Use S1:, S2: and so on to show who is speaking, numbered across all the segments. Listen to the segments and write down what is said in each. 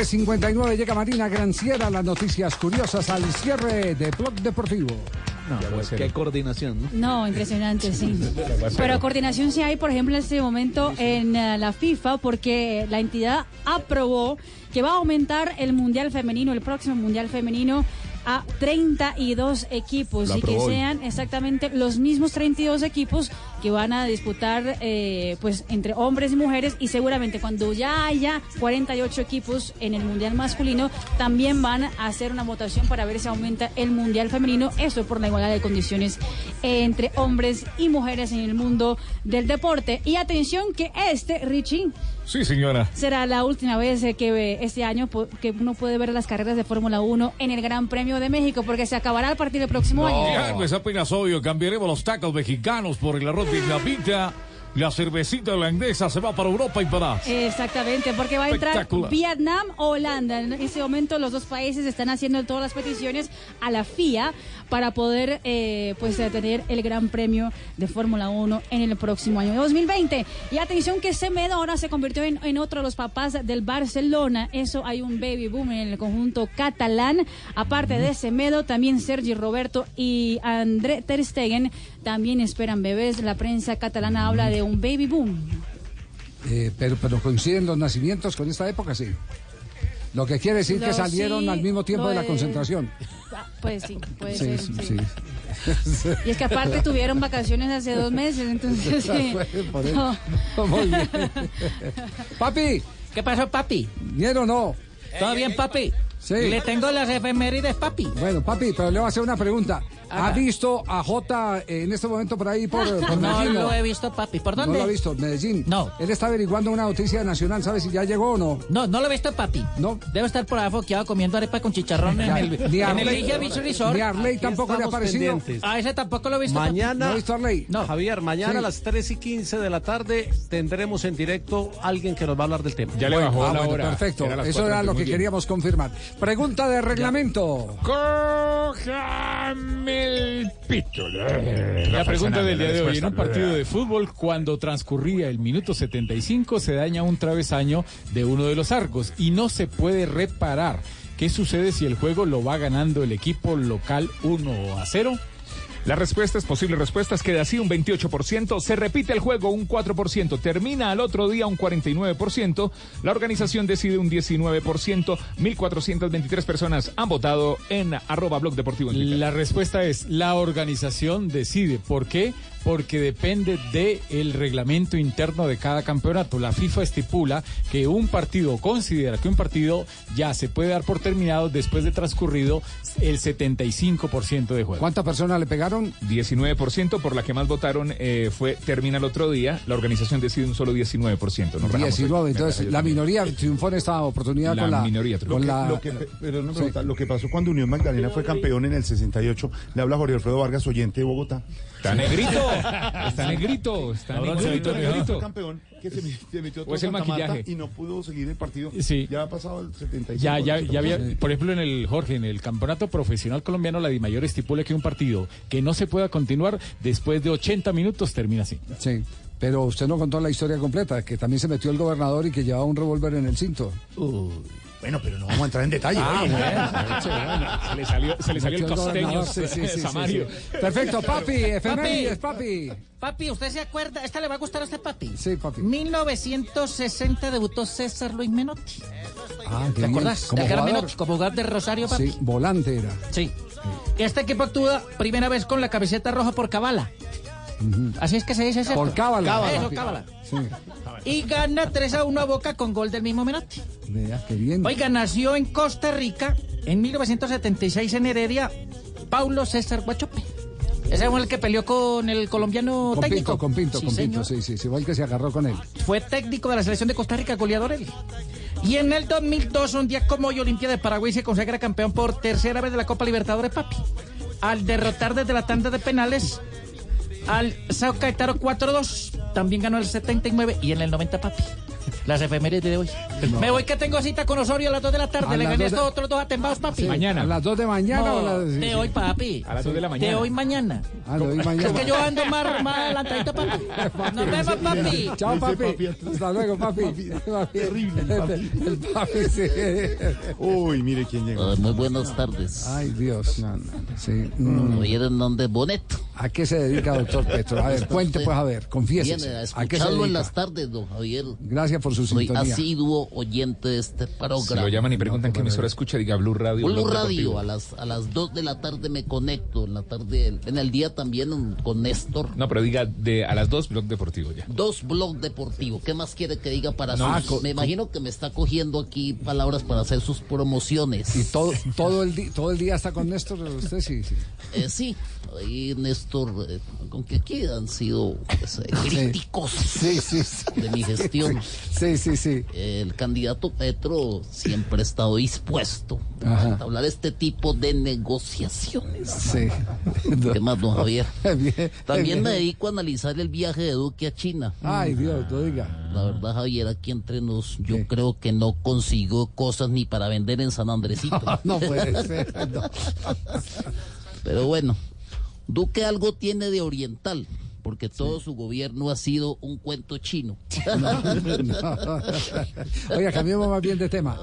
S1: 3.59 llega Marina Granciera, las noticias curiosas al cierre de Blog Deportivo.
S2: No, pues qué coordinación.
S3: ¿no? impresionante, sí. Pero coordinación sí hay, por ejemplo, en este momento en uh, la FIFA, porque la entidad aprobó que va a aumentar el Mundial Femenino, el próximo Mundial Femenino a 32 equipos. Y que sean exactamente los mismos 32 equipos que van a disputar eh, pues entre hombres y mujeres. Y seguramente cuando ya haya 48 equipos en el mundial masculino también van a hacer una votación para ver si aumenta el mundial femenino. Eso por la igualdad de condiciones entre hombres y mujeres en el mundo del deporte. Y atención que este Richie
S4: Sí, señora.
S3: Será la última vez que este año que uno puede ver las carreras de Fórmula 1 en el Gran Premio de México, porque se acabará a partir del próximo
S4: no,
S3: año.
S4: Ya, pues apenas obvio, cambiaremos los tacos mexicanos por el arroz pita. La cervecita holandesa se va para Europa y para.
S3: Exactamente, porque va a entrar Vietnam o Holanda. En ese momento los dos países están haciendo todas las peticiones a la FIA para poder eh, pues tener el Gran Premio de Fórmula 1 en el próximo año 2020. Y atención que Semedo ahora se convirtió en, en, otro de los papás del Barcelona. Eso hay un baby boom en el conjunto catalán. Aparte de Semedo, también Sergi Roberto y André Ter Stegen también esperan bebés. La prensa catalana habla de un baby boom.
S1: Eh, pero, pero coinciden los nacimientos con esta época, sí. Lo que quiere decir
S3: Lo
S1: que salieron
S3: sí,
S1: al mismo tiempo de la concentración.
S3: Ah, Pues sí, puede
S1: Sí,
S3: ser.
S1: sí,
S3: sí.
S1: sí.
S3: Y es que aparte tuvieron vacaciones hace dos meses, entonces sí.
S1: Por eso.
S3: No.
S1: Muy bien. Papi,
S5: ¿Qué pasó, papi?
S1: ¿bien o no?
S5: ¿Todo bien, papi?
S1: Sí.
S5: Le tengo las efemérides, papi.
S1: Bueno, papi, pero le voy a hacer una pregunta. ¿Ha visto a Jota eh, en este momento por ahí por, por
S5: No
S1: Medellín?
S5: lo he visto, papi. ¿Por
S1: No
S5: dónde?
S1: lo ha visto, Medellín.
S5: No.
S1: Él está averiguando una noticia nacional, ¿sabe si ya llegó o no?
S5: No, no lo he visto, papi.
S1: No.
S5: Debe estar por ahí foqueado comiendo arepa con chicharrón en el,
S1: ni
S5: en el
S1: Arley-
S5: Ligia Beach Resort.
S1: Ni Arley tampoco le ha
S2: estamos
S1: parecido.
S2: pendientes.
S5: A ese tampoco lo he visto. papi.
S1: ¿No
S2: Mañana,
S1: visto Arley?
S5: No.
S2: Javier, mañana
S1: Sí.
S2: a las 3 y 15 de la tarde tendremos en directo alguien que nos va a hablar del tema.
S4: Ya le bajó
S1: Ah,
S4: la
S1: bueno,
S4: hora.
S1: perfecto.
S4: Era
S1: Eso era lo que queríamos confirmar. Pregunta de reglamento.
S4: Cójame el pito. La pregunta del día de hoy. En un partido de fútbol, cuando transcurría el minuto 75, se daña un travesaño de uno de los arcos y no se puede reparar. ¿Qué sucede si el juego lo va ganando el equipo local 1 a 0? La respuesta es posible respuestas queda así un 28%, se repite el juego un 4%, termina al otro día un 49%, la organización decide un 19%, 1423 personas han votado en arroba blog deportivo. La respuesta es la organización decide. ¿Por qué? Porque depende del reglamento interno de cada campeonato. La FIFA estipula que un partido, considera que un partido ya se puede dar por terminado después de transcurrido el 75% de juego.
S1: ¿Cuántas personas le pegaron?
S4: 19% por la que más votaron eh, fue termina el otro día. La organización decide un solo 19%. Nos rajamos
S1: 19.
S4: hoy.
S1: Entonces, la minoría triunfó en esta oportunidad
S4: La
S1: con la.
S4: minoría
S1: con
S4: triunfó.
S1: la-
S6: Lo que, pero una
S1: Sí.
S6: pregunta, lo que pasó cuando Unión Magdalena fue campeón en el 68, le habla Jorge Alfredo Vargas, oyente de Bogotá.
S4: Está negrito, está negrito, está
S6: Ahora
S4: negrito,
S6: fue
S4: negrito.
S6: campeón que se, se metió
S4: ¿O
S6: todo
S4: es el maquillaje?
S6: y no pudo seguir el partido.
S4: Sí.
S6: Ya ha pasado el 75.
S4: Ya, ya, ya había, por ejemplo, en el Jorge, en el campeonato profesional colombiano, la DIMAYOR estipula que un partido que no se pueda continuar después de 80 minutos termina así.
S1: Sí. Pero usted no contó la historia completa, que también se metió el gobernador y que llevaba un revólver en el cinto.
S6: Bueno, pero no vamos a entrar en detalle.
S1: Ah,
S6: oye.
S1: bueno.
S4: Se le salió, se le salió el costeño,
S1: sí, sí, sí, sí,
S4: Samario.
S1: sí. Perfecto, papi, efemérides, papi.
S5: Papi, ¿usted se acuerda? ¿Esta le va a gustar a este papi?
S1: Sí, papi.
S5: 1960 debutó César Luis Menotti.
S1: Ah, qué
S5: ¿Te
S1: bien.
S5: acordás?
S1: Como
S5: ¿De que era
S1: jugador.
S5: Menotti? Como jugador de Rosario, papi.
S1: Sí, volante era.
S5: Sí. Este equipo actúa primera vez con la camiseta roja por Cabala. Así es que se dice, ¿cierto?
S1: Por cábala.
S5: Eso, cábala.
S1: Sí.
S5: Y gana 3 a 1 a Boca con gol del mismo Menotti.
S1: Vea, qué bien.
S5: Oiga, nació en Costa Rica en 1976 en Heredia Paulo César Guachope. Ese fue el que peleó con el colombiano
S1: Con
S5: técnico.
S1: Pinto, con Pinto,
S5: Sí,
S1: con. Pinto, sí, sí, sí, fue el que se agarró con él.
S5: Fue técnico de la selección de Costa Rica, goleador él. Y en el 2002, un día como hoy, Olimpia de Paraguay se consagra campeón por tercera vez de la Copa Libertadores, papi. Al derrotar desde la tanda de penales al Sao Caetaro 4-2. También ganó el 79 y en el 90, papi. Las efemérides de hoy. Me voy que tengo cita con Osorio a las 2 de la tarde.
S1: A
S5: Le
S1: las
S5: gané a
S1: dos de-
S5: estos otros dos atembados, papi.
S1: Sí,
S4: Mañana.
S1: ¿A las 2 de mañana
S5: No,
S1: o a las sí,
S5: de
S1: sí.
S5: hoy, papi.
S4: A las dos de la mañana.
S5: De hoy mañana.
S1: Ah, de hoy mañana.
S5: Es que yo ando más, más adelantadito, papi. Nos vemos, papi.
S1: Chao, papi. Hasta luego, papi.
S6: Papi, terrible, el papi.
S1: El papi, sí.
S6: Uy, mire quién llegó.
S7: Ah, muy buenas tardes.
S1: Ay, Dios. Sí. mm.
S7: Javier Hernández Bonet.
S1: ¿A qué se dedica, doctor Petro? A ver, cuente, pues, a ver, confiésese.
S7: Viene a
S1: ¿A qué se
S7: escucharlo en
S1: dedica?
S7: las tardes, don Javier.
S1: Gracias por su
S7: Soy
S1: sintonía.
S7: asiduo oyente de este
S8: Si
S7: programa.
S8: lo llaman y preguntan qué emisora escucha, diga Blue Radio.
S7: Blue
S8: Blog
S7: Radio, a las, a las 2 de la tarde me conecto. En la tarde, en el día también con Néstor.
S8: No, pero diga de a las dos Blog Deportivo ya.
S7: Dos blog deportivo. ¿Qué más quiere que diga para
S1: No,
S7: sus?
S1: co-
S7: me imagino que me está cogiendo aquí palabras para hacer sus promociones.
S1: ¿Y todo, todo, el todo el día está con Néstor? Usted sí, sí.
S7: Eh, sí, ahí Néstor, eh, aunque aquí han sido pues, eh, críticos
S1: Sí, sí, sí.
S7: de mi gestión.
S1: Sí, sí, sí.
S7: El candidato Petro siempre ha estado dispuesto
S1: Ajá.
S7: a entablar este tipo de negociaciones.
S1: Sí.
S7: ¿Qué más, don Javier?
S1: Bien,
S7: También
S1: bien.
S7: me dedico a analizar el viaje de Duque a China.
S1: Ay, Dios, no diga.
S7: La verdad, Javier, aquí entre nos, yo
S1: ¿Qué?
S7: creo que no consigo cosas ni para vender en San Andresito.
S1: No puede ser. no.
S7: Pero bueno, Duque algo tiene de oriental, porque todo su gobierno ha sido un cuento chino.
S1: Oiga, cambiemos más bien de tema.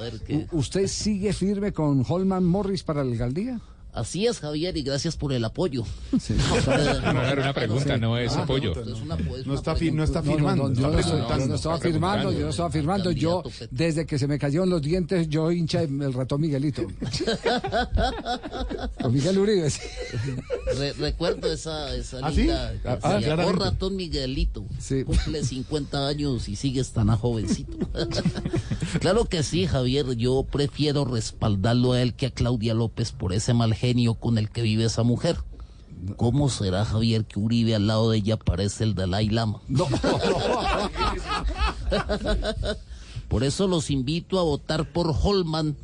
S1: ¿Usted sigue firme con Holman Morris para la alcaldía?
S7: Así es, Javier, y gracias por el apoyo.
S1: Sí.
S8: No, era una pregunta, no es apoyo.
S7: Es una- es
S6: No está, fi- no está
S1: No, no,
S6: firmando.
S1: no, yo, no estaba firmando, yo no estaba firmando. Yo, desde que se me cayeron los dientes, yo hincha el ratón Miguelito. Con Miguel Uribe. sí.
S7: Re- recuerdo esa, esa
S6: ¿Ah, sí?
S7: linda. que
S6: Ah,
S7: se
S6: ah,
S7: llamó ratón Miguelito.
S1: Sí.
S7: Cumple 50 años y sigues tan a jovencito. claro que sí, Javier. Yo prefiero respaldarlo a él que a Claudia López por ese mal genio con el que vive esa mujer. ¿Cómo será, Javier, que Uribe al lado de ella parece el Dalai Lama?
S1: No.
S7: Por eso los invito a votar por Holman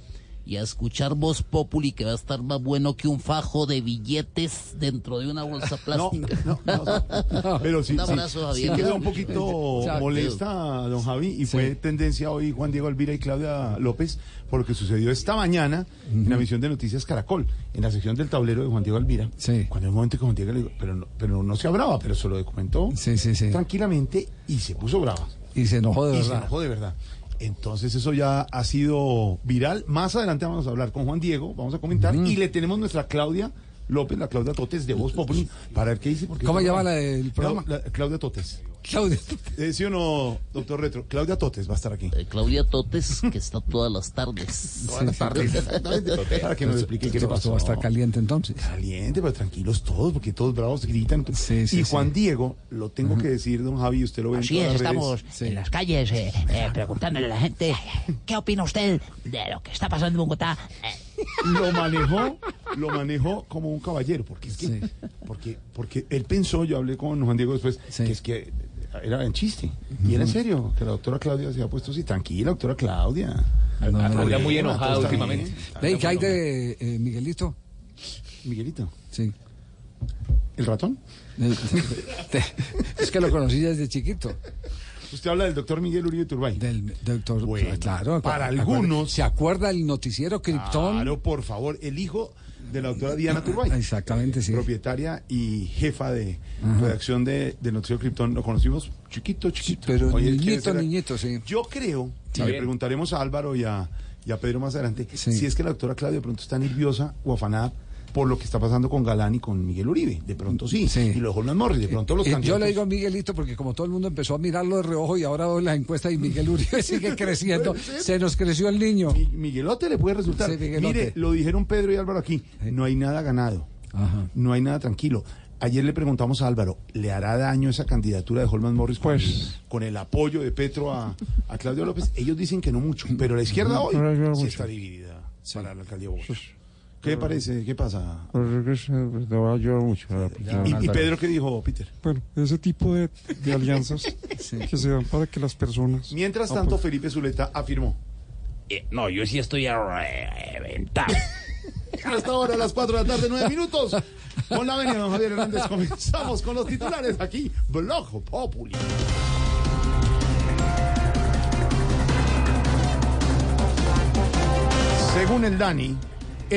S7: y a escuchar Voz Populi, que va a estar más bueno que un fajo de billetes dentro de una bolsa
S6: No,
S7: plástica.
S6: no, no. Pero sí,
S7: Un
S6: sí,
S7: abrazo,
S6: sí
S7: Javier.
S6: quedó un poquito
S1: Exacto.
S6: molesta don Javi y fue tendencia hoy Juan Diego Alvira y Claudia López por lo que sucedió esta mañana en la misión de Noticias Caracol, en la sección del tablero de Juan Diego Alvira.
S1: Sí.
S6: Cuando en un momento que Juan Diego le dijo, pero no, pero no se brava, pero se lo documentó
S1: Sí, sí, sí.
S6: tranquilamente y se puso brava.
S1: Y se enojó de
S6: y se enojó de verdad. Entonces eso ya ha sido viral. Más adelante vamos a hablar con Juan Diego, vamos a comentar y le tenemos nuestra Claudia López, la Claudia Totes de Voz Populi, para ver qué dice. porque
S1: ¿Cómo llama la del programa?
S6: No, la- Claudia Totes.
S1: Claudia.
S6: Eh, ¿Sí o no, doctor Retro? Claudia Totes va a estar aquí.
S7: Eh, Claudia Totes, que está todas las tardes.
S6: Todas las tardes, exactamente, para que nos explique qué le pasó.
S1: va a estar caliente entonces.
S6: Caliente, pero tranquilos todos, porque todos bravos gritan.
S1: Sí, sí,
S6: y Juan
S1: sí.
S6: Diego, lo tengo que decir, don Javi, usted lo ve en todas
S9: es,
S6: las redes.
S9: estamos
S1: Sí.
S9: en las calles eh, eh, preguntándole a la gente qué opina usted de lo que está pasando en Bogotá. Eh,
S6: lo manejó, lo manejó como un caballero, porque es que,
S1: Sí.
S6: porque, porque él pensó, yo hablé con Juan Diego después,
S1: Sí.
S6: que es que era en chiste, y era en serio, que la doctora Claudia se ha puesto así, tranquila, doctora Claudia.
S8: Anda muy
S6: Bien,
S8: enojado
S6: todo está
S8: últimamente.
S6: bien,
S1: ¿qué hay de eh, Miguelito?
S6: Miguelito,
S1: Sí.
S6: ¿el ratón?
S1: Te- es que lo conocí desde chiquito.
S6: Usted habla del doctor Miguel Uribe Turbay.
S1: Del doctor.
S6: Bueno,
S1: claro.
S6: para algunos-
S1: ¿Se acuerda el noticiero Krypton?
S6: Claro, por favor, el hijo de la doctora Diana Turbay.
S1: Exactamente, sí.
S6: propietaria y jefa de redacción de, de Noticiero Krypton. Lo conocimos chiquito, chiquito.
S1: pero
S6: él quiere
S1: niñito, niñito, sí.
S6: Yo creo,
S8: Está
S6: le preguntaremos a Álvaro y a, y a Pedro más adelante,
S1: Sí.
S6: si es que la doctora Claudia de pronto está nerviosa o afanada por lo que está pasando con Galán y con Miguel Uribe. De pronto sí.
S1: Sí.
S6: Y los Holman Morris, de pronto los
S1: Eh, yo
S6: candidatos.
S1: le digo a Miguelito porque como todo el mundo empezó a mirarlo de reojo y ahora doy las encuestas y Miguel Uribe sigue creciendo, se nos creció el niño.
S6: Mi- Miguelote le puede resultar.
S1: Sí.
S6: Mire, lo dijeron Pedro y Álvaro aquí. No hay nada ganado.
S1: Ajá.
S6: No hay nada tranquilo. Ayer le preguntamos a Álvaro, ¿le hará daño esa candidatura de Holman Morris con,
S10: Pues-
S6: el, con el apoyo de Petro a, a Claudio López? Ellos dicen que no mucho, pero la izquierda hoy
S10: No
S6: sí
S10: mucho.
S6: está dividida para la alcaldía de Bogotá. ¿Qué parece? ¿Qué pasa?
S10: Pues pues, le va a ayudar mucho. a la persona.
S6: ¿Y, y Pedro qué dijo, Peter?
S10: Bueno, ese tipo de, de alianzas que se dan para que las personas...
S6: Mientras
S10: Ah,
S6: tanto,
S10: pues,
S6: Felipe Zuleta afirmó.
S9: Eh, no, yo sí estoy a reventar.
S6: Hasta ahora, a las 4 de la tarde, 9 minutos. Con la venida, don Javier Hernández, comenzamos con los titulares aquí, Blog Populi. Según el DANI,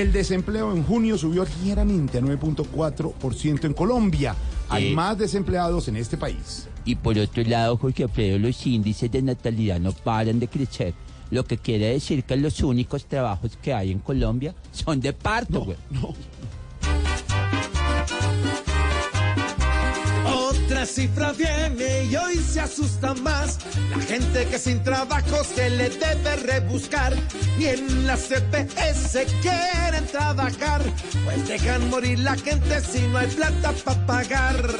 S6: el desempleo en junio subió ligeramente a 9.4% en Colombia. Hay
S9: Eh.
S6: más desempleados en este país.
S9: Y por otro lado, Jorge Alfredo, los índices de natalidad no paran de crecer. Lo que quiere decir que los únicos trabajos que hay en Colombia son de parto, güey.
S11: Cifra viene y hoy se asusta más. La gente que sin trabajo se le debe rebuscar. Y en la CPS quieren trabajar. Pues dejan morir la gente si no hay plata para pagar.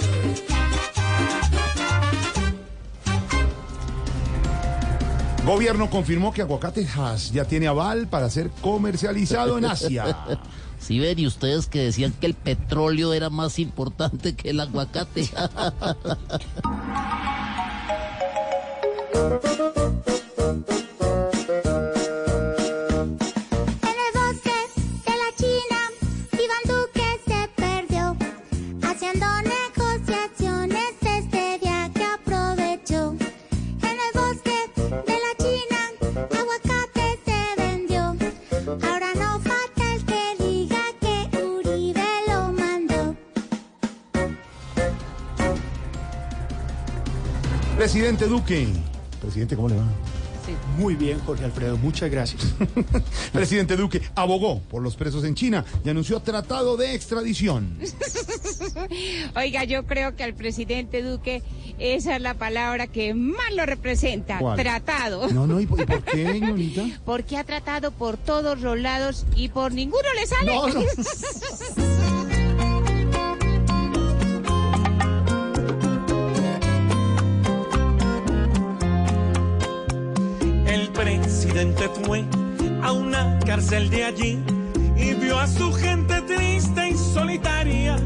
S6: Gobierno confirmó que Aguacate Hass ya tiene aval para ser comercializado en Asia.
S7: Si ven, y ustedes que decían que el petróleo era más importante que el aguacate.
S6: Presidente Duque. Presidente, ¿cómo le va?
S12: Muy bien, Jorge Alfredo, muchas gracias.
S6: Presidente Duque abogó por los presos en China y anunció tratado de extradición.
S13: Oiga, yo creo que al presidente Duque esa es la palabra que más lo representa,
S6: ¿Cuál?
S13: tratado.
S6: No, no, ¿y por, y por qué, señorita?
S13: Porque ha tratado por todos los lados y por ninguno le sale.
S6: No, no.
S11: Presidente fue a una cárcel de allí y vio a su gente triste y solitaria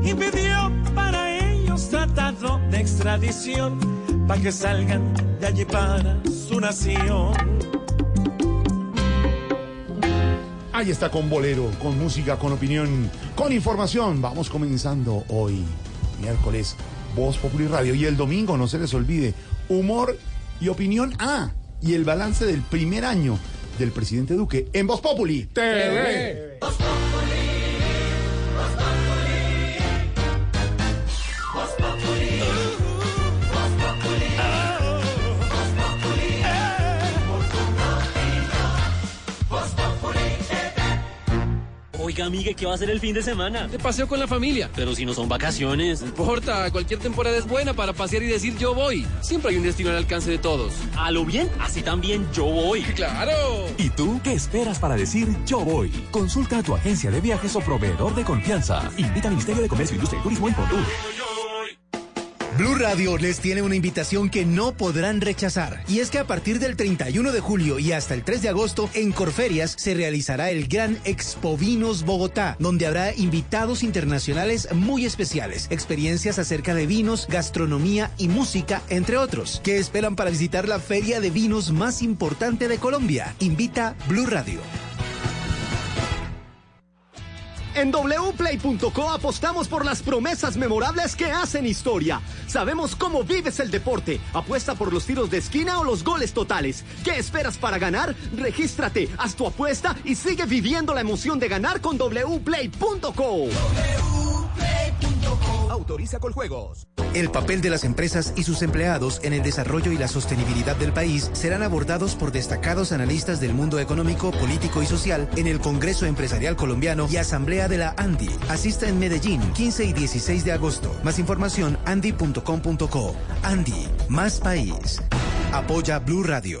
S11: y pidió para ellos tratado de extradición para que salgan de allí para su nación.
S6: Ahí está con bolero, con música, con opinión, con información. Vamos comenzando hoy, miércoles, Voz Popular Radio. Y el domingo, no se les olvide, humor y opinión. Ah, y el balance del primer año del presidente Duque en Voz Populi TV.
S14: Oiga, amiga, ¿qué va a hacer el fin de semana? De paseo con la familia. Pero si no son vacaciones. No importa, cualquier temporada es buena para pasear y decir yo voy. Siempre hay un destino al alcance de todos. A lo bien, así también yo voy. ¡Claro!
S15: ¿Y tú qué esperas para decir yo voy? Consulta a tu agencia de viajes o proveedor de confianza. Invita al Ministerio de Comercio, Industria y Turismo en Contur.
S16: Blue Radio les tiene una invitación que no podrán rechazar. Y es que a partir del 31 de julio y hasta el 3 de agosto, en Corferias se realizará el Gran Expo Vinos Bogotá, donde habrá invitados internacionales muy especiales, experiencias acerca de vinos, gastronomía y música, entre otros. ¿Qué esperan para visitar la feria de vinos más importante de Colombia? Invita Blue Radio.
S17: En wplay.co apostamos por las promesas memorables que hacen historia. Sabemos cómo vives el deporte. Apuesta por los tiros de esquina o los goles totales. ¿Qué esperas para ganar? Regístrate, haz tu apuesta y sigue viviendo la emoción de ganar con wplay.co.
S16: Autoriza con juegos. El papel de las empresas y sus empleados en el desarrollo y la sostenibilidad del país serán abordados por destacados analistas del mundo económico, político y social en el Congreso Empresarial Colombiano y Asamblea de la ANDI. Asista en Medellín, 15 y 16 de agosto. Más información, andi.com.co. ANDI, más país. Apoya Blue Radio.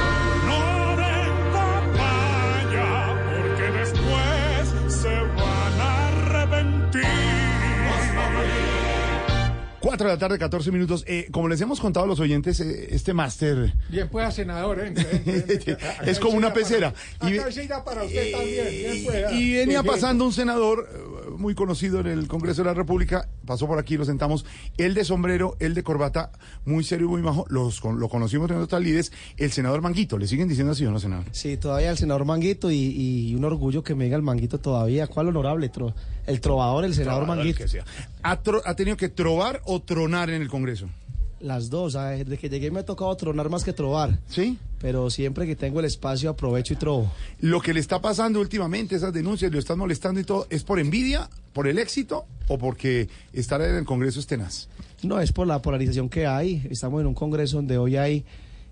S6: 4 de la tarde, 14 minutos. Eh, como les hemos contado a los oyentes, eh, este máster
S18: Bien, pueda, senador. ¿eh?
S6: Es como una pecera. Y,
S18: para usted también. Bien, pueda.
S6: y venía
S18: Bien.
S6: pasando un senador eh, muy conocido en el Congreso de la República, pasó por aquí, lo sentamos, el de sombrero, el de corbata, muy serio y muy bajo, los, con- lo conocimos en otras lides, el senador Manguito, ¿le siguen diciendo así o no, senador?
S19: Sí, todavía el senador Manguito y, y un orgullo que me diga el Manguito todavía. ¿Cuál honorable? Tro- el trovador, el senador
S6: Trovador,
S19: Manguito.
S6: ¿Ha, tenido que trobar o tronar en el Congreso?
S19: Las dos, desde que llegué me ha tocado tronar más que trobar.
S6: Sí.
S19: Pero siempre que tengo el espacio aprovecho y trobo.
S6: Lo que le está pasando últimamente, esas denuncias, lo están molestando y todo, ¿es por envidia, por el éxito o porque estar en el Congreso es tenaz?
S19: No, es por la polarización que hay. Estamos en un congreso donde hoy hay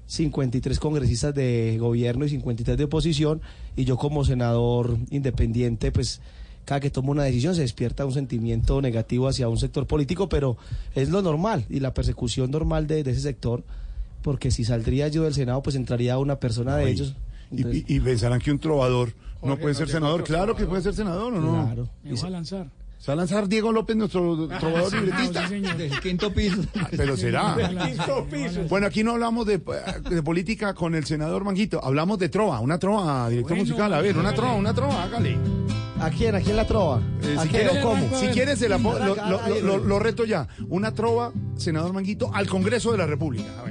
S19: 53 congresistas de gobierno y 53 de oposición y yo como senador independiente, pues cada que tomo una decisión se despierta un sentimiento negativo hacia un sector político, pero es lo normal y la persecución normal de, de ese sector, porque si saldría yo del Senado, pues entraría una persona de
S6: Ay,
S19: ellos.
S6: Y, y- y pensarán que un trovador no puede
S18: no
S6: ser senador. Claro que puede ser senador, ¿o no?
S19: Claro.
S18: Me voy a lanzar.
S6: ¿Se va a lanzar Diego López, nuestro trovador
S18: sí,
S6: libretista?
S18: sí.
S6: Del quinto piso. Pero será.
S18: Del quinto piso.
S6: Bueno, aquí no hablamos de, de política con el senador Manguito, hablamos de trova, una trova, director
S19: Bueno,
S6: musical. A ver, una trova, una trova, hágale.
S19: ¿A quién? ¿A quién la trova?
S6: Eh,
S19: ¿A
S6: si
S19: quién
S6: quiere,
S19: cómo?
S6: si quiere se la po- lo, lo- lo- lo- lo reto ya. Una trova, senador Manguito, al Congreso de la República. A ver.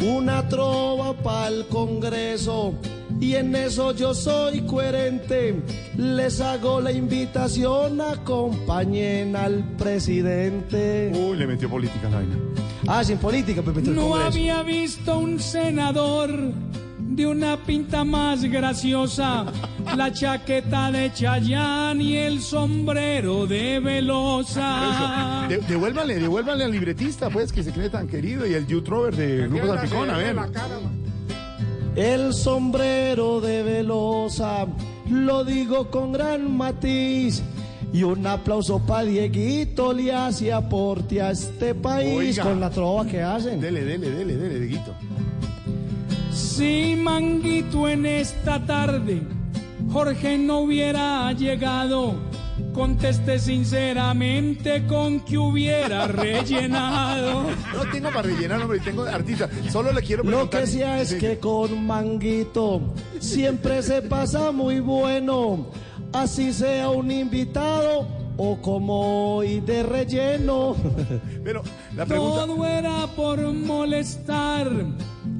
S19: Una trova pa'l Congreso y en eso yo soy coherente. Les hago la invitación, acompañen al presidente.
S6: Uy, le metió política la vaina.
S19: Ah, sin política, pues metió el
S18: No había visto un senador de una pinta más graciosa, la chaqueta de Chayán y el sombrero de Velosa.
S6: De- devuélvanle, devuélvanle al libretista, pues, que se cree tan querido, y el youtuber de Grupo Salpicón, a ver.
S19: El sombrero de Velosa, lo digo con gran matiz. Y un aplauso para Dieguito, le hace aporte a este país
S6: Oiga.
S19: con la trova que hacen.
S6: Dele, dele, dele, dele, Dieguito.
S18: Si Manguito en esta tarde Jorge no hubiera llegado, conteste sinceramente con que hubiera rellenado.
S6: No tengo para rellenar, hombre, tengo artista. Solo le quiero
S19: Lo
S6: preguntar.
S19: que sea es
S6: Sí.
S19: que con Manguito siempre se pasa muy bueno, así sea un invitado o como hoy de relleno.
S6: Pero la pregunta.
S18: Todo era por molestar.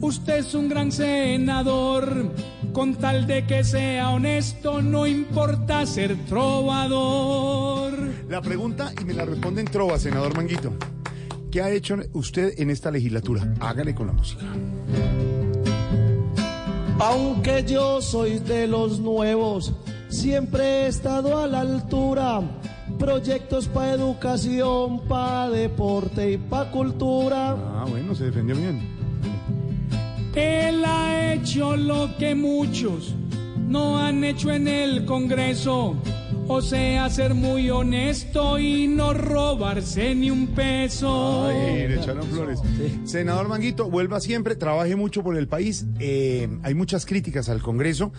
S18: Usted es un gran senador. Con tal de que sea honesto, no importa ser trovador.
S6: La pregunta, y me la responde en trova, senador Manguito. ¿Qué ha hecho usted en esta legislatura? Hágale con la música.
S19: Aunque yo soy de los nuevos, siempre he estado a la altura. Proyectos para educación, para deporte y para cultura.
S6: Ah, bueno, se defendió bien.
S18: Él ha hecho lo que muchos no han hecho en el Congreso. O sea, ser muy honesto y no robarse ni un peso.
S6: Ay, le echaron flores. Senador Manguito, vuelva siempre, trabaje mucho por el país. Eh, hay muchas críticas al Congreso.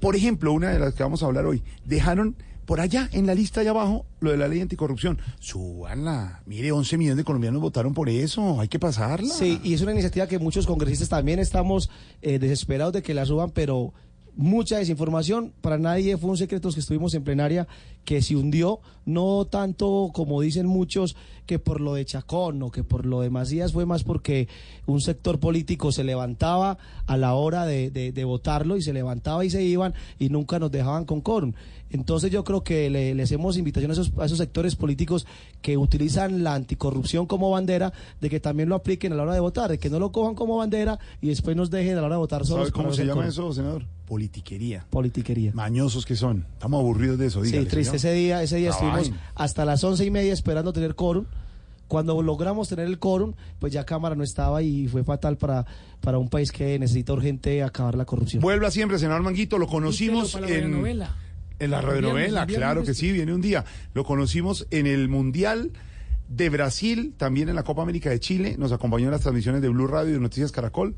S6: Por ejemplo, una de las que vamos a hablar hoy, dejaron por allá en la lista allá abajo lo de la ley anticorrupción. Súbanla. Mire, 11 millones de colombianos votaron por eso. Hay que pasarla.
S19: Sí, y es una iniciativa que muchos congresistas también estamos eh, desesperados de que la suban, pero mucha desinformación. Para nadie fue un secreto que estuvimos en plenaria que se hundió, no tanto como dicen muchos que por lo de Chacón o que por lo de Macías fue más porque un sector político se levantaba a la hora de, de- de votarlo y se levantaba y se iban y nunca nos dejaban con quórum. Entonces yo creo que le, le hacemos invitación a esos, a esos sectores políticos que utilizan la anticorrupción como bandera, de que también lo apliquen a la hora de votar, de que no lo cojan como bandera y después nos dejen a la hora de votar solos.
S6: ¿Sabe cómo se llama eso, senador? Politiquería.
S19: Politiquería.
S6: Mañosos que son. Estamos aburridos de eso,
S19: Sí,
S6: dígale,
S19: triste.
S6: señor.
S19: Ese día, ese día estuvimos hasta las once y media esperando tener quórum. Cuando logramos tener el quórum, pues ya Cámara no estaba y fue fatal para, para un país que necesita urgente acabar la corrupción.
S6: Vuelva siempre, senador Manguito. Lo conocimos
S19: para la
S6: en,
S19: radionovela.
S6: en la
S19: El
S6: radionovela, claro que sí, viene un día. Lo conocimos en el Mundial de Brasil, también en la Copa América de Chile. Nos acompañó en las transmisiones de Blue Radio y de Noticias Caracol.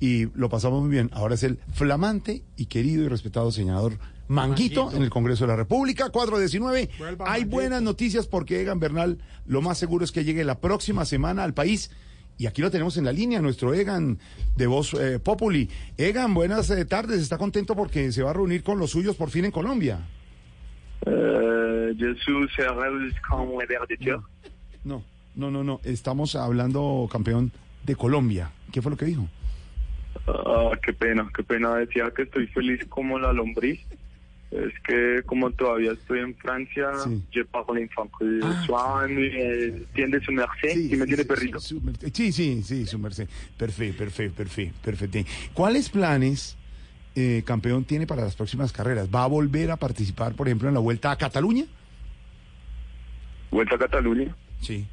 S6: Y lo pasamos muy bien. Ahora es el flamante y querido y respetado senador Manguito,
S20: Manguito.
S6: en el Congreso de la República, 419.
S20: Vuelva,
S6: Hay
S20: Manguito.
S6: buenas noticias porque Egan Bernal lo más seguro es que llegue la próxima semana al país. Y aquí lo tenemos en la línea, nuestro Egan de Voz eh, Populi. Egan, buenas eh, tardes. Está contento porque se va a reunir con los suyos por fin en Colombia.
S21: Je suis heureuse comme verditeur.
S6: No, no, no, no. Estamos hablando, campeón, de Colombia. ¿Qué fue lo que dijo?
S21: Ah, qué pena, qué pena. Decía que estoy feliz como la lombriz. Es que como todavía estoy en Francia, je parle en francés. Soit, eh, ¿Entiende su merced? ¿Sí me entiende, perrito?
S6: Sí, sí, sí, su merced. Perfecto, perfecto, perfecto, perfecto. ¿Cuáles planes, eh, campeón, tiene para las próximas carreras? ¿Va a volver a participar, por ejemplo, en la Vuelta a Cataluña?
S21: ¿Vuelta a Cataluña?
S6: Sí.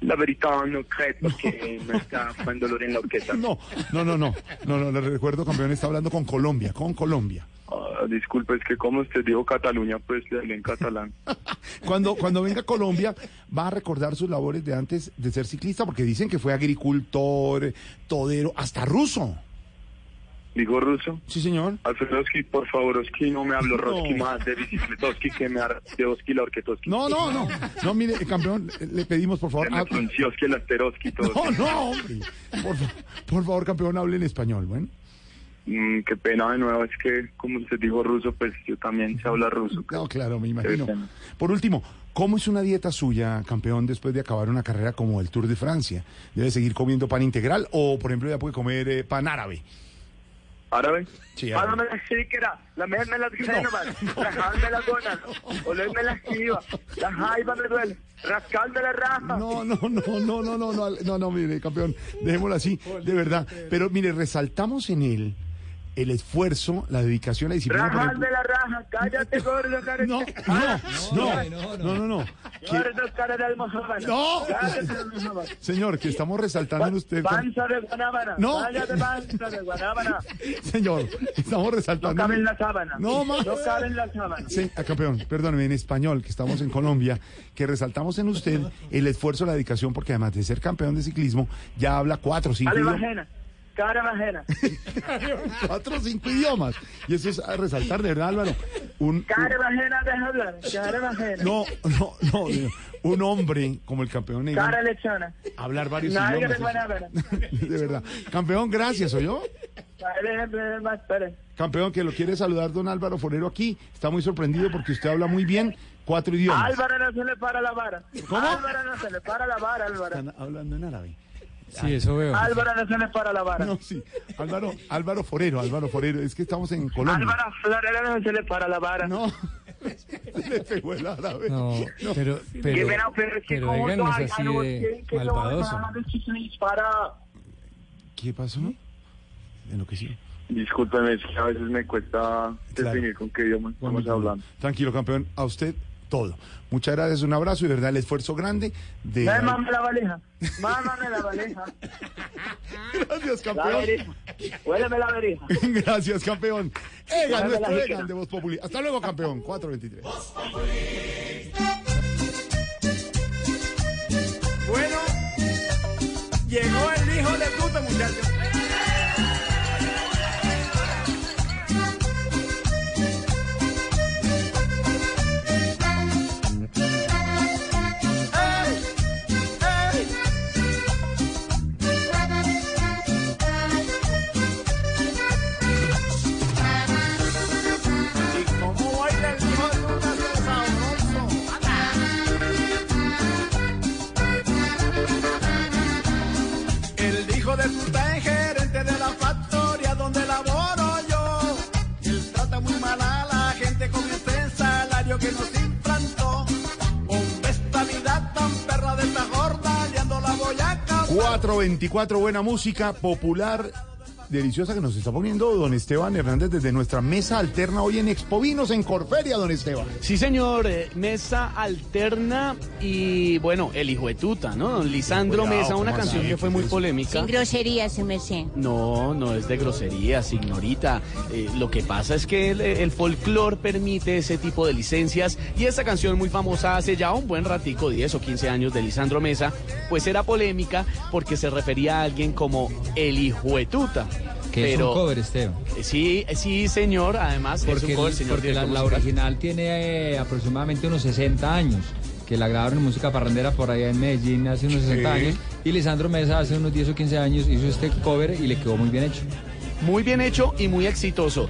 S21: La verdad no creo porque me está fue dolor en la orquesta.
S6: No, no, no, no, no, no, le recuerdo, campeón, está hablando con Colombia, con Colombia.
S21: Ah, disculpe, es que como usted dijo Cataluña, pues le hablé en catalán.
S6: Cuando, cuando venga a Colombia, va a recordar sus labores de antes de ser ciclista, porque dicen que fue agricultor, todero, hasta ruso.
S21: ¿Digo ruso?
S6: Sí, señor.
S21: Alfredowski, por favor, Oski, no me hablo
S6: No.
S21: Roski más de bicicletoski que me de Oski la orquetoski.
S6: No, no, no. No, mire, campeón, le pedimos, por favor.
S21: El asteroski, todo.
S6: No, no, hombre. Por, fa- por favor, campeón, hable en español, bueno.
S21: Mm, qué pena de nuevo, es que como usted dijo ruso, pues yo también sé hablar ruso.
S6: No, claro, me imagino. Por último, ¿cómo es una dieta suya, campeón, después de acabar una carrera como el Tour de Francia? ¿Debe seguir comiendo pan integral o, por ejemplo, ya puede comer eh, pan árabe?
S21: ¿Árabe?
S6: Sí, árabe.
S21: Pásame la xícara, lamerme las génovas, rajarme las gonas, olerme la jiba, la jaiba me duele, rascarme la raja.
S6: No, no, no, no, no, no, no, no, no, mire, campeón, dejémoslo así, de verdad. Pero mire, resaltamos en él el esfuerzo, la dedicación, la disciplina.
S21: Rajarme la raja, cállate gordo, cara.
S6: No, no, no, no, no.
S21: De.
S6: No. Señor, que estamos resaltando en usted.
S21: Panza de guanábana.
S6: No.
S21: Cállate, panza de guanábana.
S6: Señor, estamos
S21: No
S6: resaltando.
S21: cabe en la sábana.
S6: No más.
S21: No cabe en la sábana.
S6: Sí, ah, campeón, perdóneme, en español, que estamos en Colombia, que resaltamos en usted el esfuerzo, la dedicación, porque además de ser campeón de ciclismo, ya habla cuatro o cinco
S21: Ale bajena.
S6: Cuatro o cinco idiomas. Y eso es a resaltar, de verdad, Álvaro. Un,
S21: Cara bajena, deja hablar. Cara bajena.
S6: no, no, no, un hombre como el campeón Egan,
S21: Cara lechona.
S6: hablar varios
S21: de
S6: idiomas.
S21: guanábana.
S6: De verdad. Campeón, gracias, ¿o yo?
S21: Dale, más, espere.
S6: Campeón, que lo quiere saludar don Álvaro Forero aquí. Está muy sorprendido porque usted habla muy bien cuatro idiomas.
S21: Álvaro no se le para la vara.
S6: ¿Cómo?
S21: Álvaro no se le para la vara, Álvaro.
S6: Están hablando en árabe.
S4: Sí, eso veo.
S21: Álvaro no se le para la vara.
S6: No, sí. Álvaro, Álvaro Forero, Álvaro Forero. Es que estamos en Colombia.
S21: Álvaro Florero no se le para la vara.
S6: No. Le pegó el árabe.
S4: No, pero,
S21: Qué
S4: pero,
S21: pero es que
S4: pero no es así de
S21: no
S4: malvadoso.
S21: se.
S6: ¿Qué pasó? Enloqueció.
S21: Discúlpeme, es que a veces me cuesta definir con qué idioma estamos hablando.
S6: Tranquilo, campeón. A usted todo. Muchas gracias, un abrazo y de verdad el esfuerzo grande de...
S21: Mámame la valija. Mámame la valija.
S6: Gracias, campeón.
S21: Huéleme la verija.
S6: Gracias, campeón. Egan, nuestro. Egan de Voz Populi. Hasta luego, campeón. 423.
S20: Bueno, llegó el hijo de puta, muchachos.
S6: 424, buena música popular, deliciosa que nos está poniendo don Esteban Hernández desde nuestra mesa alterna hoy en Expovinos en Corferia, don Esteban.
S22: Sí, señor, eh, mesa alterna y bueno, el hijo de tuta, ¿no? Don Lisandro
S6: Cuidado,
S22: Mesa, una
S6: ¿cómo
S22: canción que fue muy polémica.
S23: Sin groserías, merced.
S22: No, no es de grosería, señorita. Eh, lo que pasa es que el, el folclore permite ese tipo de licencias y esta canción muy famosa hace ya un buen ratico, 10 o 15 años de Lisandro Mesa, pues era polémica porque se refería a alguien como el hijuetuta.
S24: Que es un cover, Esteban.
S22: Eh, Sí, eh, sí, señor, además es
S24: Porque,
S22: un cover, señor
S24: porque la, original tiene eh, aproximadamente unos 60 años, que la grabaron en música parrandera por allá en Medellín hace unos 60
S22: Sí.
S24: años, y Lisandro Mesa hace unos 10 o 15 años hizo este cover y le quedó muy bien hecho.
S22: Muy bien hecho y muy exitoso.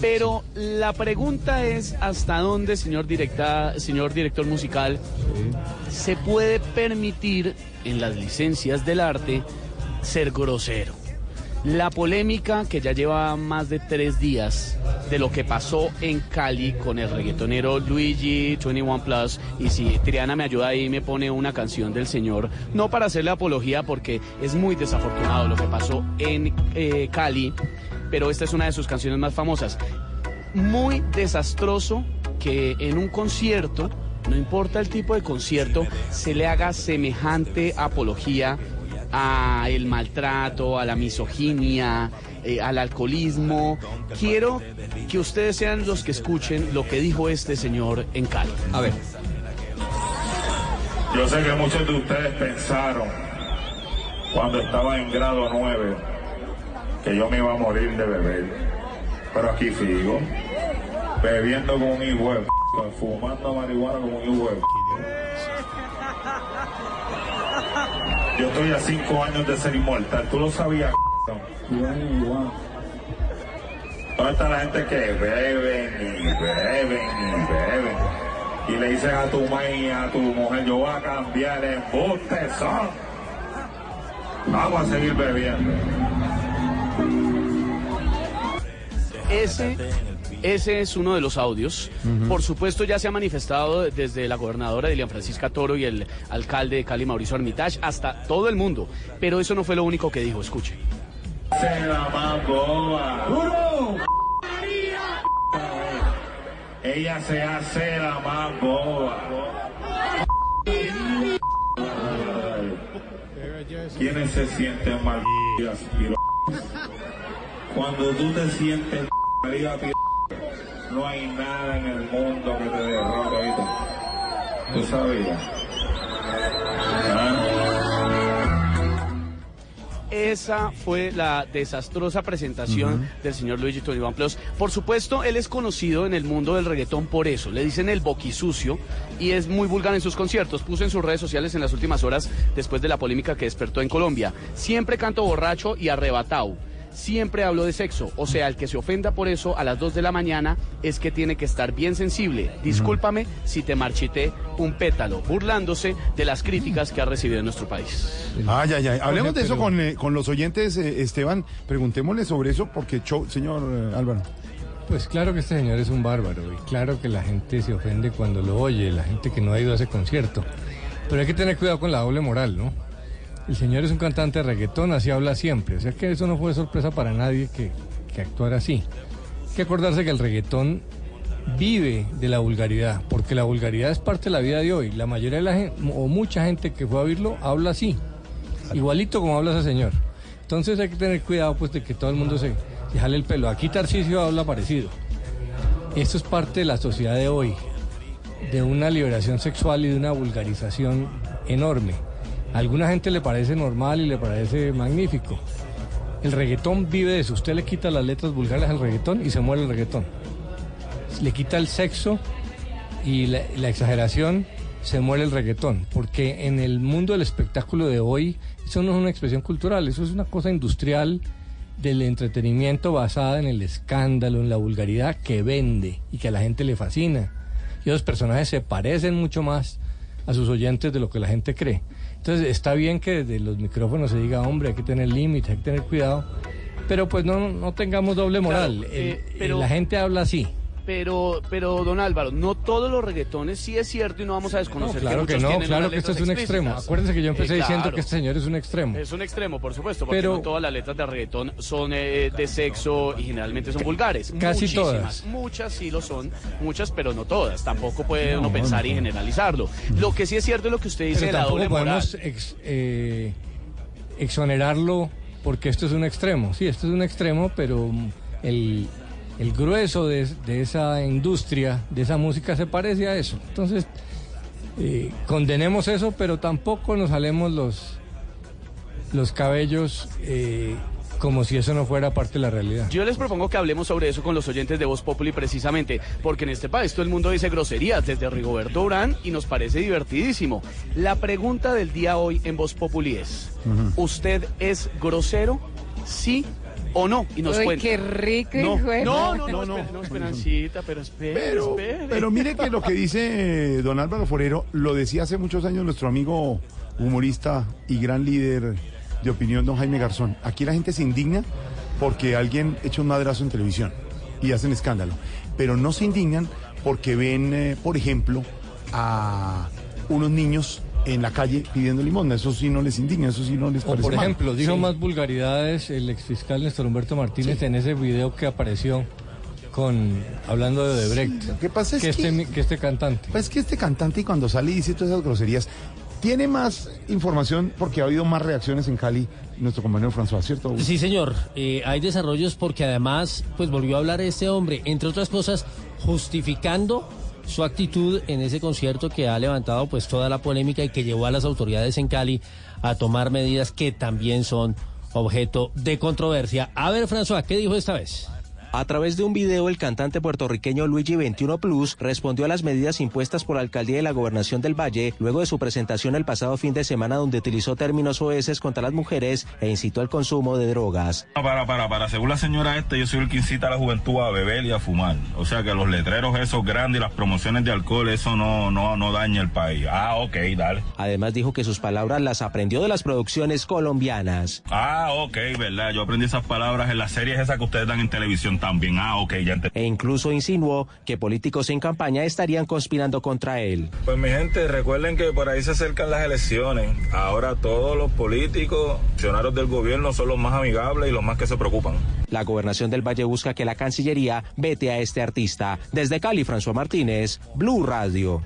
S22: Pero la pregunta es hasta dónde, señor, directa, señor director musical, se puede permitir en las licencias del arte ser grosero. La polémica que ya lleva más de tres días de lo que pasó en Cali con el reggaetonero Luigi 21 Plus. Y si Triana me ayuda ahí, me pone una canción del señor. No para hacerle apología, porque es muy desafortunado lo que pasó en eh, Cali, pero esta es una de sus canciones más famosas. Muy desastroso que en un concierto, no importa el tipo de concierto, se le haga semejante apología a el maltrato, a la misoginia, eh, al alcoholismo. Quiero que ustedes sean los que escuchen lo que dijo este señor en Cali.
S24: A ver.
S25: Yo sé que muchos de ustedes pensaron cuando estaba en grado 9 que yo me iba a morir de beber. Pero aquí sigo, bebiendo como un hijo fumando marihuana como un hijo. Yo estoy a cinco años de ser inmortal, tú lo sabías. ¿Dónde está la gente que beben y beben y beben? Y le dices a tu madre y a tu mujer, yo voy a cambiar el embuste son. Vamos a seguir bebiendo.
S22: Ese, ese es uno de los audios. Por supuesto, ya se ha manifestado desde la gobernadora Dilian Francisca Toro y el alcalde de Cali, Mauricio Armitage, hasta todo el mundo. Pero eso no fue lo único que dijo. Escuche.
S25: Se la boba. Ella se hace la más boba. ¿Quiénes se sienten mal? Cuando tú te sientes arriba, no hay nada en el mundo que te derrote, ¿oíste? ¿Tú sabías? ¿Ah?
S22: Esa fue la desastrosa presentación del señor Luigi 21 Plus. Por supuesto, él es conocido en el mundo del reggaetón por eso. Le dicen el boquisucio y es muy vulgar en sus conciertos. Puso en sus redes sociales en las últimas horas después de la polémica que despertó en Colombia. Siempre canto borracho y arrebatado. Siempre hablo de sexo. O sea, el que se ofenda por eso a las 2 de la mañana es que tiene que estar bien sensible. Discúlpame si te marchité un pétalo, burlándose de las críticas que ha recibido en nuestro país.
S6: Ay, ay, ay. Hablemos de eso
S22: pero-
S6: con, eh, con los oyentes, eh, Esteban. Preguntémosle sobre eso porque, show, señor eh, Álvaro.
S26: Pues claro que este señor es un bárbaro y claro que la gente se ofende cuando lo oye, la gente que no ha ido a ese concierto. Pero hay que tener cuidado con la doble moral, ¿no? El señor es un cantante de reggaetón, así habla siempre. O sea que eso no fue sorpresa para nadie que, que actuara así. Hay que acordarse que el reggaetón vive de la vulgaridad, porque la vulgaridad es parte de la vida de hoy. La mayoría de la gente, o mucha gente que fue a oírlo, habla así, igualito como habla ese señor. Entonces hay que tener cuidado pues de que todo el mundo se, se jale el pelo. Aquí Tarcisio habla parecido. Esto es parte de la sociedad de hoy, de una liberación sexual y de una vulgarización enorme. Alguna gente le parece normal y le parece magnífico. El reggaetón vive de eso. Usted le quita las letras vulgares al reggaetón y se muere el reggaetón. Le quita el sexo y la, la exageración, se muere el reggaetón. Porque en el mundo del espectáculo de hoy, eso no es una expresión cultural, eso es una cosa industrial del entretenimiento basada en el escándalo, en la vulgaridad que vende y que a la gente le fascina. Y los personajes se parecen mucho más a sus oyentes de lo que la gente cree. Entonces está bien que desde los micrófonos se diga, hombre, hay que tener límites, hay que tener cuidado, pero pues no, no tengamos doble moral.
S22: Claro, eh,
S26: el-
S22: pero-
S26: la gente habla así.
S22: Pero, pero, don Álvaro, no todos los reggaetones sí es cierto y no vamos a
S26: No,
S22: desconocer
S26: claro que no, claro que esto es un extremo. Acuérdense que yo empecé
S22: Eh,
S26: diciendo que este señor es un extremo.
S22: Es un extremo, por supuesto, porque
S26: Pero-
S22: no todas las letras de reggaetón son eh, de sexo y generalmente son vulgares.
S26: Casi
S22: Muchísimas,
S26: todas.
S22: Muchas sí lo son, muchas, pero no todas. Tampoco puede
S26: No,
S22: uno pensar
S26: no.
S22: y generalizarlo. Lo que sí es cierto es lo que usted dice de la doble moral.
S26: podemos ex- eh, exonerarlo porque esto es un extremo. Sí, esto es un extremo, pero el, el grueso de, de esa industria, de esa música, se parece a eso. Entonces, eh, condenemos eso, pero tampoco nos salemos los, los cabellos eh, como si eso no fuera parte de la realidad.
S22: Yo les propongo que hablemos sobre eso con los oyentes de Voz Populi precisamente, porque en este país todo el mundo dice groserías desde Rigoberto Urán y nos parece divertidísimo. La pregunta del día hoy en Voz Populi es, ¿usted es grosero? ¿Sí o no? Y nos
S27: Uy,
S22: cuenta.
S27: qué rico,
S22: No,
S27: hijo de-
S22: no, no, no, no, no, Esperancita, pero espere,
S6: Pero,
S22: espere.
S6: pero mire que lo que dice eh, don Álvaro Forero lo decía hace muchos años nuestro amigo humorista y gran líder de opinión, don Jaime Garzón. Aquí la gente se indigna porque alguien echa un madrazo en televisión y hacen escándalo. Pero no se indignan porque ven, eh, por ejemplo, a unos niños en la calle pidiendo limosna. Eso sí no les indigna, eso sí no les
S26: O
S6: parece
S26: por
S6: mal.
S26: ejemplo, dijo
S6: Sí.
S26: más vulgaridades el exfiscal Néstor Humberto Martínez en ese video que apareció con hablando de Odebrecht.
S6: Lo que pasa es que-
S26: este, que este cantante.
S6: Pues que este cantante y cuando sale y dice todas esas groserías, tiene más información porque ha habido más reacciones en Cali, nuestro compañero François, ¿cierto?
S28: Sí, señor. Eh, hay desarrollos porque además, pues volvió a hablar este hombre, entre otras cosas, justificando su actitud en ese concierto que ha levantado pues toda la polémica y que llevó a las autoridades en Cali a tomar medidas que también son objeto de controversia. A ver, François, ¿qué dijo esta vez?
S29: A través de un video, el cantante puertorriqueño Luigi 21 Plus respondió a las medidas impuestas por la alcaldía de la gobernación del Valle luego de su presentación el pasado fin de semana donde utilizó términos oeces contra las mujeres e incitó al consumo de drogas.
S25: Para, para, para. Según la señora esta, yo soy el que incita a la juventud a beber y a fumar. O sea que los letreros esos grandes y las promociones de alcohol, eso no, no, no daña el país. Ah, ok, dale.
S29: Además dijo que sus palabras las aprendió de las producciones colombianas.
S25: Ah, ok, verdad. Yo aprendí esas palabras en las series esas que ustedes dan en televisión también. Ah, ok, ya entendí.
S29: E incluso insinuó que políticos en campaña estarían conspirando contra él.
S25: Pues mi gente, recuerden que por ahí se acercan las elecciones. Ahora todos los políticos, funcionarios del gobierno son los más amigables y los más que se preocupan.
S29: La gobernación del Valle busca que la Cancillería vete a este artista. Desde Cali, François Martínez, Blue Radio.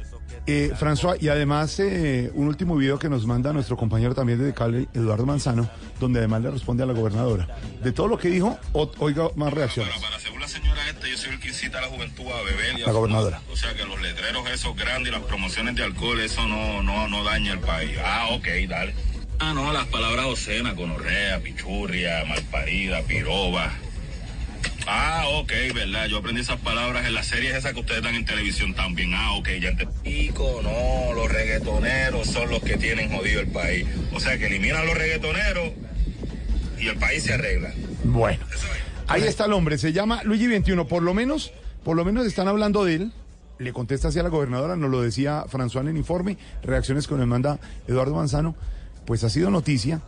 S6: Eh, François, y además eh, un último video que nos manda nuestro compañero también de Cali, Eduardo Manzano, donde además le responde a la gobernadora. De todo lo que dijo, o- oiga más reacciones.
S25: Según la señora esta, yo soy el que incita a la juventud a beber y a
S6: La gobernadora.
S25: O sea que los letreros esos grandes y las promociones de alcohol, eso no, no, no daña el país. Ah, ok, dale. Ah, no, las palabras obscenas, conorrea, pichurria, malparida, piroba. Ah, ok, verdad. Yo aprendí esas palabras en las series esas que ustedes dan en televisión también. Ah, ok, ya entendí. Pico, no, los reggaetoneros son los que tienen jodido el país. O sea que eliminan los reggaetoneros y el país se arregla.
S6: Bueno, ahí está el hombre, se llama Luigi 21, por lo menos, por lo menos están hablando de él. Le contesta hacia la gobernadora, nos lo decía François en el informe, reacciones que nos manda Eduardo Manzano, pues ha sido noticia.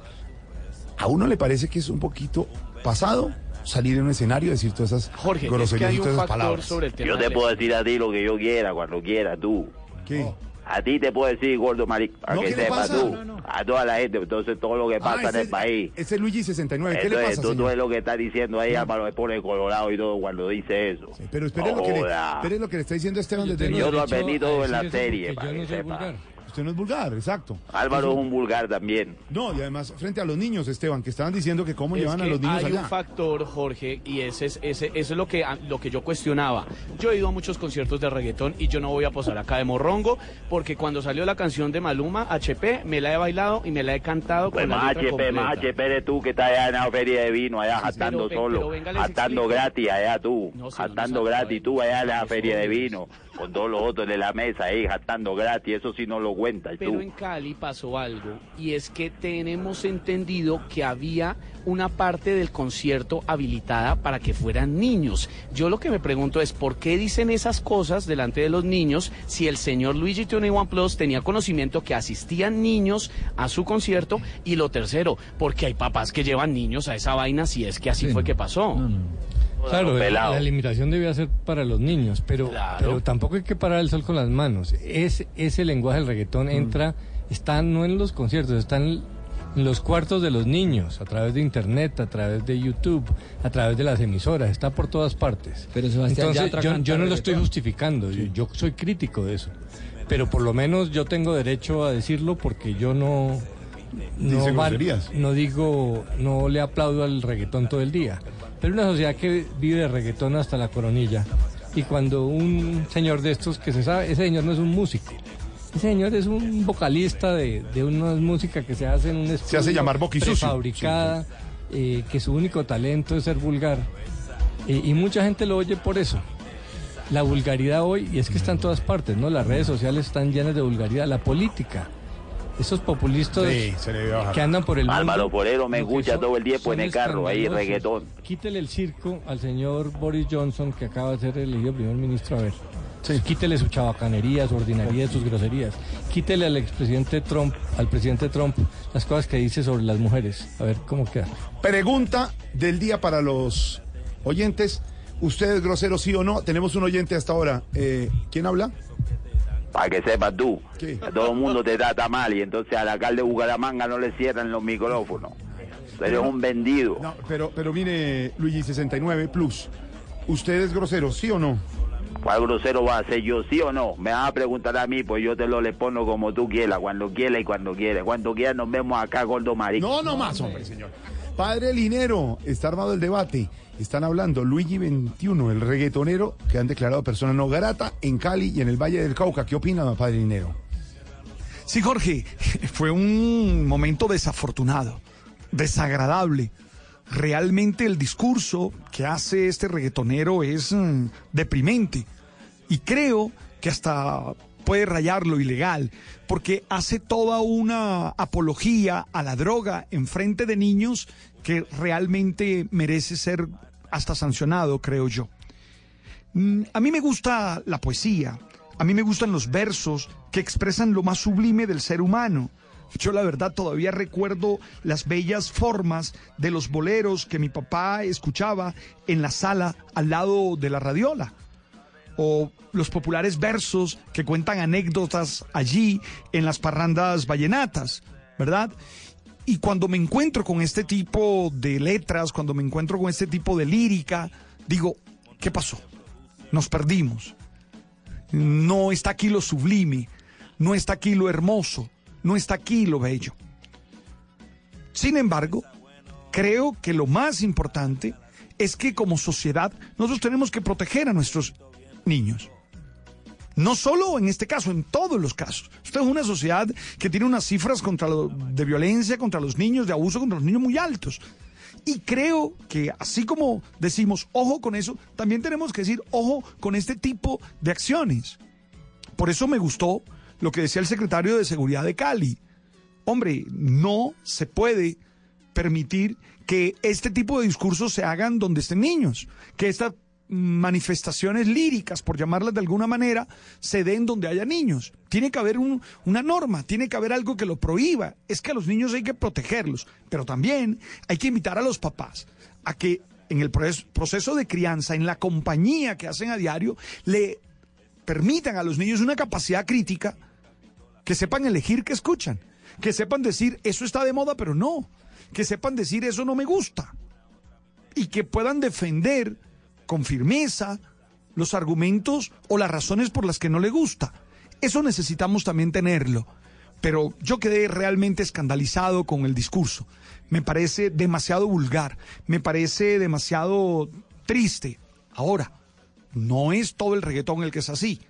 S6: ¿A uno le parece que es un poquito pasado salir en un escenario y decir todas esas
S22: Jorge, es que
S6: groserías y todas esas palabras?
S22: sobre el tema
S30: Yo te puedo decir a ti lo que yo quiera, cuando quiera, tú.
S6: ¿Qué?
S30: A ti te puedo decir, gordo marico, para
S6: No,
S30: que
S6: ¿qué le
S30: sepas
S6: pasa?
S30: tú.
S6: No, no.
S30: A toda la gente, entonces todo lo que pasa
S6: Ah,
S30: en
S6: ese-
S30: el país.
S6: Ese es Luigi 69, ¿qué le
S30: Entonces,
S6: pasa,
S30: tú, tú
S6: señor?
S30: es lo que está diciendo ahí, Álvaro, me pone colorado y todo cuando dice eso.
S6: Pero espere lo, que le, espere lo que le está diciendo Esteban desde el
S30: Yo lo aprendí todo en la serie, para que sepa.
S6: Usted no es vulgar, exacto.
S30: Álvaro es un vulgar también.
S6: No, y además, frente a los niños, Esteban, que estaban diciendo que cómo
S22: Es
S6: llevan a los niños
S22: hay
S6: allá.
S22: un factor, Jorge, y ese es, ese, eso es lo que, lo que yo cuestionaba. Yo he ido a muchos conciertos de reggaetón y yo no voy a posar acá de morrongo, porque cuando salió la canción de Maluma, HP, me la he bailado y me la he cantado
S30: Pues
S22: con la
S30: más
S22: letra
S30: HP, más
S22: completa.
S30: HP eres tú que estás allá en la feria de vino, allá
S22: Sí,
S30: jatando
S22: pero-
S30: solo, jatando
S22: explico.
S30: gratis allá tú,
S22: No, si no
S30: jatando gratis tú allá en la feria de vino, con todos los otros de la mesa ahí jatando gratis, eso sí no lo cuentas
S22: Pero
S30: tú.
S22: en Cali pasó algo y es que tenemos entendido que había una parte del concierto habilitada para que fueran niños. Yo lo que me pregunto es por qué dicen esas cosas delante de los niños si el señor Luigi 21 Plus tenía conocimiento que asistían niños a su concierto y lo tercero, porque hay papás que llevan niños a esa vaina si es que así fue que pasó.
S26: Claro, la,
S22: pelado.
S26: la limitación debía ser para los niños, pero, pero tampoco hay que parar el sol con las manos. Es, ese lenguaje del reggaetón entra, está no en los conciertos, está en, en los cuartos de los niños, a través de internet, a través de YouTube, a través de las emisoras, está por todas partes.
S24: Pero Sebastián
S26: Entonces, yo, yo no lo estoy justificando, yo, yo soy crítico de eso. Pero por lo menos yo tengo derecho a decirlo porque yo no... No, no digo, no le aplaudo al reggaetón todo el día. Pero una sociedad que vive de reggaetón hasta la coronilla. Y cuando un señor de estos que se sabe, ese señor no es un músico. Ese señor es un vocalista de, de una música que se hace en un estudio
S6: hace llamar
S26: prefabricada, eh, que su único talento es ser vulgar. Eh, y mucha gente lo oye por eso. La vulgaridad hoy, y es que está en todas partes, ¿no? Las redes sociales están llenas de vulgaridad. La política. Esos populistas
S6: Sí, se le debe bajar.
S26: que andan por el mundo.
S30: Álvaro Porero me escucha todo el tiempo en el carro, ahí reggaetón.
S26: Quítele el circo al señor Boris Johnson, que acaba de ser elegido primer ministro, a ver. Quítele su chabacanería, su ordinaria, sus groserías. Quítele al expresidente Trump, al presidente Trump, las cosas que dice sobre las mujeres. A ver cómo queda.
S6: Pregunta del día para los oyentes. ¿Usted es grosero, sí o no? Tenemos un oyente hasta ahora. Eh, ¿Quién habla?
S30: Para que sepas tú, que todo el mundo te trata mal y entonces al alcalde de Bucaramanga no le cierran los micrófonos. Tú eres un vendido.
S6: No, pero, pero mire, Luigi 69 Plus. ¿Usted es grosero, sí o no?
S30: ¿Cuál grosero va a ser yo, sí o no? Me vas a preguntar a mí, pues yo te lo le pongo como tú quieras, cuando quieras y cuando quieras. Cuando quieras nos vemos acá, gordo marico.
S6: No, no más, hombre, señor. Padre Linero, está armado el debate. Están hablando Luigi 21, el reggaetonero que han declarado persona no grata en Cali y en el Valle del Cauca. ¿Qué opina, Padre Linero?
S31: Sí, Jorge, fue un momento desafortunado, desagradable. Realmente el discurso que hace este reggaetonero es mm, deprimente y creo que hasta puede rayar lo ilegal porque hace toda una apología a la droga en frente de niños que realmente merece ser hasta sancionado, creo yo. Mm, A mí me gusta la poesía, a mí me gustan los versos que expresan lo más sublime del ser humano. Yo la verdad todavía recuerdo las bellas formas de los boleros que mi papá escuchaba en la sala al lado de la radiola. O los populares versos que cuentan anécdotas allí en las parrandas vallenatas, ¿verdad? Y cuando me encuentro con este tipo de letras, cuando me encuentro con este tipo de lírica, digo, ¿qué pasó? Nos perdimos. No está aquí lo sublime, no está aquí lo hermoso, no está aquí lo bello. Sin embargo, creo que lo más importante es que como sociedad nosotros tenemos que proteger a nuestros niños. No solo en este caso, en todos los casos. Esta es una sociedad que tiene unas cifras contra de violencia contra los niños, de abuso contra los niños muy altos. Y creo que así como decimos ojo con eso, también tenemos que decir ojo con este tipo de acciones. Por eso me gustó lo que decía el secretario de Seguridad de Cali. Hombre, no se puede permitir que este tipo de discursos se hagan donde estén niños, que estas manifestaciones líricas, por llamarlas de alguna manera, se den donde haya niños. Tiene que haber un- una norma, tiene que haber algo que lo prohíba. Es que a los niños hay que protegerlos, pero también hay que invitar a los papás a que en el proces- proceso de crianza, en la compañía que hacen a diario, le permitan a los niños una capacidad crítica que sepan elegir qué escuchan, que sepan decir eso está de moda, pero no, que sepan decir eso no me gusta y que puedan defender con firmeza los argumentos o las razones por las que no le gusta. Eso necesitamos también tenerlo. Pero yo quedé realmente escandalizado con el discurso. Me parece demasiado vulgar, me parece demasiado triste. Ahora, no es todo el reggaetón el que es así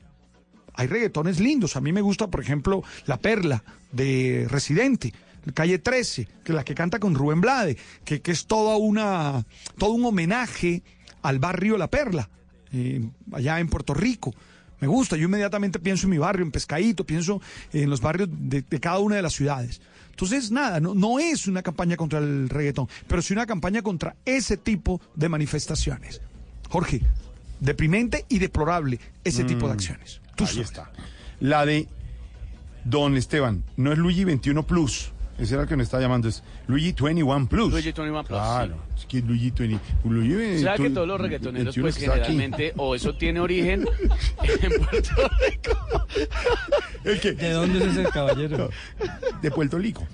S31: hay reggaetones lindos. A mí me gusta, por ejemplo, La Perla de Residente, Calle 13, que la que canta con Rubén Blade, que, que es toda una, todo un homenaje al barrio La Perla, eh, allá en Puerto Rico. Me gusta, yo inmediatamente pienso en mi barrio, en Pescadito, pienso en los barrios de, de cada una de las ciudades. Entonces, nada, no, no es una campaña contra el reggaetón, pero sí una campaña contra ese tipo de manifestaciones. Jorge, deprimente y deplorable ese tipo de
S6: Mm,
S31: acciones.
S6: Ahí está. La de Don Esteban, no es Luigi 21 Plus. Ese era el que me está llamando, es Luigi 21 Plus.
S22: Luigi 21 Plus,
S6: Claro, es que es Luigi 20. Luigi,
S22: O sea que todos los reggaetoneros,
S6: 21
S22: pues generalmente, o eso tiene origen en Puerto Rico.
S6: ¿De
S26: dónde es ese caballero?
S6: De Puerto Rico.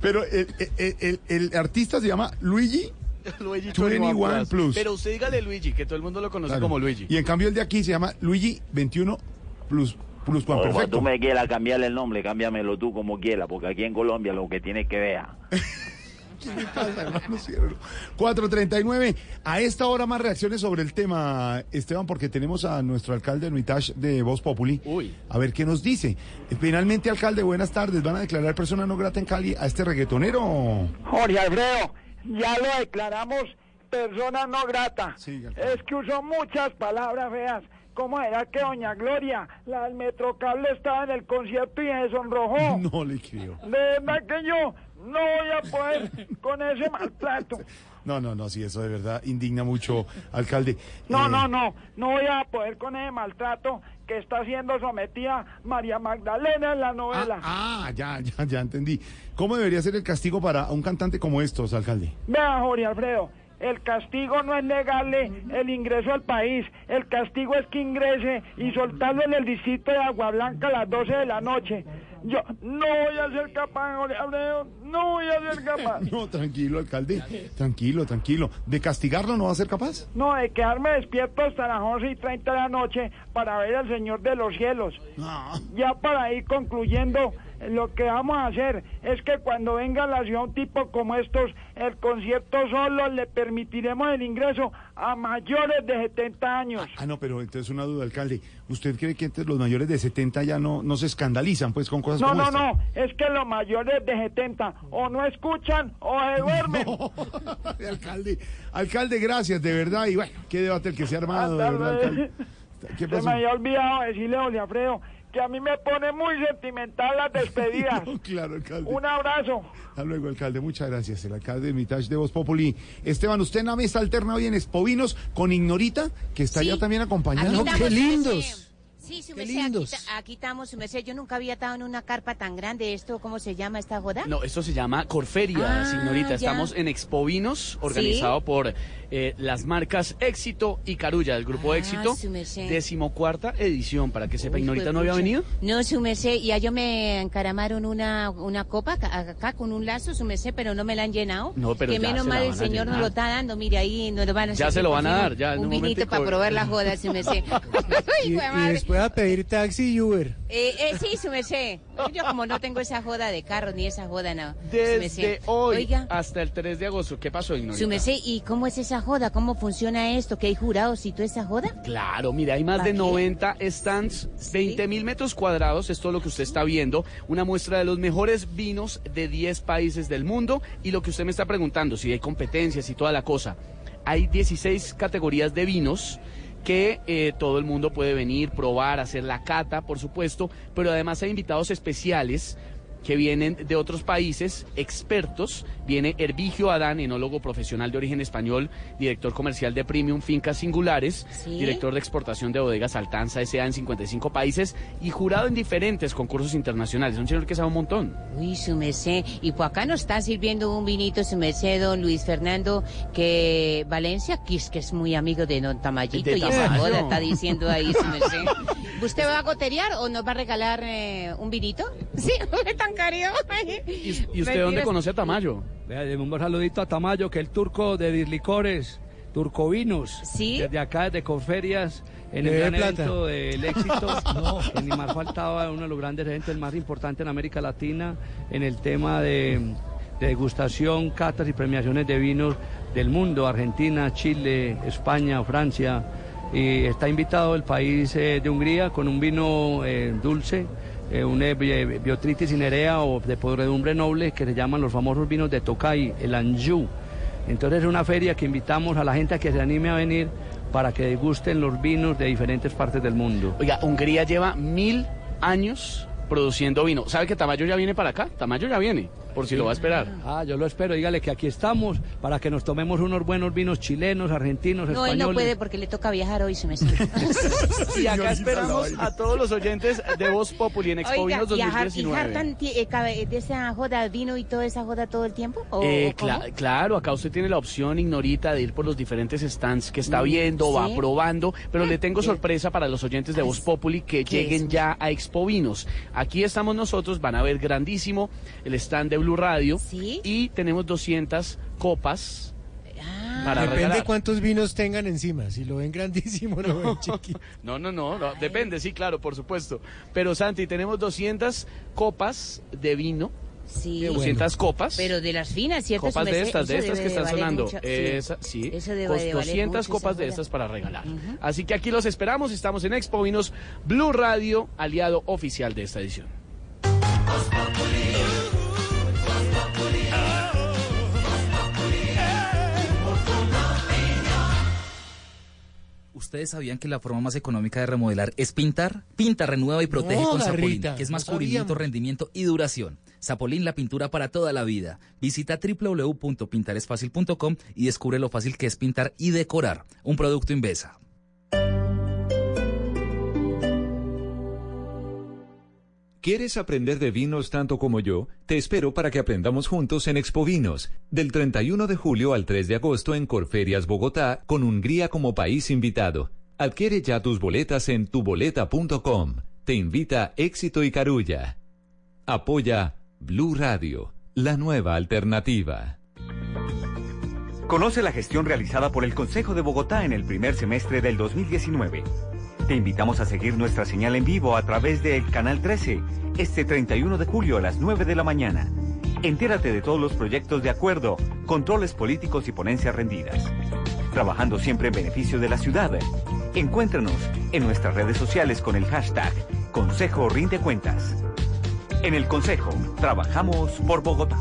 S6: Pero el, el- el- el artista se llama Luigi.
S22: Luigi
S6: 21
S22: 21
S6: Plus.
S22: Pero usted dígale Luigi, que todo el mundo lo conoce
S6: Claro.
S22: como Luigi.
S6: Y en cambio el de aquí se llama Luigi 21 Plus. Plus Juan,
S32: O cuando
S6: perfecto.
S32: tú me quieras cambiarle el nombre, cámbiamelo tú como quieras, porque aquí en Colombia lo que tienes que ver.
S6: ¿Qué le pasa, hermano? Cielo? 439. A esta hora más reacciones sobre el tema, Esteban, porque tenemos a nuestro alcalde Nuitash de Voz Populi.
S22: Uy.
S6: A ver qué nos dice. Eh, Finalmente, alcalde, buenas tardes. ¿Van a declarar persona no grata en Cali a este reggaetonero?
S33: Jorge Alfredo, ya lo declaramos persona no grata. es que usó muchas palabras feas. ¿Cómo era que doña Gloria, la del Metrocable, estaba en el concierto y se sonrojó?
S6: No le creo.
S33: De verdad que yo no voy a poder con ese maltrato.
S6: No, no, no, sí, eso de verdad indigna mucho, alcalde.
S33: No,
S6: Eh,
S33: no, no, no voy a poder con ese maltrato que está siendo sometida María Magdalena en la novela.
S6: Ah, ya, ya, ya entendí. ¿Cómo debería ser el castigo para un cantante como estos, alcalde?
S33: Vea, Jorge Alfredo, el castigo no es negarle el ingreso al país. El castigo es que ingrese y soltarlo en el distrito de Agua Blanca a las 12 de la noche. Yo no voy a ser capaz, Alfredo, no voy a ser capaz.
S6: No, tranquilo, alcalde. Tranquilo, tranquilo. ¿De castigarlo no va a ser capaz?
S33: No, de quedarme despierto hasta las 11 y 30 de la noche para ver al Señor de los cielos. Ya para ir concluyendo, lo que vamos a hacer es que cuando venga a la ciudad un tipo como estos, el concierto solo le permitiremos el ingreso a mayores de 70 años.
S6: Ah, no, pero entonces una duda, alcalde. ¿Usted cree que entonces los mayores de 70 ya no, no se escandalizan pues con cosas
S33: No,
S6: como
S33: no,
S6: esta?
S33: no, es que los mayores de 70 o no escuchan o se duermen.
S6: alcalde, alcalde, gracias, de verdad. Y bueno, qué debate el que se ha armado, de verdad, alcalde. ¿Qué
S33: Se me había olvidado decirle, Jorge Alfredo, que a mí me pone muy sentimental las despedidas.
S6: claro, alcalde.
S33: Un abrazo.
S6: Hasta luego, alcalde. Muchas gracias. El alcalde de Mitage de Voz Populi. Esteban, usted en la mesa alterna hoy en Espovinos con Ignorita, que está ya también
S23: estamos, su merced. Sí, su
S6: Qué
S23: merced, aquí,
S6: lindos.
S23: ta- aquí estamos, su merced. Yo nunca había estado en una carpa tan grande. ¿Esto cómo se llama esta joda?
S22: No, esto se llama Corferia,
S23: Ah,
S22: señorita.
S23: ya.
S22: Estamos en Expovinos, organizado por eh, las marcas Éxito y Carulla, del grupo
S23: Ah,
S22: Éxito.
S23: su merced.
S22: Decimocuarta edición, para que sepa.
S23: Uy,
S22: Ignorita no había venido.
S23: No, su merced, ya yo me encaramaron una, una copa acá, con un lazo, su merced, pero no me la han llenado.
S22: No, pero
S23: que
S22: ya
S23: menos mal el señor nos lo está dando, mire ahí nos lo van a
S22: Ya se lo van a dar, ya,
S23: Un
S22: un
S23: vinito para probar la joda, su merced.
S34: Y, y
S23: madre.
S34: Después a pedir taxi y Uber.
S23: Eh, eh, sí, su merced. Yo como no tengo esa joda de carro ni esa joda, no. su
S22: Desde hoy
S23: Oiga,
S22: hasta el 3 de agosto. ¿Qué pasó, Ignorita?
S23: su merced, ¿y cómo es esa joda? ¿Cómo funciona esto? ¿Que hay jurados y toda esa joda?
S22: Claro, mira, hay más de 90 stands, 20 mil metros cuadrados, es todo lo que usted está viendo, una muestra de los mejores vinos de 10 países del mundo y lo que usted me está preguntando, si hay competencias y toda la cosa. Hay 16 categorías de vinos que eh, todo el mundo puede venir, probar, hacer la cata, por supuesto, pero además hay invitados especiales que vienen de otros países, expertos. Viene Hervigio Adán, enólogo profesional de origen español, director comercial de Premium Fincas Singulares,
S23: Sí.
S22: director de exportación de bodegas Altanza S.A. en 55 países y jurado en diferentes concursos internacionales. Un señor que sabe un montón.
S23: Uy, su merced. Y por acá nos está sirviendo un vinito, su merced, don Luis Fernando, que Valencia, que es, que es muy amigo de don Tamayito
S22: De
S23: y esa joda está diciendo ahí, su merced. ¿Usted va a goterear o nos va a regalar eh, un vinito? Sí, tan caro.
S22: ¿Y usted dónde conoce a Tamayo?
S35: Un saludito a Tamayo, que el turco de Dislicores, Turcovinos.
S23: Sí.
S35: Desde acá, desde Conferias, en el gran
S34: plata.
S35: evento del éxito. que ni más faltaba uno de los grandes eventos más importantes en América Latina, en el tema de, de degustación, catas y premiaciones de vinos del mundo, Argentina, Chile, España, Francia. Y está invitado el país eh, de Hungría con un vino eh, dulce, eh, un eh, bi- biotritis cinerea o de podredumbre noble que se llaman los famosos vinos de Tokai, el Anjou. Entonces es una feria que invitamos a la gente a que se anime a venir para que degusten los vinos de diferentes partes del mundo.
S22: Oiga, Hungría lleva mil años produciendo vino. ¿Sabe que Tamayo ya viene para acá? Tamayo ya viene, por si lo va a esperar.
S35: Ah, yo lo espero. Dígale que aquí estamos para que nos tomemos unos buenos vinos chilenos, argentinos,
S23: No,
S35: españoles.
S23: no puede porque le toca viajar hoy, se me
S22: Y acá esperamos a todos los oyentes de Voz Populi en Expo
S23: Oiga,
S22: Vinos
S23: ¿y a Har- y
S22: 2019.
S23: hartan ti- eh, cabe- de esa joda vino y toda esa joda todo el tiempo? ¿O,
S22: Eh,
S23: o
S22: claro, acá usted tiene la opción, Ignorita, de ir por los diferentes stands que está
S23: Mm,
S22: viendo, va
S23: sí.
S22: probando, pero le tengo
S23: ¿qué?
S22: sorpresa para los oyentes de Voz Populi que
S23: ¿Qué
S22: lleguen
S23: es?
S22: ya a Expo Vinos. Aquí estamos nosotros, van a ver grandísimo el stand de Blue Radio y tenemos 200 copas para
S34: Depende
S22: regalar.
S34: cuántos vinos tengan encima. Si lo ven grandísimo, lo ven chiquito.
S22: No, no, no, no, depende, sí, claro, por supuesto. Pero Santi, tenemos 200 copas de vino.
S23: Sí.
S22: 200 copas.
S23: Pero de las finas, ¿cierto?
S22: Copas de estas, de estas que están sonando.
S23: mucho.
S22: Esa, sí.
S23: Eso debe
S22: Cos-
S23: de valer
S22: 200
S23: mucho esa
S22: copas de estas para regalar. Así que aquí los esperamos. Estamos en Expo Vinos Blue Radio, aliado oficial de esta edición.
S36: ¿Ustedes sabían que la forma más económica de remodelar es pintar? Pinta, renueva y protege
S34: No,
S36: con Zapolín, que es
S34: no
S36: más cubrimiento, rendimiento y duración. Zapolín, la pintura para toda la vida. Visita www.pintaresfacil.com y descubre lo fácil que es pintar y decorar. Un producto Invesa.
S37: ¿Quieres aprender de vinos tanto como yo? Te espero para que aprendamos juntos en Expo Vinos, del 31 de julio al 3 de agosto en Corferias, Bogotá, con Hungría como país invitado. Adquiere ya tus boletas en tuboleta.com. Te invita Éxito y Carulla. Apoya Blue Radio, la nueva alternativa.
S38: Conoce la gestión realizada por el Consejo de Bogotá en el primer semestre del 2019. Te invitamos a seguir nuestra señal en vivo a través del Canal 13, este 31 de julio a las 9 de la mañana. Entérate de todos los proyectos de acuerdo, controles políticos y ponencias rendidas. Trabajando siempre en beneficio de la ciudad. Encuéntranos en nuestras redes sociales con el hashtag Consejo Rinde Cuentas. En el Consejo, trabajamos por Bogotá.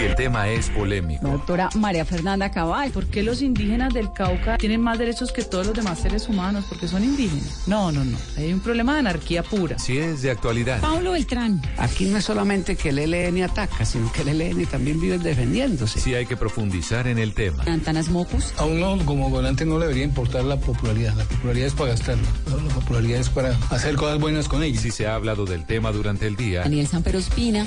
S39: Si el tema es polémico,
S40: Doctora María Fernanda Cabal, ¿por qué los indígenas del Cauca tienen más derechos que todos los demás seres humanos? Porque son indígenas. No, no, no. Hay un problema de anarquía pura.
S39: si es de actualidad,
S40: Pablo Beltrán.
S41: Aquí no es solamente que el ELN ataca, sino que el ELN también vive defendiéndose.
S39: si hay que profundizar en el tema.
S40: Antanas Mocus.
S42: A uno como gobernante no le debería importar la popularidad. La popularidad es para gastarla. La popularidad es para hacer cosas buenas con ella.
S39: Si se ha hablado del tema durante el día,
S40: Daniel Sanpero Espina.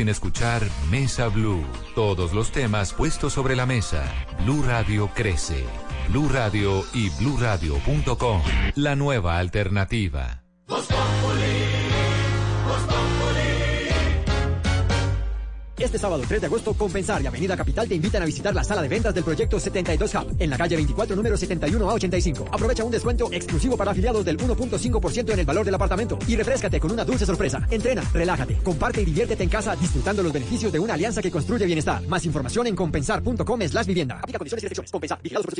S39: escuchar Mesa Blue. Todos los temas puestos sobre la mesa. Blue Radio crece. Blue Radio y bluradio.com. La nueva alternativa.
S43: Este sábado 3 de agosto, Compensar y Avenida Capital te invitan a visitar la sala de ventas del proyecto 72 Hub en la calle 24, número 71 a 85. Aprovecha un descuento exclusivo para afiliados del 1.5% en el valor del apartamento y refrescate con una dulce sorpresa. Entrena, relájate, comparte y diviértete en casa disfrutando los beneficios de una alianza que construye bienestar. Más información en compensar.com slash vivienda. Aplica condiciones y restricciones. Compensar. Vigilados por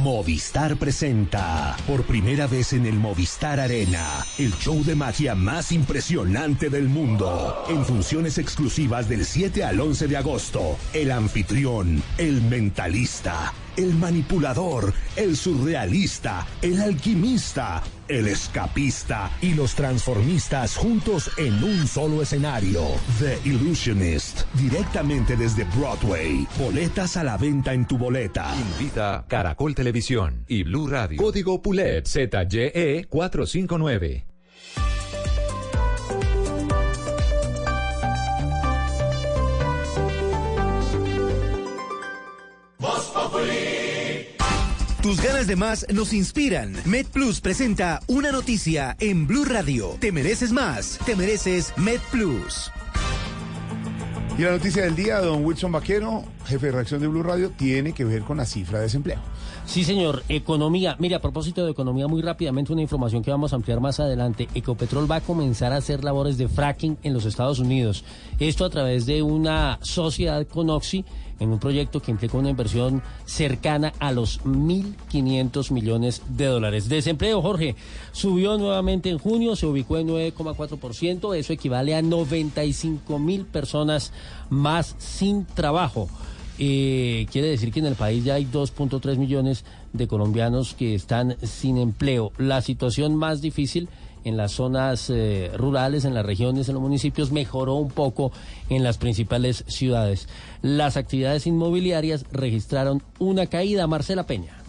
S44: Movistar presenta por primera vez en el Movistar Arena el show de magia más impresionante del mundo. En funciones exclusivas del 7 al 11 de agosto, el anfitrión, el mentalista, el manipulador, el surrealista, el alquimista, el escapista y los transformistas juntos en un solo escenario. The Illusionist, directamente desde Broadway. Boletas a la venta en tu boleta.
S39: Invita Caracol Televisión y Blue Radio. Código PULEP ZYE 459.
S16: Tus ganas de más nos inspiran. MedPlus presenta una noticia en Blue Radio. Te mereces más, te mereces MedPlus.
S6: Y la noticia del día, don Wilson Vaquero, jefe de reacción de Blue Radio, tiene que ver con la cifra de desempleo.
S28: Sí, señor. Economía. Mire, a propósito de economía, muy rápidamente una información que vamos a ampliar más adelante. Ecopetrol va a comenzar a hacer labores de fracking en los Estados Unidos. Esto a través de una sociedad con Oxy en un proyecto que implica una inversión cercana a los 1.500 millones de dólares. Desempleo, Jorge, subió nuevamente en junio, se ubicó en 9,4%, eso equivale a 95 mil personas más sin trabajo. Eh, quiere decir que en el país ya hay 2.3 millones de colombianos que están sin empleo. La situación más difícil en las zonas eh, rurales, en las regiones, en los municipios, mejoró un poco en las principales ciudades. Las actividades inmobiliarias registraron una caída. Marcela Peña.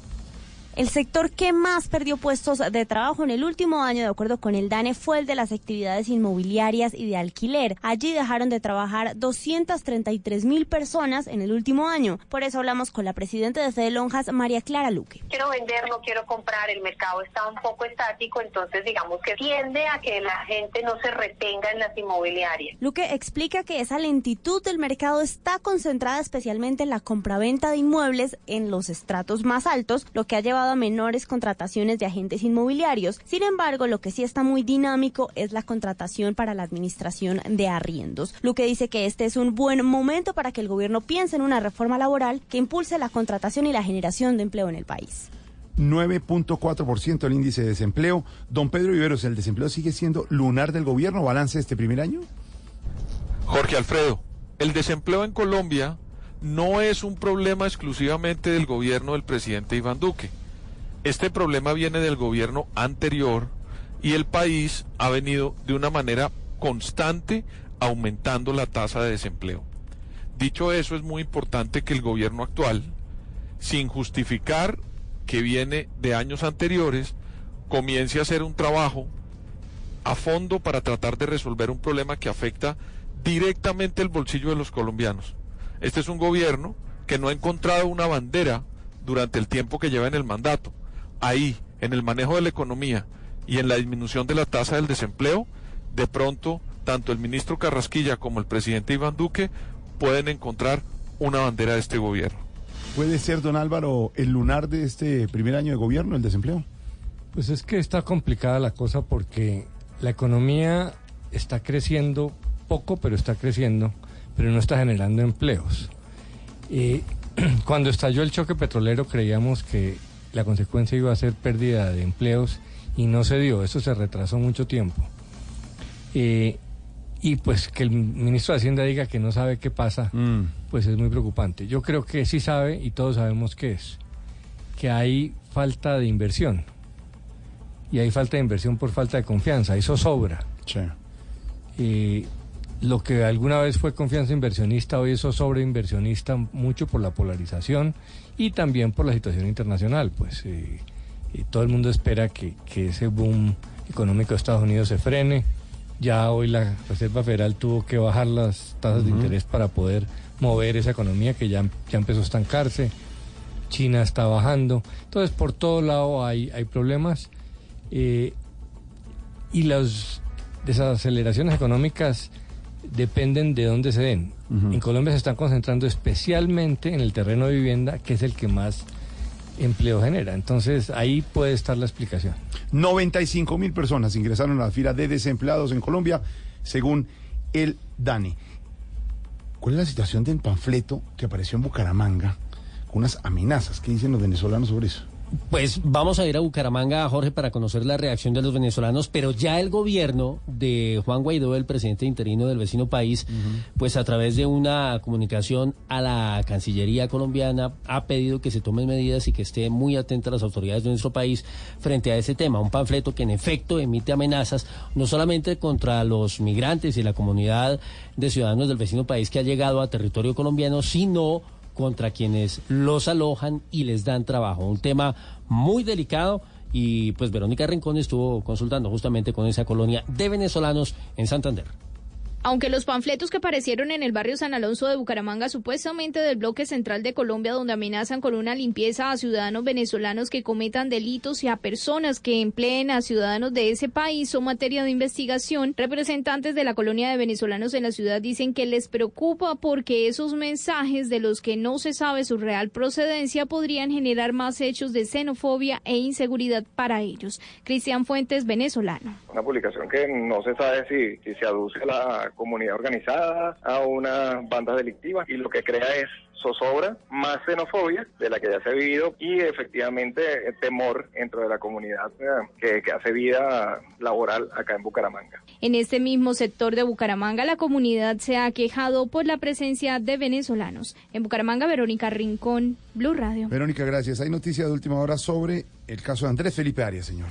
S45: El sector que más perdió puestos de trabajo en el último año, de acuerdo con el DANE, fue el de las actividades inmobiliarias y de alquiler. Allí dejaron de trabajar 233 mil personas en el último año. Por eso hablamos con la presidenta de Fede Lonjas, María Clara Luque.
S46: Quiero vender, no quiero comprar, el mercado está un poco estático, entonces digamos que tiende a que la gente no se retenga en las inmobiliarias.
S45: Luque explica que esa lentitud del mercado está concentrada especialmente en la compraventa de inmuebles en los estratos más altos, lo que ha llevado a menores contrataciones de agentes inmobiliarios. Sin embargo, lo que sí está muy dinámico es la contratación para la administración de arriendos. Luque dice que este es un buen momento para que el gobierno piense en una reforma laboral que impulse la contratación y la generación de empleo en el país.
S6: 9.4% el índice de desempleo. Don Pedro Viveros, ¿el desempleo sigue siendo lunar del gobierno? ¿Balance este primer año?
S44: Jorge Alfredo, el desempleo en Colombia no es un problema exclusivamente del gobierno del presidente Iván Duque. Este problema viene del gobierno anterior y el país ha venido de una manera constante aumentando la tasa de desempleo. Dicho eso, es muy importante que el gobierno actual, sin justificar que viene de años anteriores, comience a hacer un trabajo a fondo para tratar de resolver un problema que afecta directamente el bolsillo de los colombianos. Este es un gobierno que no ha encontrado una bandera durante el tiempo que lleva en el mandato ahí, en el manejo de la economía y en la disminución de la tasa del desempleo, de pronto tanto el ministro Carrasquilla como el presidente Iván Duque pueden encontrar una bandera de este gobierno.
S6: ¿Puede ser, don Álvaro, el lunar de este primer año de gobierno, el desempleo?
S26: Pues es que está complicada la cosa porque la economía está creciendo poco, pero está creciendo, pero no está generando empleos. Eh, cuando estalló el choque petrolero creíamos que la consecuencia iba a ser pérdida de empleos y no se dio, eso se retrasó mucho tiempo. Eh, y pues que el ministro de Hacienda diga que no sabe qué pasa,
S6: Mm.
S26: pues es muy preocupante. Yo creo que sí sabe y todos sabemos qué es, que hay falta de inversión. Y hay falta de inversión por falta de confianza, eso sobra. Eh, lo que alguna vez fue confianza inversionista, hoy eso sobre inversionista mucho por la polarización y también por la situación internacional. Pues eh, y todo el mundo espera que, que ese boom económico de Estados Unidos se frene. Ya hoy la Reserva Federal tuvo que bajar las tasas de interés para poder mover esa economía que ya, ya empezó a estancarse. China está bajando. Entonces, por todo lado hay, hay problemas. eh, y las desaceleraciones económicas dependen de dónde se den. En Colombia se están concentrando especialmente en el terreno de vivienda, que es el que más empleo genera. Entonces, ahí puede estar la explicación.
S6: 95 mil personas ingresaron a la fila de desempleados en Colombia, según el DANE. ¿Cuál es la situación del panfleto que apareció en Bucaramanga con unas amenazas? ¿Qué dicen los venezolanos sobre eso?
S28: Pues vamos a ir a Bucaramanga, Jorge, para conocer la reacción de los venezolanos, pero ya el gobierno de Juan Guaidó, el presidente interino del vecino país, pues a través de una comunicación a la Cancillería colombiana ha pedido que se tomen medidas y que esté muy atenta las autoridades de nuestro país frente a ese tema. Un panfleto que en efecto emite amenazas no solamente contra los migrantes y la comunidad de ciudadanos del vecino país que ha llegado a territorio colombiano, sino contra quienes los alojan y les dan trabajo. Un tema muy delicado y pues Verónica Rincón estuvo consultando justamente con esa colonia de venezolanos en Santander.
S47: Aunque los panfletos que aparecieron en el barrio San Alonso de Bucaramanga, supuestamente del bloque central de Colombia, donde amenazan con una limpieza a ciudadanos venezolanos que cometan delitos y a personas que empleen a ciudadanos de ese país, son materia de investigación. Representantes de la colonia de venezolanos en la ciudad dicen que les preocupa porque esos mensajes de los que no se sabe su real procedencia podrían generar más hechos de xenofobia e inseguridad para ellos. Cristian Fuentes, venezolano.
S21: Una publicación que no se sabe si, se aduce a la comunidad organizada, a una banda delictiva y lo que crea es zozobra, más xenofobia de la que ya se ha vivido y efectivamente eh, temor dentro de la comunidad eh, que, que hace vida laboral acá en Bucaramanga.
S47: En este mismo sector de Bucaramanga, la comunidad se ha quejado por la presencia de venezolanos. En Bucaramanga, Verónica Rincón, Blue Radio.
S6: Verónica, gracias. Hay noticia de última hora sobre el caso de Andrés Felipe Arias, señor.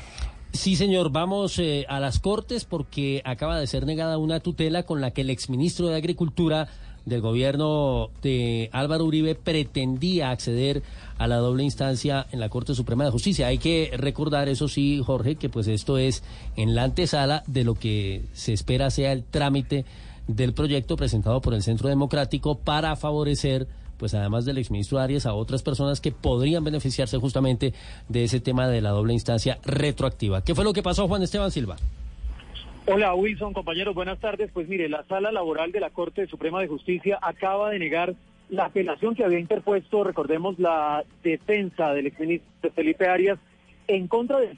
S28: Sí, señor, vamos eh, a las Cortes porque acaba de ser negada una tutela con la que el exministro de Agricultura del gobierno de Álvaro Uribe pretendía acceder a la doble instancia en la Corte Suprema de Justicia. Hay que recordar, eso sí, Jorge, que pues esto es en la antesala de lo que se espera sea el trámite del proyecto presentado por el Centro Democrático para favorecer pues además del exministro Arias, a otras personas que podrían beneficiarse justamente de ese tema de la doble instancia retroactiva. ¿Qué fue lo que pasó, Juan Esteban Silva?
S48: Hola Wilson, compañeros, buenas tardes. Pues mire, la sala laboral de la Corte Suprema de Justicia acaba de negar la apelación que había interpuesto, recordemos, la defensa del exministro Felipe Arias en contra de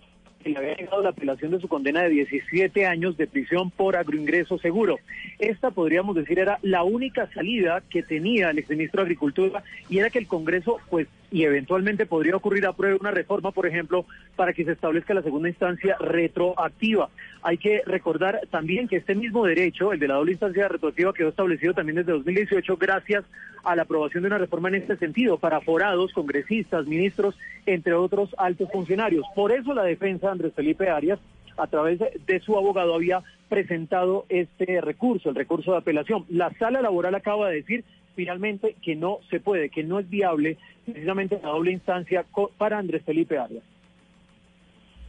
S48: que le había negado la apelación de su condena de 17 años de prisión por agroingreso seguro. Esta, podríamos decir, era la única salida que tenía el exministro de Agricultura y era que el Congreso, pues, y eventualmente podría ocurrir apruebe una reforma, por ejemplo, para que se establezca la segunda instancia retroactiva. Hay que recordar también que este mismo derecho, el de la doble instancia retroactiva, quedó establecido también desde 2018 gracias a la aprobación de una reforma en este sentido para forados, congresistas, ministros, entre otros altos funcionarios. Por eso la defensa de Andrés Felipe Arias a través de su abogado había presentado este recurso, el recurso de apelación. La sala laboral acaba de decir finalmente que no se puede, que no es viable precisamente la doble instancia para Andrés Felipe Arias.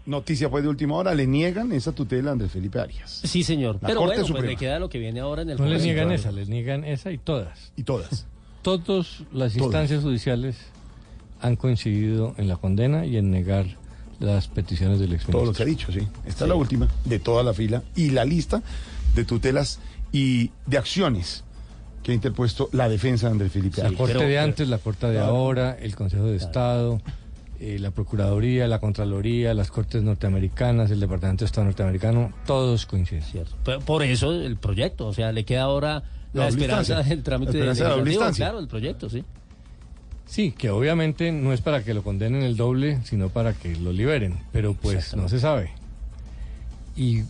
S6: Noticia pues de última hora, le niegan esa tutela a Andrés Felipe Arias.
S28: Sí, señor.
S6: La
S28: Pero
S6: Corte
S28: bueno, pues le queda lo que viene ahora en el
S26: No les niegan esa, les niegan esa y todas.
S6: Y todas.
S26: Todas las
S6: Todas.
S26: instancias judiciales han coincidido en la condena y en negar las peticiones del exministro.
S6: Todo lo que ha dicho, sí. Esta es la última de toda la fila y la lista de tutelas y de acciones que ha interpuesto la defensa de Andrés Felipe
S26: La
S6: Arias.
S26: corte de antes, la corte de ahora, el Consejo de Estado, eh, la Procuraduría, la Contraloría, las Cortes norteamericanas, el Departamento de Estado norteamericano, todos coinciden.
S28: Por- Por eso el proyecto, o sea, le queda ahora la, esperanza del trámite
S26: La esperanza de la.
S28: Claro, el proyecto, sí.
S26: Sí, que obviamente no es para que lo condenen el doble, sino para que lo liberen, pero pues no se sabe. Y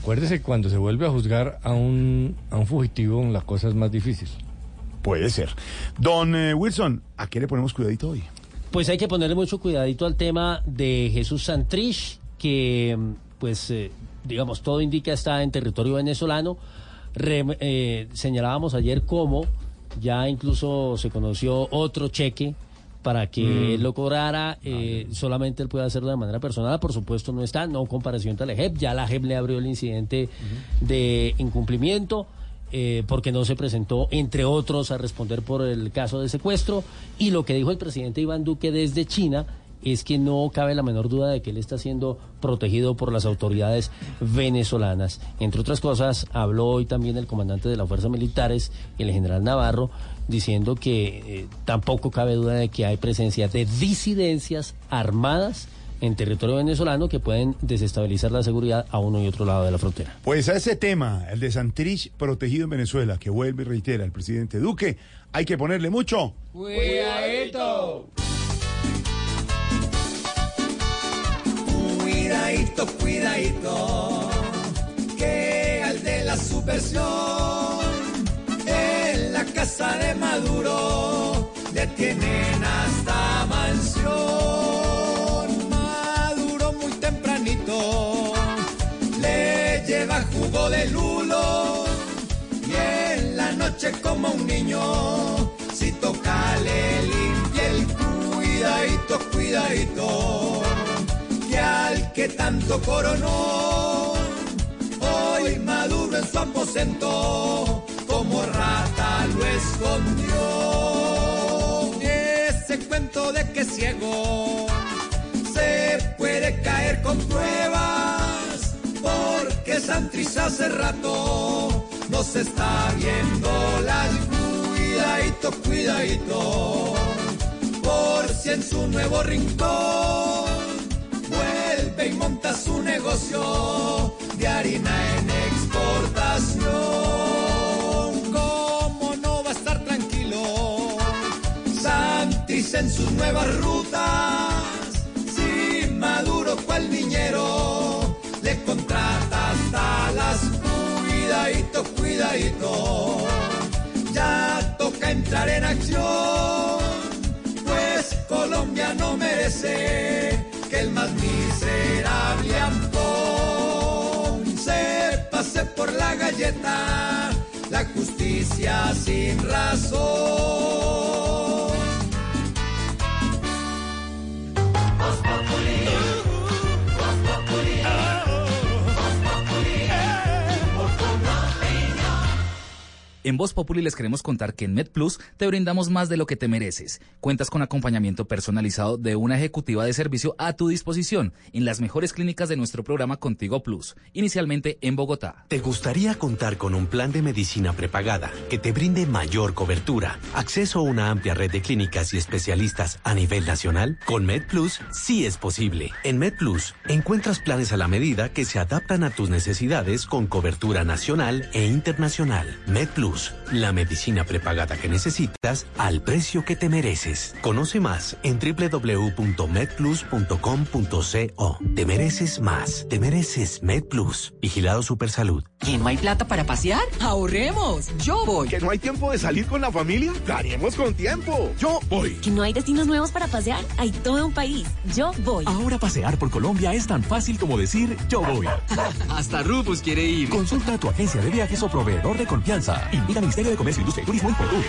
S26: acuérdese, cuando se vuelve a juzgar a un, a un fugitivo, la cosa es más difícil.
S6: Puede ser. Don eh, Wilson, ¿a qué le ponemos cuidadito hoy?
S28: Pues hay que ponerle mucho cuidadito al tema de Jesús Santrich, que mm, pues eh, digamos todo indica está en territorio venezolano. Re- eh, señalábamos ayer cómo ya incluso se conoció otro cheque para que
S49: Mm.
S28: él lo cobrara, eh, solamente él puede hacerlo de manera personal, por supuesto no está, no comparación ante la JEP, ya la JEP le abrió el incidente de incumplimiento, eh, porque no se presentó, entre otros, a responder por el caso de secuestro, y lo que dijo el presidente Iván Duque desde China es que no cabe la menor duda de que él está siendo protegido por las autoridades venezolanas. Entre otras cosas, habló hoy también el comandante de las fuerzas militares, el general Navarro, diciendo que eh, tampoco cabe duda de que hay presencia de disidencias armadas en territorio venezolano que pueden desestabilizar la seguridad a uno y otro lado de la frontera.
S6: Pues a ese tema, el de Santrich protegido en Venezuela, que vuelve y reitera el presidente Duque, hay que ponerle mucho.
S49: Cuidadito.
S11: Cuidadito, cuidadito, que al de la subversión en la casa de Maduro detienen hasta mansión. Y en la noche como un niño si toca le limpia cuidadito, cuidadito que al que tanto coronó, hoy
S50: Maduro en su aposento, como rata lo escondió. Ese cuento de que ciego se puede caer con pruebas, porque Santrich hace rato nos está viendo las cuidadito, cuidadito, por si en su nuevo rincón vuelve y monta su negocio de harina en exportación. ¿Cómo no va a estar tranquilo? Santis en sus nuevas rutas, si Maduro cual niñero le contrata hasta las cuidadito, cuidadito. Ya toca entrar en acción, pues Colombia no merece que el más miserable Ampón se pase por la galleta, la justicia sin razón.
S36: En Voz Populi les queremos contar que en MedPlus te brindamos más de lo que te mereces. Cuentas con acompañamiento personalizado de una ejecutiva de servicio a tu disposición en las mejores clínicas de nuestro programa Contigo Plus, inicialmente en Bogotá.
S51: ¿Te gustaría contar con un plan de medicina prepagada que te brinde mayor cobertura, acceso a una amplia red de clínicas y especialistas a nivel nacional? Con MedPlus sí es posible. En MedPlus encuentras planes a la medida que se adaptan a tus necesidades con cobertura nacional e internacional. MedPlus, la medicina prepagada que necesitas al precio que te mereces. Conoce más en www.medplus.com.co. Te mereces más. Te mereces MedPlus. Vigilado Supersalud.
S45: ¿Que no hay plata para pasear? ¡Ahorremos! ¡Yo voy!
S52: ¿Que no hay tiempo de salir con la familia? ¡Daremos con tiempo! ¡Yo voy!
S45: ¿Que no hay destinos nuevos para pasear? Hay todo un país. ¡Yo voy!
S51: Ahora pasear por Colombia es tan fácil como decir yo voy.
S45: Hasta Rufus quiere ir.
S51: Consulta a tu agencia de viajes o proveedor de confianza. Invita al Ministerio de Comercio, Industria y Turismo y Portugal.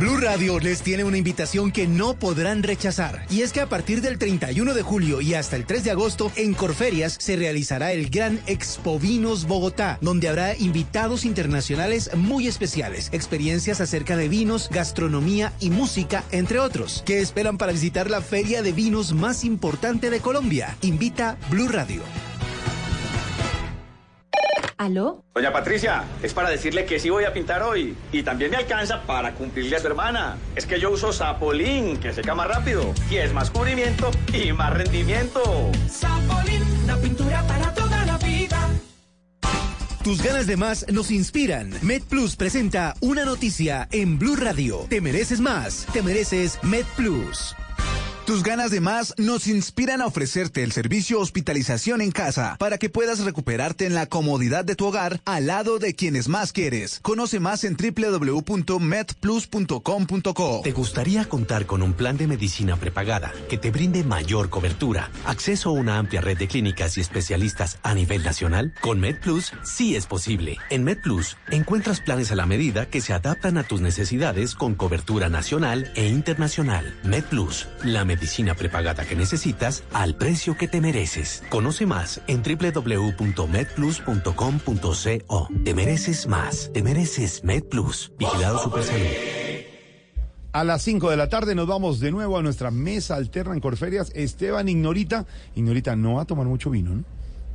S16: Blue Radio les tiene una invitación que no podrán rechazar. Y es que a partir del 31 de julio y hasta el 3 de agosto, en Corferias se realizará el Gran Expo Vinos Bogotá, donde habrá invitados internacionales muy especiales, experiencias acerca de vinos, gastronomía y música, entre otros. ¿Qué esperan para visitar la feria de vinos más importante de Colombia? Invita Blue Radio.
S53: ¿Aló?
S54: Doña Patricia, es para decirle que sí voy a pintar hoy. Y también me alcanza para cumplirle a su hermana. Es que yo uso Sapolín, que seca más rápido. Y es más cubrimiento y más rendimiento.
S50: Sapolín, la pintura para toda la vida.
S16: Tus ganas de más nos inspiran. MedPlus presenta una noticia en Blue Radio. Te mereces más. Te mereces MedPlus.
S55: Tus ganas de más nos inspiran a ofrecerte el servicio hospitalización en casa para que puedas recuperarte en la comodidad de tu hogar al lado de quienes más quieres. Conoce más en www.medplus.com.co.
S51: ¿Te gustaría contar con un plan de medicina prepagada que te brinde mayor cobertura, acceso a una amplia red de clínicas y especialistas a nivel nacional? Con MedPlus sí es posible. En MedPlus encuentras planes a la medida que se adaptan a tus necesidades con cobertura nacional e internacional. MedPlus, la medicina prepagada que necesitas al precio que te mereces. Conoce más en www.medplus.com.co. Te mereces más. Te mereces MedPlus. Vigilado Supersalud.
S6: A las 5 de la tarde nos vamos de nuevo a nuestra mesa alterna en Corferias. Esteban Ignorita. Ignorita, no va a tomar mucho vino, ¿no?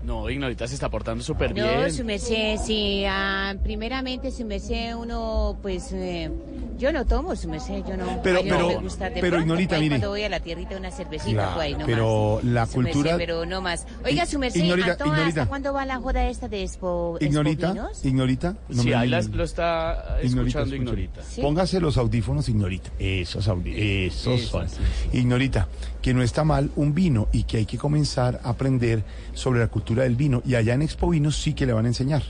S22: No, Ignorita se está portando súper
S23: No,
S22: bien.
S23: su merced, sí. ah, primeramente, su merced, uno, pues, eh, yo no tomo, su merced, yo no.
S6: Pero-
S23: ay, no
S6: pero-
S23: me gusta. De
S6: pero,
S23: pronto,
S6: Ignorita, mire.
S23: Cuando voy a la tierrita, una cervecita,
S6: Claro,
S23: pues, no
S6: pero
S23: más.
S6: la
S23: Su merced,
S6: cultura-
S23: pero no más. Oiga, su merced,
S6: Ignorita,
S23: ¿a toda-
S6: Ignorita.
S23: ¿hasta cuándo va la joda esta de Expo,
S6: Ignorita,
S23: Expo
S6: Ignorita. no
S22: sí, ahí las- lo está escuchando
S6: escucha.
S22: Ignorita.
S23: ¿Sí?
S6: Póngase los audífonos, Ignorita. Esos audífonos. Esos
S22: Eso,
S6: son.
S22: sí,
S6: Ignorita, que no está mal un vino y que hay que comenzar a aprender sobre la cultura del vino. Y allá en Expo Vinos sí que le van a enseñar.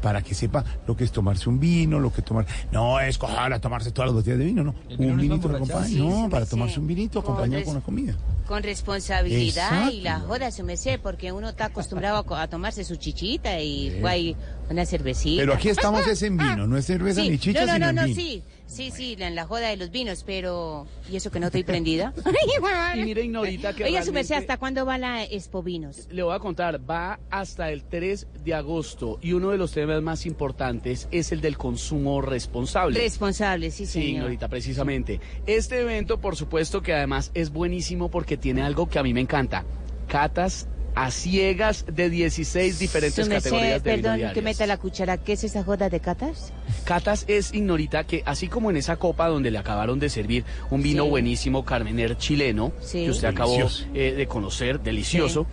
S6: Para que sepa lo que es tomarse un vino, lo que tomar. No es cojar a tomarse todas las botellas de vino, no.
S23: ¿El vino
S6: Un
S23: no
S6: vinito
S23: para
S6: acompaña. No,
S23: Sí, sí,
S6: para tomarse un vinito
S23: Con
S6: acompañado
S23: res-
S6: con la comida.
S23: Con responsabilidad y la joda, su merced, porque uno está acostumbrado a, tomarse su chichita y
S6: Sí.
S23: guay, una cervecita.
S6: Pero aquí estamos es en vino, no es cerveza
S23: Sí,
S6: ni chicha,
S23: no, no,
S6: sino
S23: no,
S6: en
S23: no,
S6: vino.
S23: sí. Sí, sí, en la joda de los vinos, pero... ¿Y eso que no estoy prendida?
S22: Y mire, Ignorita, que
S23: Oiga, su merced,
S22: realmente-
S23: ¿hasta cuándo va la Expo Vinos?
S22: Le voy a contar, va hasta el 3 de agosto y uno de los temas más importantes es el del consumo responsable.
S23: Responsable, sí,
S22: Sí,
S23: señor.
S22: Ignorita, precisamente. Este evento, por supuesto, que además es buenísimo porque tiene algo que a mí me encanta. Catas a ciegas de 16 diferentes categorías de vino
S23: perdón que
S22: diarias.
S23: meta la cuchara. ¿Qué es esa joda de catas?
S22: Catas es ignorita que así como en esa copa donde le acabaron de servir un vino
S23: Sí.
S22: buenísimo carmener chileno
S23: Sí.
S22: que usted acabó eh, de conocer, delicioso,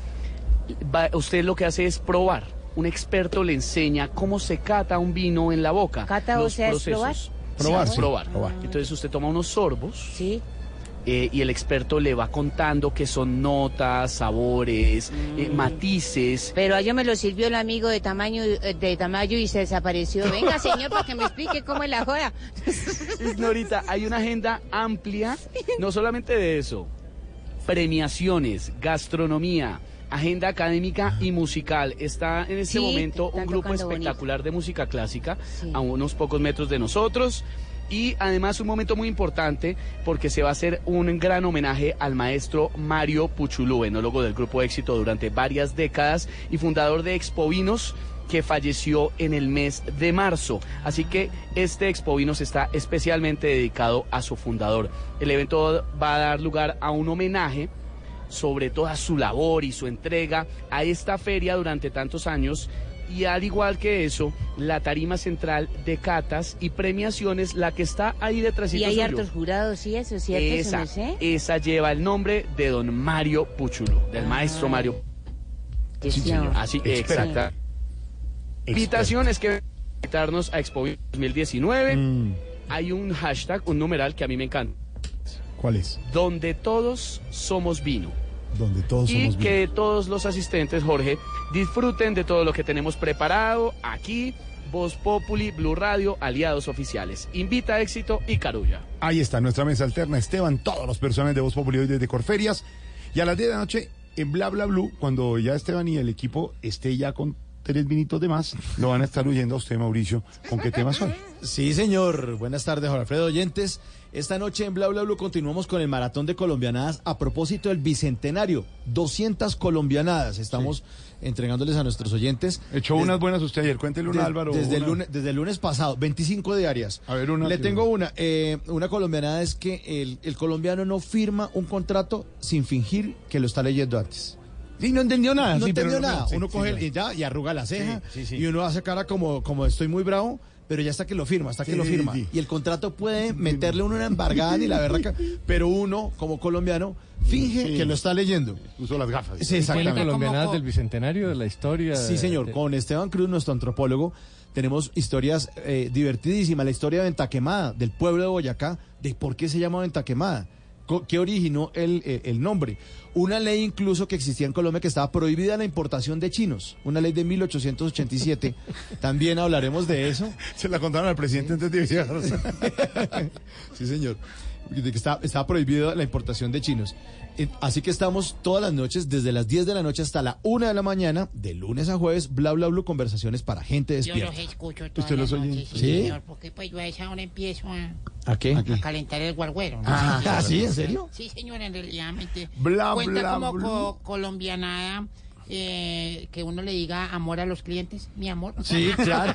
S22: va- usted lo que hace es probar. Un experto le enseña cómo se cata un vino en la boca.
S23: Cata, o
S22: los
S23: sea, es
S22: procesos.
S23: probar.
S22: Sí,
S6: Probar,
S22: es
S6: sí,
S22: probar.
S6: probar.
S22: Entonces usted toma unos sorbos
S23: Sí.
S22: Eh, y el experto le va contando qué son notas, sabores, eh, matices.
S23: Pero a yo me lo sirvió el amigo de tamaño eh, de Tamayo y se desapareció. Venga, señor, para que me explique cómo es la joda.
S22: Ignorita, hay una agenda amplia, no solamente de eso, premiaciones, gastronomía, agenda académica y musical. Está en este
S23: Sí,
S22: momento un grupo
S23: bonito.
S22: espectacular de música clásica
S23: Sí.
S22: a unos pocos metros de nosotros. Y además un momento muy importante porque se va a hacer un gran homenaje al maestro Mario Puchulú, enólogo del grupo Éxito durante varias décadas y fundador de Expo Vinos que falleció en el mes de marzo. Así que este Expo Vinos está especialmente dedicado a su fundador. El evento va a dar lugar a un homenaje sobre toda su labor y su entrega a esta feria durante tantos años. Y al igual que eso, la tarima central de catas y premiaciones, la que está ahí detrás
S23: Y hay hartos jurados, sí, eso es cierto,
S22: esa,
S23: merced.
S22: esa lleva el nombre de don Mario Puchulo, del maestro Mario.
S23: Sí, señor.
S22: Así exacta. Invitación es que invitarnos a Expo 2019.
S6: Mm,
S22: Hay un hashtag, un numeral que a mí me encanta.
S6: ¿Cuál es?
S22: Donde todos somos vino.
S6: Donde todos
S22: y
S6: somos
S22: que todos los asistentes, Jorge, disfruten de todo lo que tenemos preparado aquí. Voz Populi, Blue Radio, aliados oficiales. Invita éxito y carulla.
S6: Ahí está nuestra mesa alterna. Esteban, todos los personajes de Voz Populi hoy desde Corferias. Y a las 10 de la noche, en Bla Bla Blue, cuando ya Esteban y el equipo esté ya con tres vinitos de más, lo van a estar oyendo a usted, Mauricio. ¿Con qué temas son?
S19: Sí, señor. Buenas tardes, Jorge Alfredo Oyentes. Esta noche en Bla Bla Blue continuamos con el maratón de colombianadas a propósito del bicentenario. 200 colombianadas estamos entregándoles a nuestros oyentes.
S6: Echó unas buenas usted ayer. Cuéntele una,
S19: de-
S6: Álvaro.
S19: Desde, el lunes, desde el lunes pasado, 25 diarias.
S6: A ver, una.
S19: Le tengo una. eh, una colombianada es que el, el colombiano no firma un contrato sin fingir que lo está leyendo antes.
S6: Sí, no entendió nada.
S19: No
S6: sí, pero
S19: entendió
S6: no,
S19: nada.
S6: sí,
S19: Uno coge
S6: sí.
S19: el- y ya y arruga la ceja y uno hace cara como, como estoy muy bravo, pero ya hasta que lo firma, hasta que
S6: Sí,
S19: lo firma.
S6: sí.
S19: Y el contrato puede meterle uno una embargada ni la verdad, pero uno como colombiano finge
S6: Sí.
S19: que lo está leyendo.
S6: Usó las gafas.
S19: Sí,
S26: ¿Tiene
S19: exactamente.
S26: colombianadas del Bicentenario, de la historia?
S19: Sí, señor.
S26: de-
S19: Con Esteban Cruz, nuestro antropólogo, tenemos historias eh, divertidísimas. La historia de Ventaquemada, del pueblo de Boyacá, de por qué se llama Ventaquemada. ¿Qué originó el, el- el nombre? Una ley incluso que existía en Colombia que estaba prohibida la importación de chinos. Una ley de 1887. También hablaremos de eso.
S6: Se la contaron al presidente antes de llegar.
S19: Sí, señor. De que está, está prohibida la importación de chinos. Eh, Así que estamos todas las noches, desde las 10 de la noche hasta la 1 de la mañana, de lunes a jueves, bla, bla, bla, conversaciones para gente
S56: Yo
S19: despierta.
S56: los escucho todas
S19: ¿Usted los oye?
S56: noches, sí,
S19: ¿Sí?
S56: señor, porque pues yo a esa hora empiezo a,
S19: ¿A qué?
S56: a calentar el guarguero. ¿no?
S19: Ah. ¿sí? ¿En serio?
S56: Sí, señor, en realidad.
S6: Bla,
S56: Cuenta
S6: bla,
S56: como
S6: bla.
S56: co- colombianada eh, que uno le diga amor a los clientes, mi amor.
S19: Sí, claro.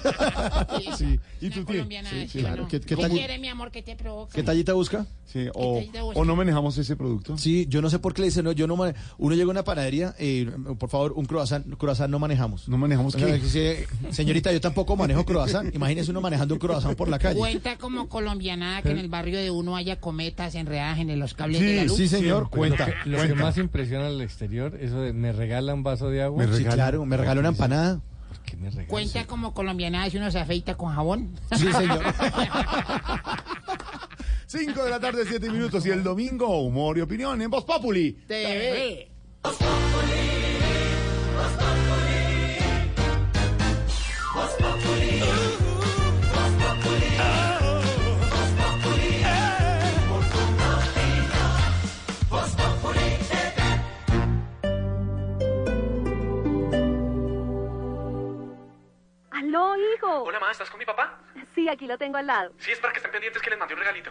S19: Sí.
S56: ¿Y tú
S19: Sí,
S56: Sí,
S19: claro. ¿Qué, qué
S56: ¿Qué quiere, mi amor, que te provoca?
S19: qué tallita busca?
S6: Sí, o,
S56: busca?
S6: o no manejamos ese producto.
S19: Sí, yo no sé por qué le dicen, no, yo no mane- Uno llega a una panadería, eh, por favor, un croissant, croissant no manejamos.
S6: No manejamos
S19: O sea,
S6: qué.
S19: Señorita, yo tampoco manejo croissant. Imagínese uno manejando un croissant por la calle.
S56: Cuenta como colombianada que en el barrio de uno haya cometas enredadas en los cables de la
S19: Sí,
S56: luz.
S19: sí, señor,
S26: Lo
S19: cuenta.
S26: que, lo que más impresiona al exterior, eso de me regala un vaso de agua.
S19: Sí, claro, me regaló una empanada.
S26: ¿Por qué me regala?
S56: Cuenta como colombianada si uno se afeita con jabón.
S19: Sí, señor.
S6: 5 de la tarde, 7 minutos. Y el domingo, humor y opinión en Voz Populi.
S56: TV.
S36: Aló, hijo.
S57: Hola, mamá, ¿estás con mi papá?
S36: Sí, aquí lo tengo al lado.
S57: Sí, es para que esté
S58: pendientes que les mandé un regalito.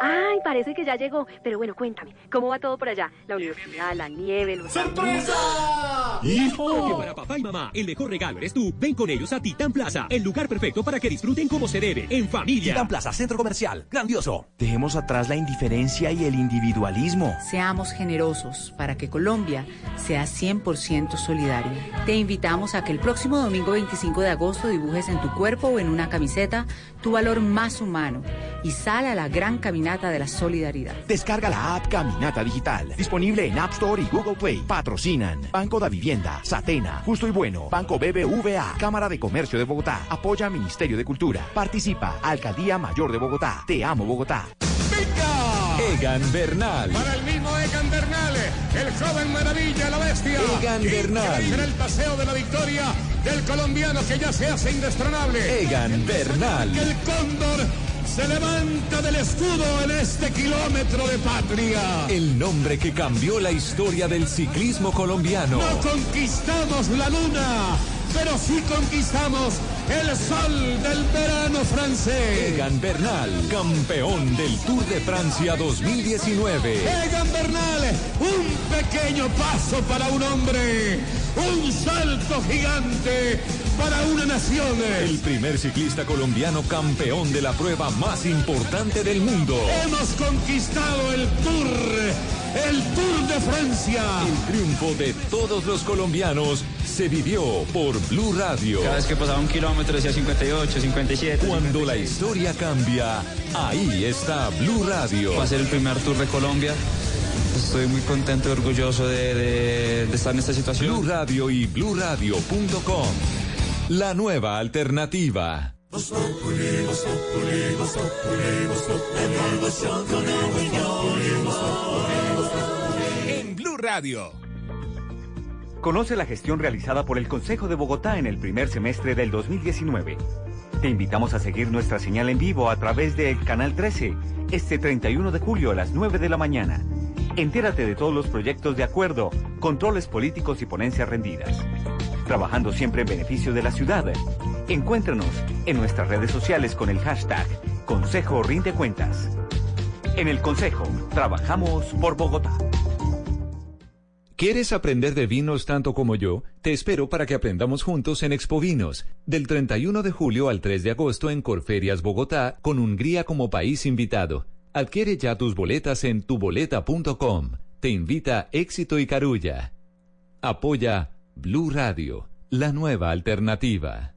S59: Ay, parece que ya llegó. Pero bueno, cuéntame, ¿cómo va todo por allá? La universidad, la nieve, los...
S60: ¡Sorpresa!
S61: ¡Hijo! Que para papá y mamá, el mejor regalo eres tú. Ven con ellos a Titán Plaza, el lugar perfecto para que disfruten como se debe, en familia.
S62: Titán Plaza, centro comercial. Grandioso. Dejemos atrás la indiferencia y el individualismo.
S63: Seamos generosos para que Colombia sea 100% solidaria. Te invitamos a que el próximo domingo 25 de agosto dibujes en tu cuerpo o en una camiseta tu valor más humano y sal a la gran caminata de la solidaridad.
S62: Descarga la app Caminata Digital. Disponible en App Store y Google Play. Patrocinan Banco da Vivienda, Satena, Justo y Bueno, Banco BBVA, Cámara de Comercio de Bogotá. Apoya Ministerio de Cultura. Participa Alcaldía Mayor de Bogotá. Te amo Bogotá.
S39: Egan Bernal.
S64: Para el mismo Egan Bernal, el joven maravilla, la bestia.
S39: Egan Bernal.
S64: Será el paseo de la victoria del colombiano que ya se hace indestronable.
S39: Egan Bernal.
S64: El cóndor se levanta del escudo en este kilómetro de patria.
S39: El nombre que cambió la historia del ciclismo colombiano.
S64: No conquistamos la luna, pero sí conquistamos el sol del verano francés.
S39: Egan Bernal, campeón del Tour de Francia 2019.
S64: Egan Bernal, un pequeño paso para un hombre, un salto gigante para una nación.
S39: El primer ciclista colombiano campeón de la prueba más importante del mundo.
S64: Hemos conquistado el Tour, el Tour de Francia.
S39: El triunfo de todos los colombianos se vivió por Blue Radio.
S36: Cada vez que pasaba un kilómetro decía 58, 57.
S39: Cuando la historia cambia, ahí está Blue Radio.
S36: Va a ser el primer Tour de Colombia. Estoy muy contento y orgulloso de, de, de estar en esta situación.
S39: Blue Radio y BlueRadio.com. La nueva alternativa.
S65: En Blue Radio.
S66: Conoce la gestión realizada por el Consejo de Bogotá en el primer semestre del 2019. Te invitamos a seguir nuestra señal en vivo a través del Canal 13 este 31 de julio a las 9 de la mañana. Entérate de todos los proyectos de acuerdo, controles políticos y ponencias rendidas. Trabajando siempre en beneficio de la ciudad. Encuéntranos en nuestras redes sociales con el hashtag Consejo Rinde Cuentas. En el Consejo, trabajamos por Bogotá.
S39: ¿Quieres aprender de vinos tanto como yo? Te espero para que aprendamos juntos en Expo Vinos, del 31 de julio al 3 de agosto en Corferias, Bogotá, con Hungría como país invitado. Adquiere ya tus boletas en tuboleta.com. Te invita Éxito y Carulla. Apoya Blue Radio, la nueva alternativa.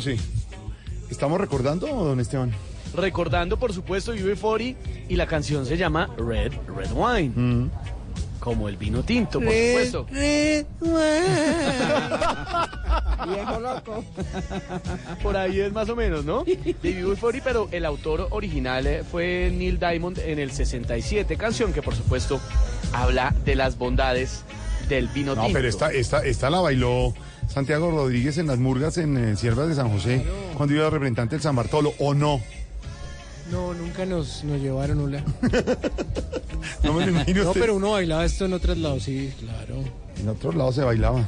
S6: Cinco y once. ¿Estamos recordando, don Esteban?
S22: Recordando, por supuesto, UB40 y la canción se llama Red Red Wine. Como el vino tinto, por
S67: Red,
S22: supuesto.
S67: Red Viejo loco.
S22: Por ahí es más o menos, ¿no? De UB40, pero el autor original eh, fue Neil Diamond en el 67, canción que por supuesto habla de las bondades del vino
S6: No,
S22: tinto.
S6: pero esta, esta, esta la bailó Santiago Rodríguez en las murgas en eh, Siervas de San José, cuando iba representante del San Bartolo, ¿o no?
S34: No, nunca nos, nos llevaron una.
S6: No me lo imagino
S34: No, pero uno bailaba esto en otros lados, sí, claro.
S6: En otros lados se bailaba.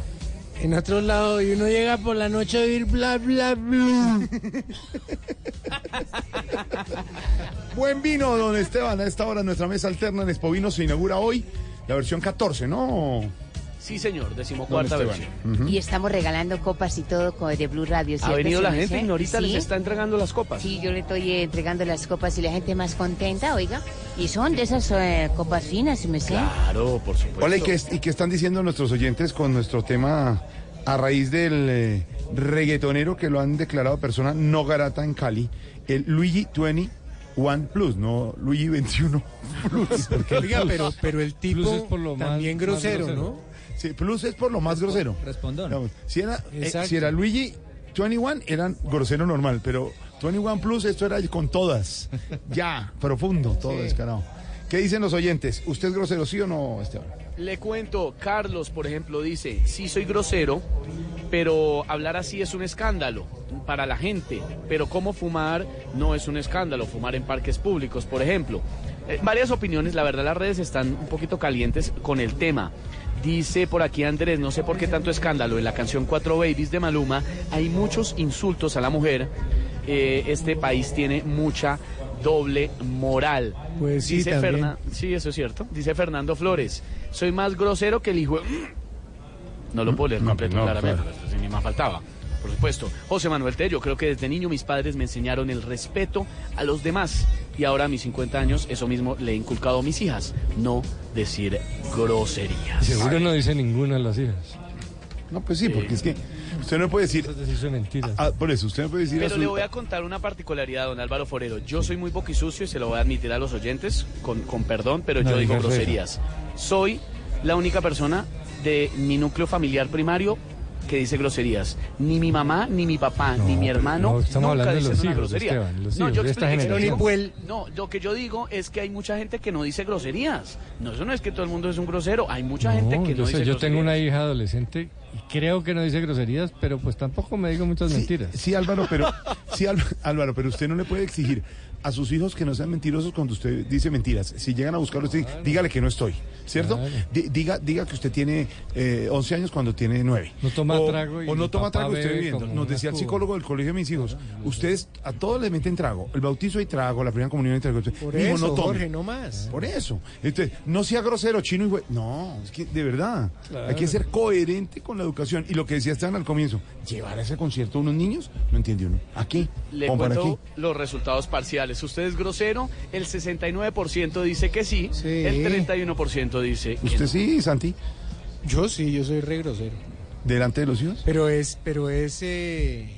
S34: En otros lados, y uno llega por la noche a oír bla, bla, bla.
S6: Buen vino, don Esteban. A esta hora nuestra mesa alterna en Expo Vino se inaugura hoy la versión 14, ¿no?
S22: Sí, señor, decimocuarta versión.
S6: Ujú.
S23: Y estamos regalando copas y todo de Blue Radio.
S22: Ha
S23: ¿cierto,
S22: venido la gente y ahorita les está entregando las copas.
S23: Sí, yo le estoy eh, entregando las copas y la gente más contenta, oiga. Y son de esas eh, copas finas, ¿me sé?
S22: Claro, por supuesto.
S6: Hola, ¿y qué, ¿y qué están diciendo nuestros oyentes con nuestro tema a raíz del, eh, reggaetonero que lo han declarado persona no grata en Cali, el Luigi 21 Plus, no Luigi 21 Plus. porque
S34: Oiga, pero, pero el tipo
S26: Plus es por lo más-
S34: también
S26: más
S34: grosero,
S26: grosero.
S34: ¿no?
S6: Sí, Plus es por lo más grosero.
S68: Respondón.
S6: Digamos, si, era, eh,
S34: Exacto.
S6: si era Luigi 21, eran grosero normal, pero 21 Plus, esto era con todas. Ya, profundo, todo descarado. ¿Qué dicen los oyentes? ¿Usted es grosero, sí o no, Esteban?
S22: Le cuento, Carlos, por ejemplo, dice, sí soy grosero, pero hablar así es un escándalo para la gente, pero cómo fumar no es un escándalo, fumar en parques públicos, por ejemplo. Eh, varias opiniones, la verdad las redes están un poquito calientes con el tema. Dice por aquí Andrés, no sé por qué tanto escándalo, en la canción Cuatro Babies de Maluma hay muchos insultos a la mujer. Eh, este país tiene mucha doble moral.
S34: Pues sí,
S22: Dice
S34: también.
S22: Fernan- sí, eso es cierto. Dice Fernando Flores, soy más grosero que el hijo. No lo puedo leer
S6: No,
S22: completo,
S6: no,
S22: claramente,
S6: claro.
S22: pues, ni más faltaba. Por supuesto. José Manuel Tello, creo que desde niño mis padres me enseñaron el respeto a los demás. Y ahora a mis 50 años, eso mismo le he inculcado a mis hijas. No decir groserías.
S26: Seguro no dice ninguna de las hijas.
S6: No, pues sí, porque es que usted no puede decir... Ah, por eso, usted no puede decir a
S22: Pero
S6: su-
S22: le voy a contar una particularidad, don Álvaro Forero. Yo soy muy boquisucio y se lo voy a admitir a los oyentes, con, con perdón, pero
S26: No
S22: yo digo groserías. Soy la única persona de mi núcleo familiar primario que dice groserías. Ni mi mamá, ni mi papá, ni mi hermano
S26: no, estamos
S22: nunca
S26: hablando de los hijos,
S22: grosería.
S26: Esteban, los
S22: no,
S26: hijos
S22: yo
S26: de esta
S22: expli-
S26: generación.
S22: explico- No, lo que yo digo es que hay mucha gente que no dice groserías. No, eso no es que todo el mundo es un grosero. Hay mucha gente que
S26: yo,
S22: no
S26: sé,
S22: dice
S26: yo tengo una hija adolescente y creo que no dice groserías, pero pues tampoco me digo muchas mentiras.
S6: Sí, Álvaro, pero sí, Álvaro, pero usted no le puede exigir a sus hijos que no sean mentirosos cuando usted dice mentiras. Si llegan a buscarlo, usted dígale que no estoy, ¿cierto?
S26: Claro.
S6: Diga, diga que usted tiene eh, 11 años cuando tiene 9.
S26: No toma
S6: o,
S26: trago y
S6: o no toma trago usted viviendo. Nos decía el psicólogo del colegio de mis hijos, ustedes a todos les meten trago. El bautizo hay trago, la primera comunión hay trago.
S34: Por eso,
S6: no tome.
S34: Jorge, no más.
S6: Por eso. Entonces, no sea grosero, chino y güey. No, es que de verdad.
S26: Claro.
S6: Hay que ser coherente con la educación. Y lo que decía Esteban al comienzo, llevar a ese concierto a unos niños, no entiende uno. Aquí,
S22: Le cuento
S6: aquí.
S22: los resultados parciales. Usted es grosero, el 69% dice que sí,
S34: Sí.
S22: el 31% dice que
S6: ¿Usted
S22: no.
S6: sí, Santi?
S34: Yo sí, yo soy re grosero.
S6: ¿Delante de los hijos?
S34: Pero es, pero es, eh,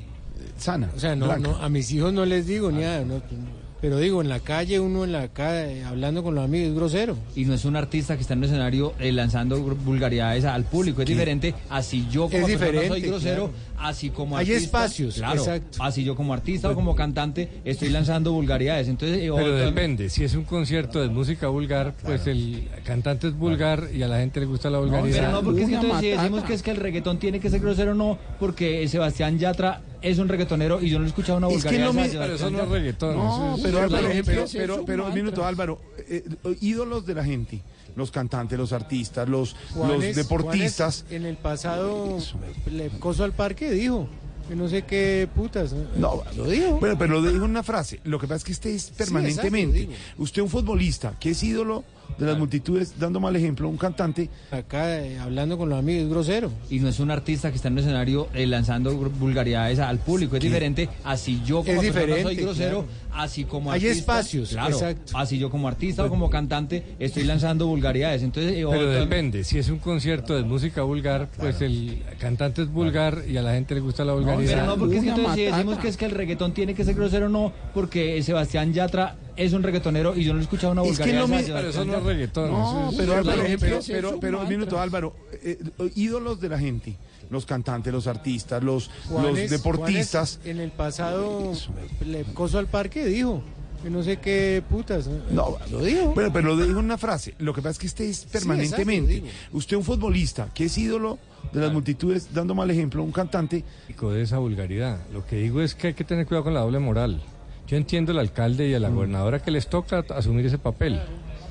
S6: Sana.
S34: o sea, no, no, a mis hijos no les digo ni nada, no, pero digo, en la calle, uno en la calle, hablando con los amigos, es grosero.
S24: Y no es un artista que está en un escenario eh, lanzando vulgaridades al público. Es diferente así yo como
S34: Es
S24: persona soy
S34: diferente,
S24: grosero,
S34: claro.
S24: así como
S34: Hay
S24: artista.
S34: espacios,
S24: claro,
S34: exacto.
S24: Así yo como artista o como cantante estoy lanzando vulgaridades. Entonces, eh,
S26: Pero depende, si es un concierto de música vulgar, pues el cantante es vulgar y a la gente le gusta la
S24: Pero
S26: vulgaridad.
S24: no, porque es que entonces si decimos que es que el reggaetón tiene que ser grosero, no, porque Sebastián Yatra es un reggaetonero y yo no he escuchado una
S6: Es que
S24: vulgaridad.
S6: no
S24: de
S6: me-
S26: Pero eso no es reggaetón.
S6: No, pero, pero, pero,
S26: es un
S6: pero, un minuto, Álvaro. eh, eh, ídolos de la gente, los cantantes, los artistas, los, los deportistas.
S34: En el pasado, le coso al parque dijo, no sé qué putas.
S6: No,
S34: lo dijo.
S6: Pero, pero lo digo en una frase. Lo que pasa es que este es permanentemente.
S34: exacto,
S6: Usted, un futbolista que es ídolo de las multitudes, dando mal ejemplo, un cantante.
S34: Acá, eh, hablando con los amigos, es grosero.
S24: Y no es un artista que está en un escenario eh, lanzando vulgaridades al público. Es diferente así yo como
S34: Es
S24: persona soy
S34: diferente,
S24: grosero,
S34: claro.
S24: así como
S34: Hay
S24: artista.
S34: espacios,
S24: claro,
S34: exacto.
S24: Así yo como artista o como cantante estoy lanzando vulgaridades. Entonces, eh,
S26: Pero
S24: otro-
S26: depende, si es un concierto de música vulgar, pues el cantante es vulgar y a la gente le gusta la
S24: No,
S26: vulgaridad.
S24: pero no, porque es que entonces si decimos que es que el reggaetón tiene que ser grosero, no, porque Sebastián Yatra es un reggaetonero y yo no he escuchado una
S6: Es que
S24: vulgaridad.
S6: no me-
S26: Pero eso no es reggaetón.
S6: No, pero,
S26: es
S6: Álvaro,
S26: reggaetón.
S6: pero, pero, pero, un minuto, Álvaro. eh, eh, ídolos de la gente, los cantantes, los artistas, los, los deportistas.
S34: Juanes en el pasado, le coso al parque dijo, que no sé qué putas.
S6: No,
S34: lo dijo.
S6: Pero, pero lo digo en una frase. Lo que pasa es que este es permanentemente. Usted, un futbolista que es ídolo de las multitudes, dando mal ejemplo, un cantante.
S26: de esa vulgaridad. Lo que digo es que hay que tener cuidado con la doble moral. Yo entiendo al alcalde y a la gobernadora que les toca asumir ese papel.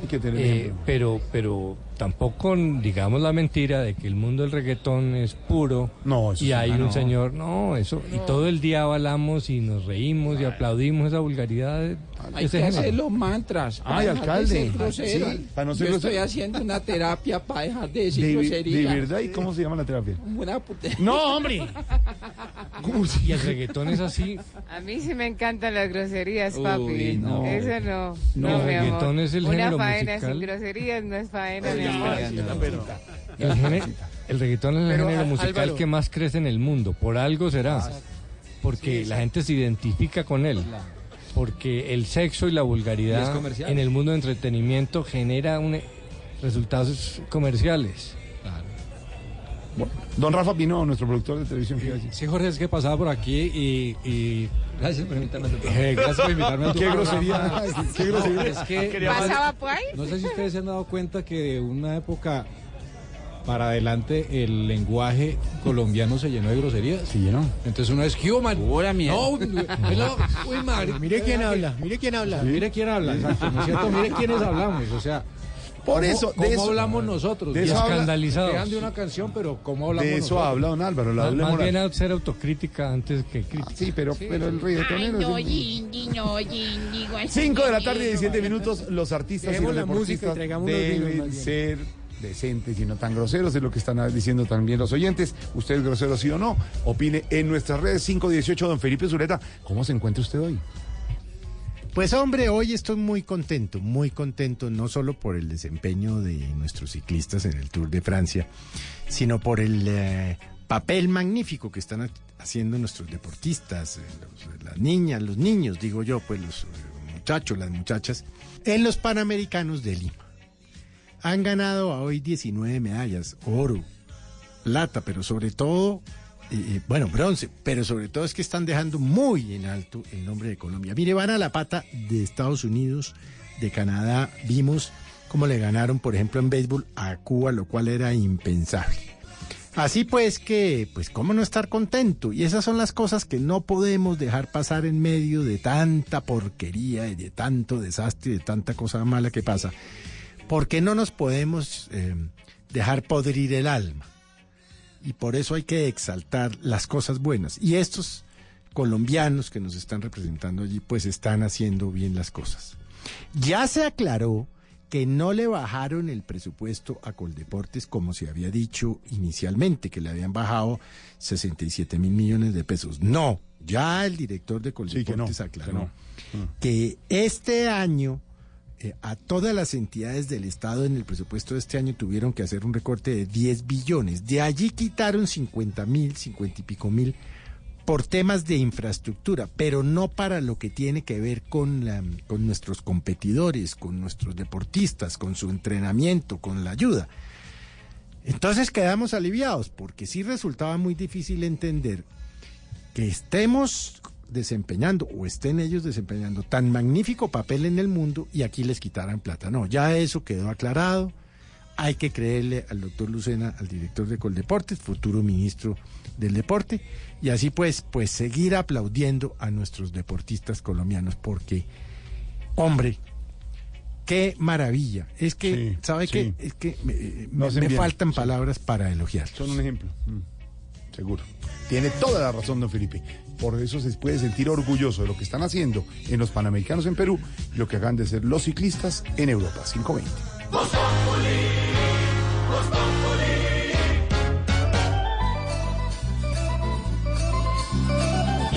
S6: Hay que tener
S26: Eh, pero, pero tampoco digamos la mentira de que el mundo del reggaetón es puro
S6: No, eso
S26: y hay
S6: no.
S26: un señor, no, eso, y todo el día avalamos y nos reímos y aplaudimos esa vulgaridad de,
S69: Hay
S26: ese
S69: que
S26: género.
S69: hacer los mantras. para
S6: Ay,
S69: de
S6: alcalde.
S69: ser grosero.
S6: Sí, para no ser
S69: Yo
S6: grosero.
S69: estoy haciendo una terapia para dejar de decir
S6: De,
S69: grosería.
S6: de verdad, ¿y cómo se llama la terapia?
S69: Una puta-
S6: No, hombre.
S26: Y el reggaetón es así.
S70: A mí sí me encantan las groserías,
S26: Uy,
S70: papi.
S26: no.
S70: Eso no.
S26: No,
S70: No,
S26: el
S70: mi amor.
S26: reggaetón es el
S70: Una
S26: género
S70: faena
S26: musical.
S70: sin groserías no es faena,
S26: El,
S4: reggaetón es el
S34: Pero,
S4: género
S34: Al-
S4: musical
S34: Álvaro.
S4: que más crece en el mundo. Por algo será. Porque
S34: Sí,
S4: la gente se identifica con él. Porque el sexo y la vulgaridad en el mundo de entretenimiento genera un, resultados comerciales.
S6: Don Rafa Pino, nuestro productor de televisión. ¿qué?
S4: Sí, Jorge, es que pasaba por aquí y... y...
S71: Gracias por invitarme a tu
S4: Eh, gracias por invitarme a tu
S6: Qué grosería, qué grosería.
S4: Es que
S70: ¿Pasaba por ahí?
S4: no sé si ustedes se han dado cuenta que de una época para adelante el lenguaje colombiano se llenó de groserías.
S6: Se llenó.
S4: Entonces uno es human.
S1: Pura mierda.
S4: No, uy, madre.
S34: Mire quién habla, mire quién habla.
S4: Mire quién habla, exacto, ¿no es cierto? Mire quiénes hablamos, o sea,
S6: Por
S4: ¿cómo-
S6: eso, de
S4: ¿cómo
S6: eso-
S4: hablamos nosotros?
S6: de eso
S4: escandalizados. De una canción, pero ¿cómo hablamos
S6: De eso
S4: nosotros?
S6: habla don Álvaro, la
S4: Más, más bien a ser autocrítica antes que crítica.
S6: Sí, pero, pero el reggaetonero...
S56: Ay, no, no,
S6: 5 de la tarde,
S56: Gindi,
S6: 17
S56: no.
S6: minutos. Los artistas y los
S34: la música y
S6: deportistas
S34: unos vinos,
S6: deben ser decentes y no tan groseros. Es lo que están diciendo también los oyentes. ¿Usted es grosero sí o no? Opine en nuestras redes 518. Don Felipe Zuleta, ¿cómo se encuentra usted hoy?
S72: Pues hombre, hoy estoy muy contento, muy contento, no solo por el desempeño de nuestros ciclistas en el Tour de Francia, sino por el eh, papel magnífico que están ha- haciendo nuestros deportistas, eh, los- las niñas, los niños, digo yo, pues los eh, muchachos, las muchachas, en los Panamericanos de Lima. Han ganado hoy 19 medallas, oro, plata, pero sobre todo, bueno, bronce, pero sobre todo es que están dejando muy en alto el nombre de Colombia. Mire, van a la pata de Estados Unidos, de Canadá, vimos cómo le ganaron, por ejemplo, en béisbol a Cuba, lo cual era impensable. Así pues que, pues cómo no estar contento. Y esas son las cosas que no podemos dejar pasar en medio de tanta porquería de tanto desastre y de tanta cosa mala que pasa. Porque no nos podemos eh, dejar podrir el alma. Y por eso hay que exaltar las cosas buenas. Y estos colombianos que nos están representando allí, pues están haciendo bien las cosas. Ya se aclaró que no le bajaron el presupuesto a Coldeportes como se había dicho inicialmente, que le habían bajado 67 mil millones de pesos. No, ya el director de Coldeportes aclaró que este año eh, a todas las entidades del Estado en el presupuesto de este año tuvieron que hacer un recorte de 10 billones. De allí quitaron 50 mil, 50 y pico mil por temas de infraestructura, pero no para lo que tiene que ver con, con nuestros competidores, con nuestros deportistas, con su entrenamiento, con la ayuda. Entonces quedamos aliviados, porque sí resultaba muy difícil entender que estemos desempeñando o estén ellos desempeñando tan magnífico papel en el mundo y aquí les quitaran plata. No, ya eso quedó aclarado. Hay que creerle al doctor Lucena, al director de Coldeportes, futuro ministro del deporte, y así pues, pues seguir aplaudiendo a nuestros deportistas colombianos, porque, hombre, qué maravilla. Es que,
S6: Sí,
S72: ¿sabe
S6: sí.
S72: qué? Es que me, eh, me- me faltan palabras para elogiar.
S6: Son un ejemplo. Mm, seguro. Tiene toda la razón, don Felipe. Por eso se puede sentir orgulloso de lo que están haciendo en los Panamericanos en Perú y lo que hagan de ser los ciclistas en Europa. 520.
S73: Voz Populi, Voz Populi.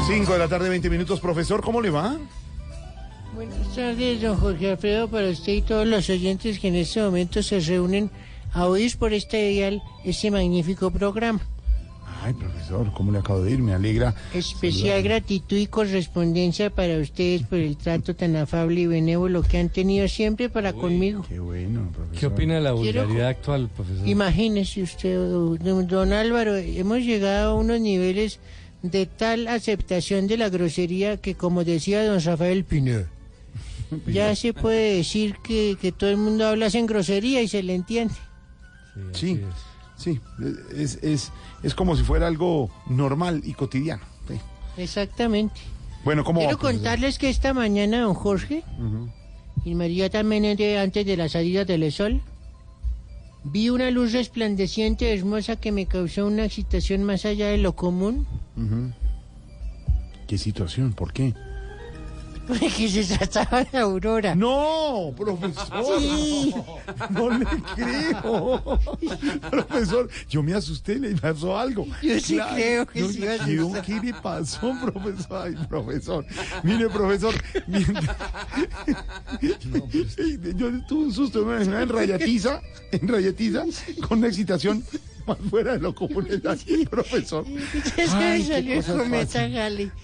S6: 5 de la tarde, 20 minutos. Profesor, ¿cómo le va?
S34: Buenas tardes, don Jorge Alfredo, para usted y todos los oyentes que en este momento se reúnen a oír por este dial este magnífico programa.
S6: Ay, profesor, ¿cómo le acabo de ir? Me alegra.
S34: Especial gratitud y correspondencia para ustedes por el trato tan afable y benévolo que han tenido siempre para conmigo.
S6: Qué bueno, profesor.
S4: ¿Qué opina de la
S34: Quiero-
S4: vulgaridad actual, profesor?
S34: Imagínese usted, don, don Álvaro, hemos llegado a unos niveles de tal aceptación de la grosería que, como decía don Rafael Piné, ya se puede decir que, que todo el mundo habla en grosería y se le entiende.
S6: Sí, sí. Es, es, es como si fuera algo normal y cotidiano. sí.
S34: Exactamente.
S6: Bueno, ¿cómo
S34: Quiero
S6: va,
S34: contarles que esta mañana, don Jorge, inmediatamente antes de la salida del sol, vi una luz resplandeciente hermosa que me causó una excitación más allá de lo común.
S6: ¿Qué situación? ¿Por qué?
S34: Porque se trataba de Aurora.
S6: No, profesor.
S34: Sí.
S6: No le creo. Profesor, yo me asusté, le pasó algo.
S34: Yo sí creo que
S6: yo-
S34: sí
S6: yo-
S34: asustar.
S6: ¿Qué le pasó, profesor? Ay, profesor. Mire, profesor. mientras- yo tuve un susto en, en rayatiza, en rayatiza, con una excitación más fuera de lo común está aquí, profesor.
S34: Es que
S6: Ay,
S34: salió el cometa.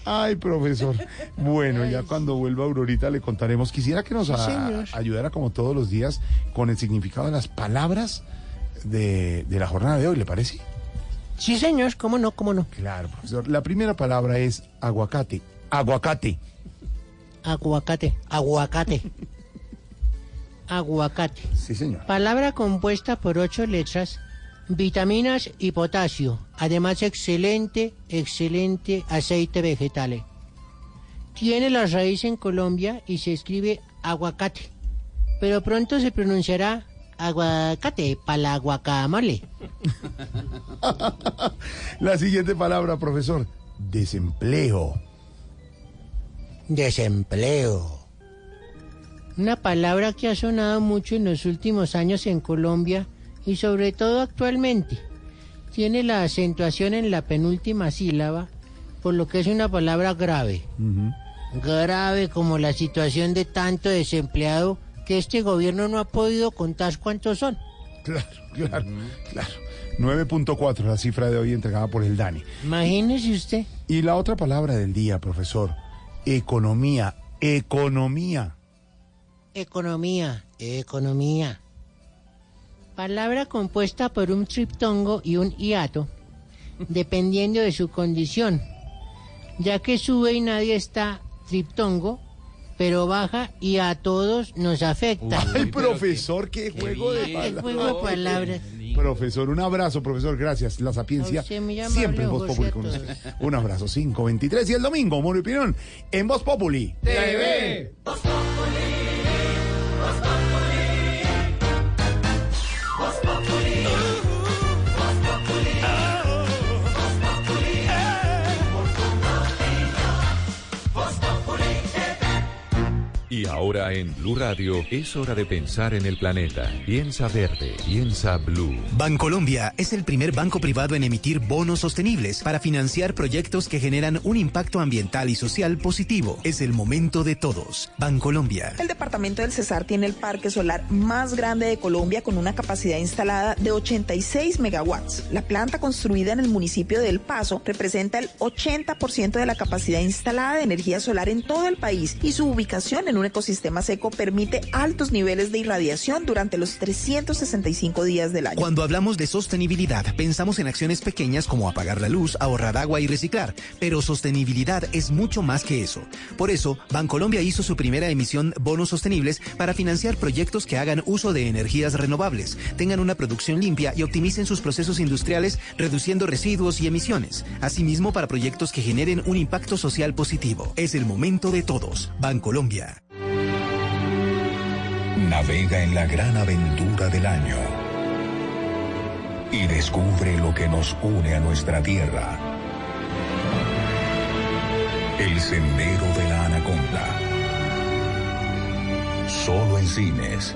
S6: Ay, profesor. Bueno, ya cuando vuelva Aurorita le contaremos. Quisiera que nos a- ayudara como todos los días con el significado de las palabras de, de la jornada de hoy, ¿le parece?
S34: Sí, señor, cómo no, cómo no.
S6: Claro, profesor. La primera palabra es aguacate. Aguacate.
S34: Aguacate, aguacate. Aguacate.
S6: Sí, señor.
S34: Palabra compuesta por ocho letras, vitaminas y potasio. Además, excelente, excelente aceite vegetal. Tiene la raíz en Colombia y se escribe aguacate. Pero pronto se pronunciará aguacate para la guacamole.
S6: La siguiente palabra, profesor. Desempleo.
S34: Desempleo. Una palabra que ha sonado mucho en los últimos años en Colombia y sobre todo actualmente. Tiene la acentuación en la penúltima sílaba, por lo que es una palabra grave. Grave como la situación de tanto desempleado que este gobierno no ha podido contar cuántos son.
S6: Claro, claro, claro. 9.4 la cifra de hoy entregada por el DANI.
S34: Imagínese usted.
S6: Y la otra palabra del día, profesor. Economía. Economía.
S34: Economía, economía. Palabra compuesta por un triptongo y un hiato, dependiendo de su condición, ya que sube y nadie está triptongo, pero baja y a todos nos afecta.
S6: Ay, profesor, qué juego de
S34: Qué
S6: palabras.
S34: juego de palabras.
S6: Profesor, un abrazo, profesor, gracias. La sapiencia siempre en Voz Populi con usted. Un abrazo, 523 y el domingo, Moro y Pinón, en Voz Populi.
S70: TV. Voz Populi.
S39: Ahora en Blue Radio es hora de pensar en el planeta. Piensa verde, piensa blue.
S16: Bancolombia es el primer banco privado en emitir bonos sostenibles para financiar proyectos que generan un impacto ambiental y social positivo. Es el momento de todos. Bancolombia.
S74: El departamento del Cesar tiene el parque solar más grande de Colombia con una capacidad instalada de 86 megawatts. La planta construida en el municipio de El Paso representa el 80% de la capacidad instalada de energía solar en todo el país y su ubicación en un ecosistema seco permite altos niveles de irradiación durante los 365 días del año.
S16: Cuando hablamos de sostenibilidad, pensamos en acciones pequeñas como apagar la luz, ahorrar agua y reciclar, pero sostenibilidad es mucho más que eso. Por eso, Bancolombia hizo su primera emisión bonos sostenibles para financiar proyectos que hagan uso de energías renovables, tengan una producción limpia y optimicen sus procesos industriales reduciendo residuos y emisiones. Asimismo, para proyectos que generen un impacto social positivo. Es el momento de todos. Bancolombia.
S75: Navega en la gran aventura del año y descubre lo que nos une a nuestra tierra. El sendero de la anaconda. Solo en cines.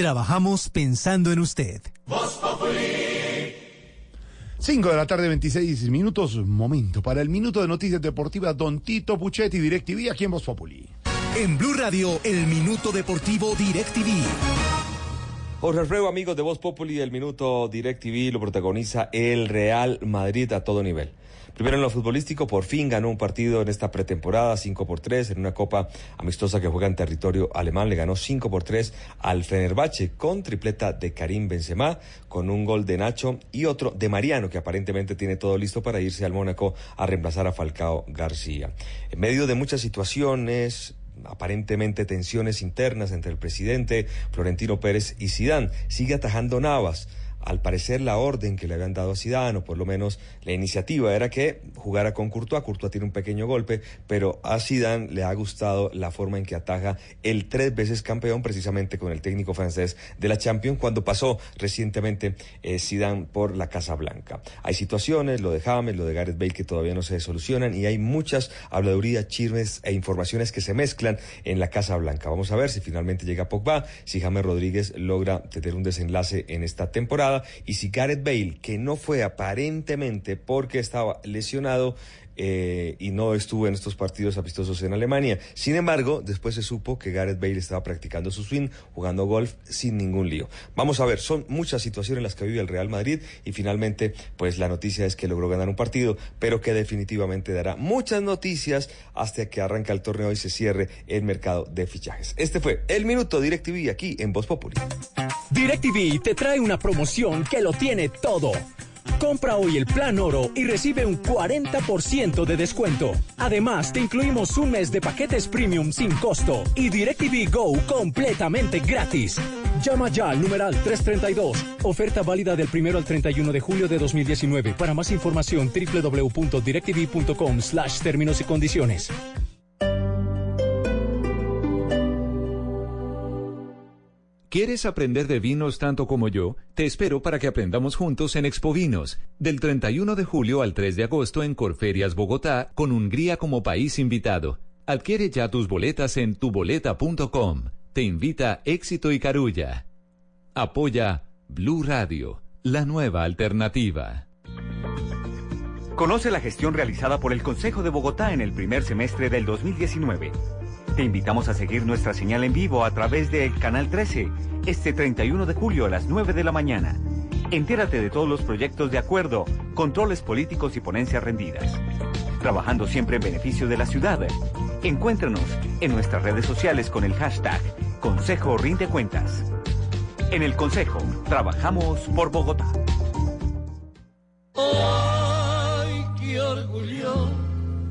S16: Trabajamos pensando en usted.
S6: 5 de la tarde, 26 minutos. Momento para el minuto de noticias deportivas. Don Tito Puchetti, DirecTV, aquí en Voz Populi.
S16: En Blue Radio, el minuto deportivo DirecTV.
S76: Jorge Alfredo, amigos de Voz Populi, el minuto DirecTV lo protagoniza el Real Madrid a todo nivel. Primero en lo futbolístico, por fin ganó un partido en esta pretemporada, 5 por 3, en una copa amistosa que juega en territorio alemán. Le ganó 5 por 3 al Fenerbahce con tripleta de Karim Benzema, con un gol de Nacho y otro de Mariano, que aparentemente tiene todo listo para irse al Mónaco a reemplazar a Falcao García. En medio de muchas situaciones, aparentemente tensiones internas entre el presidente Florentino Pérez y Sidán. Sigue atajando Navas. Al parecer la orden que le habían dado a Zidane, o por lo menos la iniciativa, era que jugara con Courtois. Courtois tiene un pequeño golpe, pero a Zidane le ha gustado la forma en que ataja el tres veces campeón, precisamente con el técnico francés de la Champions, cuando pasó recientemente eh, Zidane por la Casa Blanca. Hay situaciones, lo de James, lo de Gareth Bale, que todavía no se solucionan y hay muchas habladurías, chismes e informaciones que se mezclan en la Casa Blanca. Vamos a ver si finalmente llega Pogba, si James Rodríguez logra tener un desenlace en esta temporada y si Gareth Bale, que no fue aparentemente porque estaba lesionado, eh, y no estuvo en estos partidos amistosos en Alemania. Sin embargo, después se supo que Gareth Bale estaba practicando su swing, jugando golf sin ningún lío. Vamos a ver, son muchas situaciones las que vive el Real Madrid y finalmente, pues la noticia es que logró ganar un partido, pero que definitivamente dará muchas noticias hasta que arranca el torneo y se cierre el mercado de fichajes. Este fue el minuto DirecTV aquí en Voz Populi.
S77: DirecTV te trae una promoción que lo tiene todo. Compra hoy el plan oro y recibe un 40% de descuento. Además, te incluimos un mes de paquetes premium sin costo y DirecTV Go completamente gratis. Llama ya al numeral 332. Oferta válida del 1 al 31 de julio de 2019. Para más información, www.directv.com slash términos y condiciones.
S39: ¿Quieres aprender de vinos tanto como yo? Te espero para que aprendamos juntos en Expo Vinos, del 31 de julio al 3 de agosto en Corferias, Bogotá, con Hungría como país invitado. Adquiere ya tus boletas en tuboleta.com. Te invita Éxito y Carulla. Apoya Blue Radio, la nueva alternativa.
S78: Conoce la gestión realizada por el Consejo de Bogotá en el primer semestre del 2019. Te invitamos a seguir nuestra señal en vivo a través del Canal 13, este 31 de julio a las 9 de la mañana. Entérate de todos los proyectos de acuerdo, controles políticos y ponencias rendidas. Trabajando siempre en beneficio de la ciudad. Encuéntranos en nuestras redes sociales con el hashtag Consejo Rinde Cuentas. En el Consejo, trabajamos por Bogotá.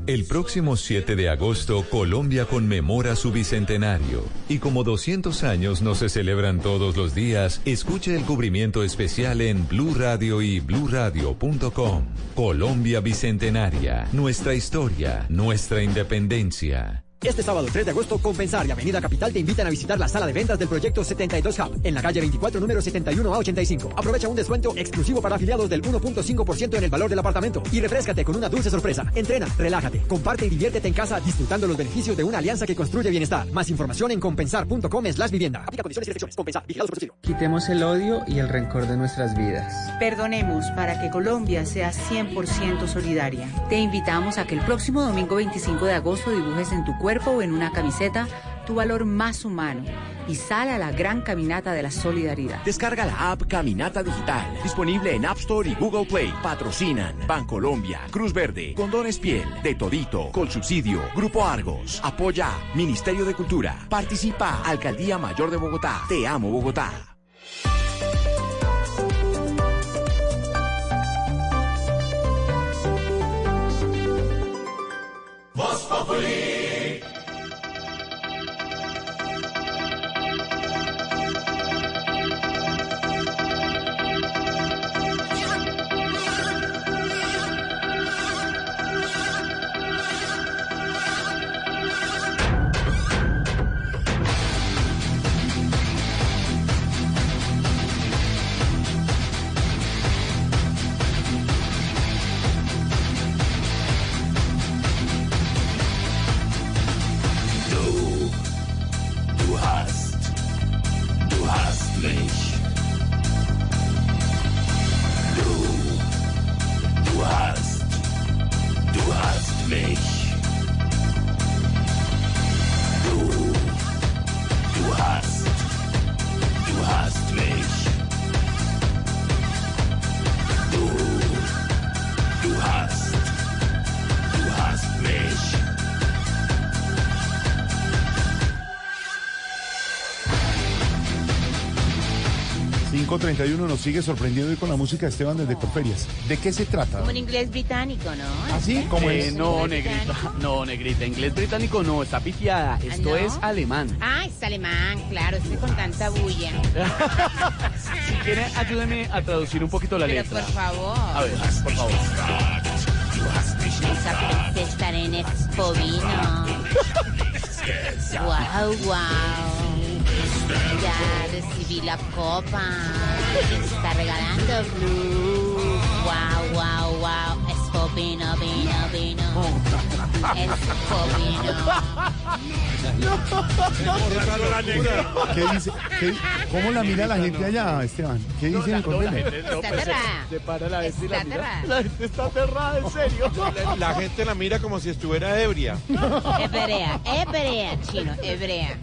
S39: El próximo 7 de agosto, Colombia conmemora su bicentenario. Y como 200 años no se celebran todos los días, escuche el cubrimiento especial en Blue Radio y bluradio.com. Colombia Bicentenaria, nuestra historia, nuestra independencia.
S43: Este sábado 3 de agosto, Compensar y Avenida Capital te invitan a visitar la sala de ventas del proyecto 72 Hub en la calle 24, número 71 a 85. Aprovecha un descuento exclusivo para afiliados del 1.5% en el valor del apartamento y refrescate con una dulce sorpresa. Entrena, relájate, comparte y diviértete en casa disfrutando los beneficios de una alianza que construye bienestar. Más información en compensar.com slash vivienda. Aplica condiciones y restricciones. Compensar. Vigilado Supervisivo.
S79: Quitemos el odio y el rencor de nuestras vidas.
S80: Perdonemos para que Colombia sea 100% solidaria. Te invitamos a que el próximo domingo 25 de agosto dibujes en tu cuerpo o en una camiseta tu valor más humano y sal a la gran caminata de la solidaridad.
S81: Descarga la app Caminata Digital, disponible en App Store y Google Play. Patrocinan Bancolombia, Cruz Verde, Condones Piel, De Todito, Colsubsidio, Grupo Argos, Apoya, Ministerio de Cultura, Participa, Alcaldía Mayor de Bogotá. Te amo Bogotá.
S70: Voz Populi.
S6: 531 nos sigue sorprendiendo hoy con la música de Esteban desde Corferias. ¿De qué se trata?
S23: Como en inglés británico, ¿no?
S6: ¿Así? ¿Cómo
S22: Eh,
S6: es?
S22: no, negrita, no, negrita, inglés británico no, está pitiada, esto
S23: ¿no?
S22: es alemán.
S23: Ah, es alemán, claro, estoy con tanta bulla.
S22: Si quiere, ayúdeme a traducir un poquito la
S23: Pero
S22: letra.
S23: por favor.
S22: A ver, por favor.
S23: Esa princesa en Expovino. Wow, wow. Ya recibí la copa. me está regalando Blue. Wow, wow, wow. Expovino, vino, vino. Expovino.
S6: ¿Qué dice? ¿Qué- ¿Cómo la mira la gente allá, Esteban? ¿Qué dicen en Corferias?
S23: Está aterrada.
S22: Se para la gente y la
S23: Está
S22: mira.
S23: aterrada.
S22: La gente está aterrada, en serio.
S82: La gente la mira como si estuviera ebria.
S23: Hebrea, hebrea, chino, hebrea.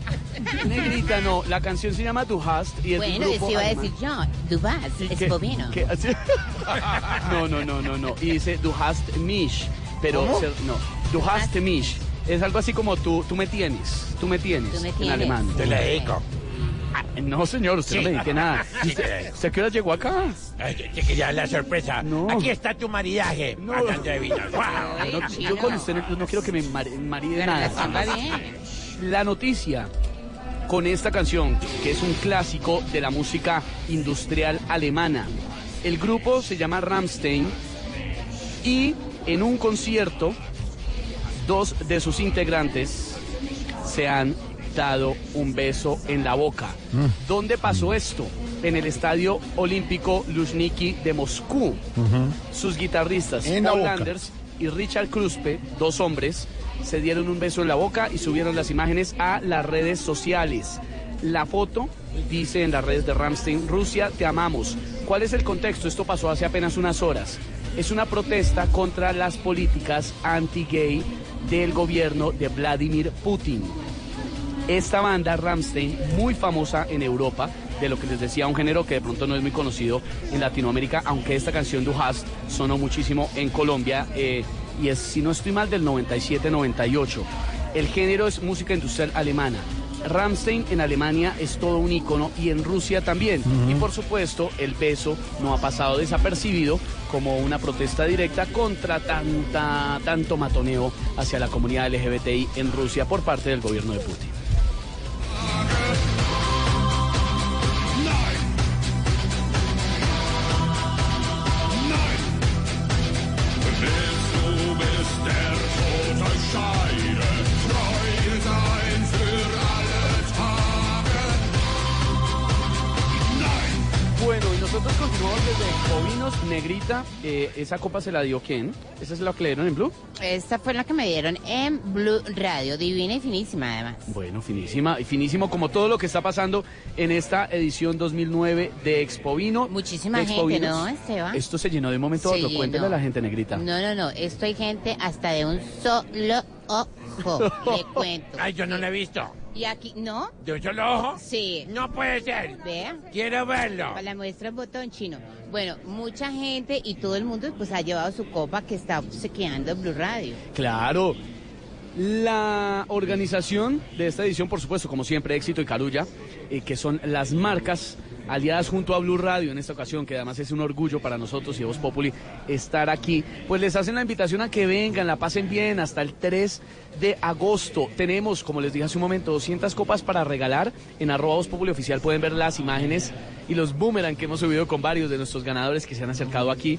S22: Negrita, no, la canción se llama Du hast y es
S23: Bueno, eso iba a decir yo. Dubás,
S22: ¿Qué-
S23: Expovino.
S22: qué hace? No, no, no, no, no. Y dice Du hast mich, pero
S23: ¿Cómo?
S22: se- no, Du hast mich. Es algo así como tú, tú me tienes, tú me tienes,
S23: Tú me
S22: en
S23: tienes.
S22: alemán.
S23: Te la dedico.
S22: Ah, No, señor, usted no le dedique nada.
S83: Sí,
S22: ¿Usted, ¿usted a qué hora llegó acá?
S83: Ay, Te te quería dar la sorpresa.
S22: No.
S83: Aquí está tu maridaje. Hablando de vinos. ¡Guau!
S22: No, yo con usted no, no quiero que me mar- maride nada.
S23: relación va bien.
S22: La noticia con esta canción, que es un clásico de la música industrial alemana. El grupo se llama Rammstein y en un concierto, dos de sus integrantes se han dado un beso en la boca. ¿Dónde pasó esto? En el Estadio Olímpico Luzhniki de Moscú. Sus guitarristas Paul
S6: boca.
S22: Anders y Richard Kruspe, dos hombres, se dieron un beso en la boca y subieron las imágenes a las redes sociales. La foto dice en las redes de Ramstein, Rusia, te amamos. ¿Cuál es el contexto? Esto pasó hace apenas unas horas. Es una protesta contra las políticas anti-gay del gobierno de Vladimir Putin. Esta banda, Ramstein, muy famosa en Europa, de lo que les decía, un género que de pronto no es muy conocido en Latinoamérica, aunque esta canción Du hast sonó muchísimo en Colombia eh, y es, si no estoy mal, del 97-98. El género es música industrial alemana. Ramstein en Alemania es todo un ícono y en Rusia también. Y por supuesto, el beso no ha pasado desapercibido como una protesta directa contra tanta, tanto matoneo hacia la comunidad LGBTI en Rusia por parte del gobierno de Putin.
S64: side.
S22: Bueno, y nosotros continuamos desde Bovinos, Negrita. eh, ¿Esa copa se la dio quién? ¿Esa es la que le dieron en Blue?
S23: Esta fue la que me dieron en Blue Radio, divina y finísima además.
S22: Bueno, finísima y finísimo como todo lo que está pasando en esta edición 2009 de Expovino.
S23: Muchísima
S22: De
S23: gente,
S22: Expovinos.
S23: ¿no, Esteban?
S22: Esto se llenó de un momento a otro. Cuéntale a la gente, Negrita.
S23: No, no, no, esto hay gente hasta de un solo ojo, le cuento.
S83: Ay, yo no lo he visto.
S23: Y aquí, ¿no?
S83: ¿De un solo ojo?
S23: Sí.
S83: No puede ser.
S23: Vea.
S83: Quiero verlo.
S23: Para la muestra el botón chino. Bueno, mucha gente y todo el mundo pues ha llevado su copa que está obsequiando Blue Radio.
S22: Claro. La organización de esta edición, por supuesto, como siempre, Éxito y Carulla, eh, que son las marcas aliadas junto a Blue Radio en esta ocasión, que además es un orgullo para nosotros y Voz Populi estar aquí, pues les hacen la invitación a que vengan, la pasen bien hasta el 3 de agosto. Tenemos, como les dije hace un momento, 200 copas para regalar. En arroba Voz Populi Oficial pueden ver las imágenes y los boomerang que hemos subido con varios de nuestros ganadores que se han acercado aquí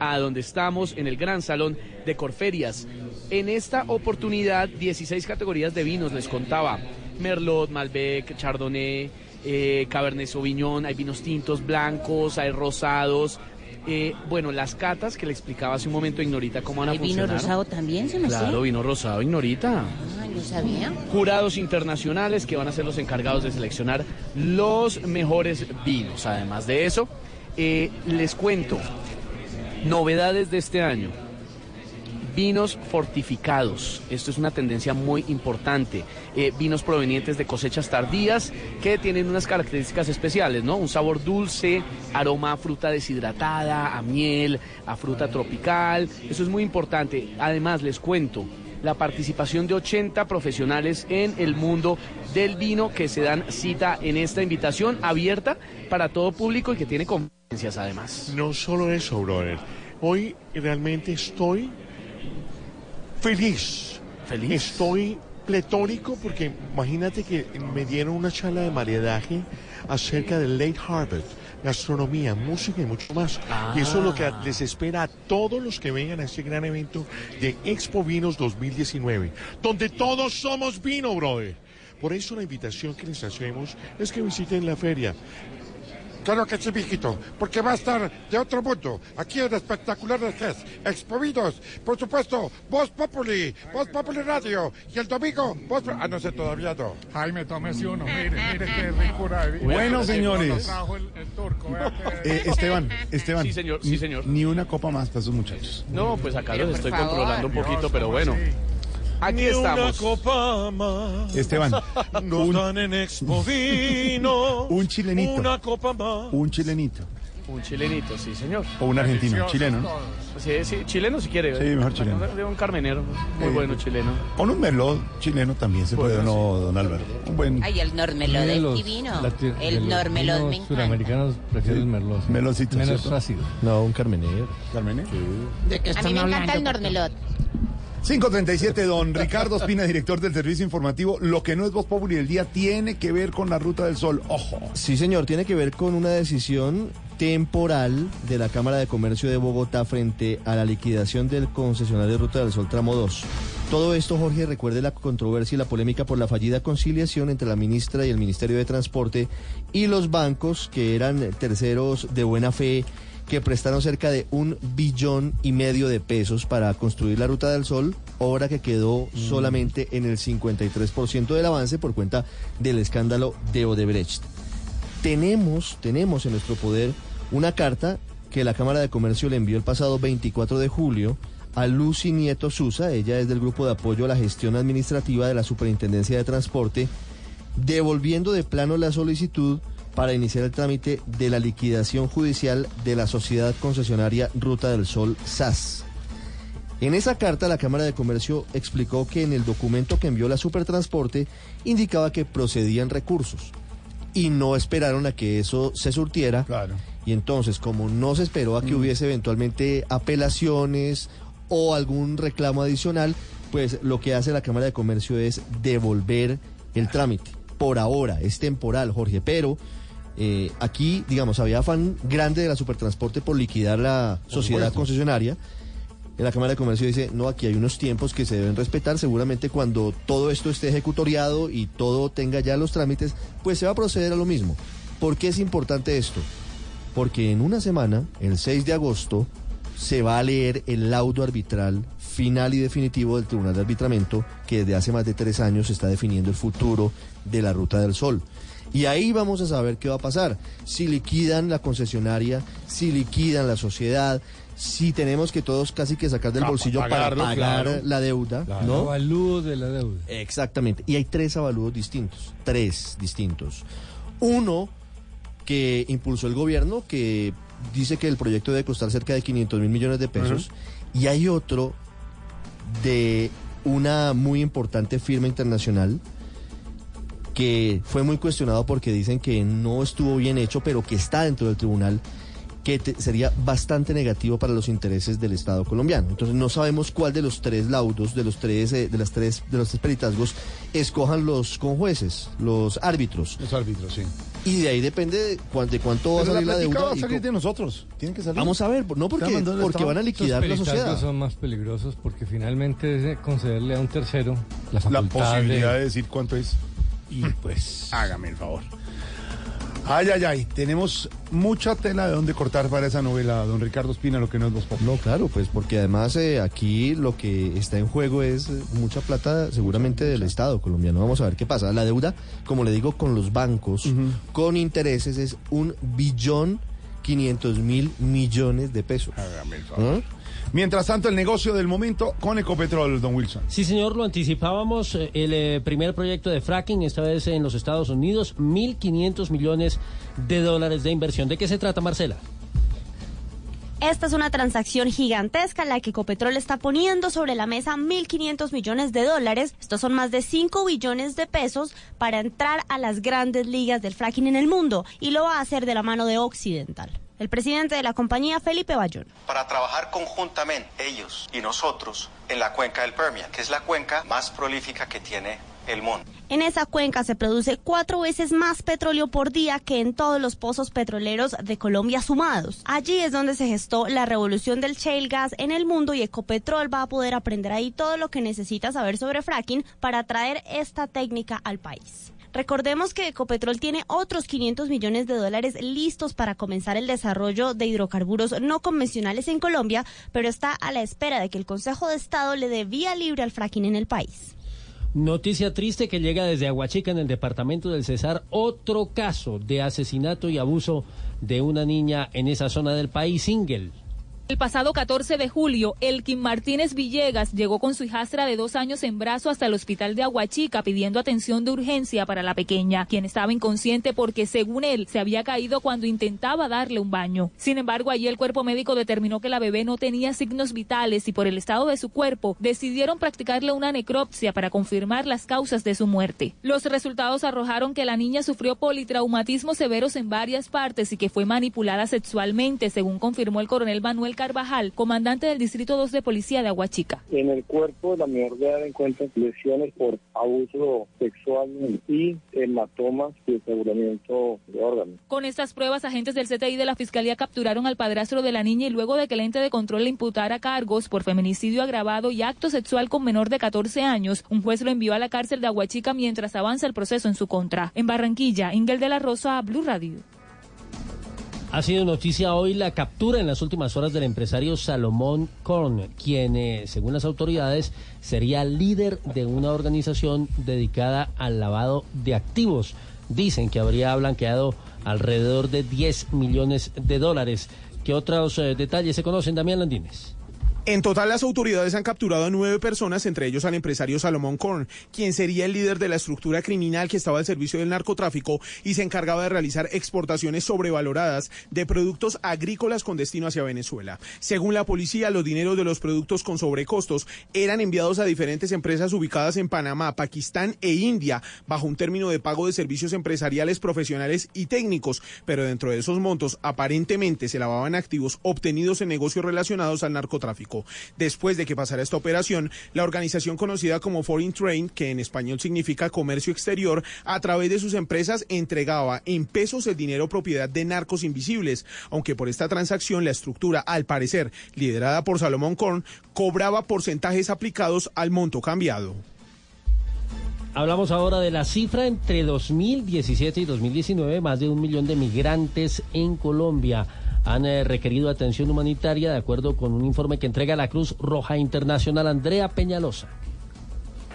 S22: a donde estamos, en el gran salón de Corferias. En esta oportunidad, 16 categorías de vinos, les contaba. Merlot, Malbec, Chardonnay, eh, Cabernet Sauvignon, hay vinos tintos, blancos, hay rosados. Eh, bueno, las catas que le explicaba hace un momento a Ignorita cómo van a
S23: ¿El vino
S22: funcionar.
S23: rosado también se me
S22: Claro, vino rosado, Ignorita.
S23: Ah, no sabía.
S22: Jurados internacionales que van a ser los encargados de seleccionar los mejores vinos. Además de eso, eh, les cuento novedades de este año. Vinos fortificados. Esto es una tendencia muy importante. Eh, vinos provenientes de cosechas tardías que tienen unas características especiales, ¿no? Un sabor dulce, aroma a fruta deshidratada, a miel, a fruta tropical. Eso es muy importante. Además, les cuento, la participación de 80 profesionales en el mundo del vino que se dan cita en esta invitación abierta para todo público y que tiene conferencias además.
S82: No solo eso, brother. Hoy realmente estoy feliz.
S22: Feliz.
S82: Estoy pletórico porque imagínate que me dieron una charla de maridaje acerca del late harvest, gastronomía, música y mucho más. Y eso es lo que
S22: Ah.
S82: les espera a todos los que vengan a este gran evento de Expo Vinos 2019, donde todos somos vino, brother. Por eso la invitación que les hacemos es que visiten la feria.
S84: Claro que sí, viejito, porque va a estar de otro mundo. Aquí en espectacular de GES, Expovidos, por supuesto, Voz Populi, Voz Populi Radio, y el domingo, Voz... Ah, no sé, todavía no.
S85: Jaime, tómese uno. Mire, mire qué ricura.
S6: Bueno, señores.
S85: qué-
S6: Eh, Esteban, Esteban.
S22: Sí, señor, sí,
S6: ni-
S22: señor.
S6: Ni una copa más para esos muchachos.
S22: No, pues acá los estoy controlando un poquito, pero
S85: ¿cómo
S22: bueno. Aquí
S82: Ni una
S22: estamos.
S82: copa más.
S6: Esteban,
S82: Nos
S6: un,
S82: dan en Expo Vino.
S6: un chilenito.
S82: Una copa más.
S6: Un chilenito.
S22: Un chilenito, sí, señor.
S6: O un argentino. Chileno, ¿no?
S22: Sí, sí, chileno si quiere.
S6: Sí, mejor chileno.
S22: De un carmenero, muy
S6: Eh,
S22: bueno chileno.
S6: Con un merlot chileno también se puede, ¿o
S22: Bueno,
S6: ¿no, don Álvaro? Un buen
S23: Ay, el Normelod es divino. El
S26: los
S23: Normelod me encanta.
S26: Suramericanos prefiero el merlot.
S6: Melocito,
S26: Menos ácido.
S86: No, un carmenero.
S6: Carmen.
S86: ¿De qué
S23: A mí me encanta el Normelod.
S6: 537, don Ricardo Espina, director del Servicio Informativo. Lo que no es Voz Populi del día tiene que ver con la Ruta del Sol. Ojo.
S86: Sí, señor, tiene que ver con una decisión temporal de la Cámara de Comercio de Bogotá frente a la liquidación del concesionario Ruta del Sol Tramo 2. Todo esto, Jorge, recuerde la controversia y la polémica por la fallida conciliación entre la ministra y el Ministerio de Transporte y los bancos que eran terceros de buena fe que prestaron cerca de un billón y medio de pesos para construir la Ruta del Sol, obra que quedó solamente en el 53% del avance por cuenta del escándalo de Odebrecht. Tenemos, tenemos en nuestro poder una carta que la Cámara de Comercio le envió el pasado 24 de julio a Lucy Nieto Susa, ella es del Grupo de Apoyo a la Gestión Administrativa de la Superintendencia de Transporte, devolviendo de plano la solicitud para iniciar el trámite de la liquidación judicial de la sociedad concesionaria Ruta del Sol SAS. En esa carta, la Cámara de Comercio explicó que en el documento que envió la Supertransporte indicaba que procedían recursos y no esperaron a que eso se surtiera. Y entonces, como no se esperó a que hubiese eventualmente apelaciones o algún reclamo adicional, pues lo que hace la Cámara de Comercio es devolver el trámite. Por ahora, es temporal, Jorge, pero eh, aquí, digamos, había afán grande de la Supertransporte por liquidar la sociedad
S6: supuesto.
S86: concesionaria. En la Cámara de Comercio dice, no, aquí hay unos tiempos que se deben respetar. Seguramente cuando todo esto esté ejecutoriado y todo tenga ya los trámites, pues se va a proceder a lo mismo. ¿Por qué es importante esto? Porque en una semana, el 6 de agosto, se va a leer el laudo arbitral final y definitivo del Tribunal de Arbitramiento que desde hace más de tres años está definiendo el futuro de la Ruta del Sol. Y ahí vamos a saber qué va a pasar. Si liquidan la concesionaria, si liquidan la sociedad, si tenemos que todos casi que sacar del bolsillo
S26: pagarlo,
S86: para pagar
S26: claro.
S86: la deuda,
S26: El
S86: ¿no?
S26: avalúo de la deuda.
S86: Exactamente. Y hay tres avalúos distintos. Tres distintos. Uno que impulsó el gobierno, que dice que el proyecto debe costar cerca de 500 mil millones de pesos. Y hay otro de una muy importante firma internacional que fue muy cuestionado porque dicen que no estuvo bien hecho, pero que está dentro del tribunal, que te- sería bastante negativo para los intereses del Estado colombiano. Entonces no sabemos cuál de los tres laudos, de los tres, eh, de las tres, de los tres peritazgos, escojan los conjueces, los árbitros.
S6: Los árbitros, sí.
S86: Y de ahí depende de, cuán- de cuánto va a salir la, deuda.
S6: va a salir de nosotros. Tiene que salir.
S86: Vamos a ver, no porque, porque van a liquidar la sociedad.
S26: son más peligrosos porque finalmente es concederle a un tercero la
S6: posibilidad de
S26: de...
S6: decir cuánto es. Y pues, hágame el favor. Ay, ay, ay. Tenemos mucha tela de dónde cortar para esa novela, don Ricardo Espina, lo que no es Voz.
S86: No, claro, pues porque además eh, aquí lo que está en juego es eh, mucha plata seguramente del Estado colombiano. Vamos a ver qué pasa. La deuda, como le digo, con los bancos, con intereses es un billón 500 mil millones de pesos.
S6: Hágame el favor. Mientras tanto, el negocio del momento con Ecopetrol, don Wilson.
S28: Sí, señor, lo anticipábamos. eh, El eh, primer proyecto de fracking, esta vez en los Estados Unidos, 1.500 millones de dólares de inversión. ¿De qué se trata, Marcela?
S45: Esta es una transacción gigantesca en la que Ecopetrol está poniendo sobre la mesa 1.500 millones de dólares. Estos son más de 5 billones de pesos para entrar a las grandes ligas del fracking en el mundo y lo va a hacer de la mano de Occidental. El presidente de la compañía, Felipe Bayón.
S87: Para trabajar conjuntamente ellos y nosotros en la cuenca del Permian, que es la cuenca más prolífica que tiene el mundo.
S45: En esa cuenca se produce cuatro veces más petróleo por día que en todos los pozos petroleros de Colombia sumados. Allí es donde se gestó la revolución del shale gas en el mundo y Ecopetrol va a poder aprender ahí todo lo que necesita saber sobre fracking para traer esta técnica al país. Recordemos que Ecopetrol tiene otros 500 millones de dólares listos para comenzar el desarrollo de hidrocarburos no convencionales en Colombia, pero está a la espera de que el Consejo de Estado le dé vía libre al fracking en el país.
S28: Noticia triste que llega desde Aguachica en el departamento del Cesar, otro caso de asesinato y abuso de una niña en esa zona del país, Single.
S88: El pasado 14 de julio, Elkin Martínez Villegas llegó con su hijastra de dos años en brazo hasta el hospital de Aguachica pidiendo atención de urgencia para la pequeña, quien estaba inconsciente porque, según él, se había caído cuando intentaba darle un baño. Sin embargo, allí el cuerpo médico determinó que la bebé no tenía signos vitales y por el estado de su cuerpo decidieron practicarle una necropsia para confirmar las causas de su muerte. Los resultados arrojaron que la niña sufrió politraumatismos severos en varias partes y que fue manipulada sexualmente, según confirmó el coronel Manuel Carvajal, comandante del Distrito 2 de Policía de Aguachica.
S89: En el cuerpo de la menor de edad encuentran lesiones por abuso sexual y hematomas y aseguramiento de órganos.
S88: Con estas pruebas, agentes del CTI de la Fiscalía capturaron al padrastro de la niña y luego de que el ente de control le imputara cargos por feminicidio agravado y acto sexual con menor de 14 años, un juez lo envió a la cárcel de Aguachica mientras avanza el proceso en su contra. En Barranquilla, Ingel de la Rosa, Blue Radio.
S28: Ha sido noticia hoy la captura en las últimas horas del empresario Salomón Korn, quien, eh, según las autoridades, sería líder de una organización dedicada al lavado de activos. Dicen que habría blanqueado alrededor de 10 millones de dólares. ¿Qué otros eh, detalles se conocen, Damián Landines?
S90: En total, las autoridades han capturado a nueve personas, entre ellos al empresario Salomón Korn, quien sería el líder de la estructura criminal que estaba al servicio del narcotráfico y se encargaba de realizar exportaciones sobrevaloradas de productos agrícolas con destino hacia Venezuela. Según la policía, los dineros de los productos con sobrecostos eran enviados a diferentes empresas ubicadas en Panamá, Pakistán e India, bajo un término de pago de servicios empresariales, profesionales y técnicos, pero dentro de esos montos aparentemente se lavaban activos obtenidos en negocios relacionados al narcotráfico. Después de que pasara esta operación, la organización conocida como Foreign Trade, que en español significa comercio exterior, a través de sus empresas entregaba en pesos el dinero propiedad de narcos invisibles, aunque por esta transacción la estructura, al parecer liderada por Salomón Korn, cobraba porcentajes aplicados al monto cambiado.
S28: Hablamos ahora de la cifra. Entre 2017 y 2019, más de un millón de migrantes en Colombia han eh, requerido atención humanitaria, de acuerdo con un informe que entrega la Cruz Roja Internacional Andrea Peñalosa.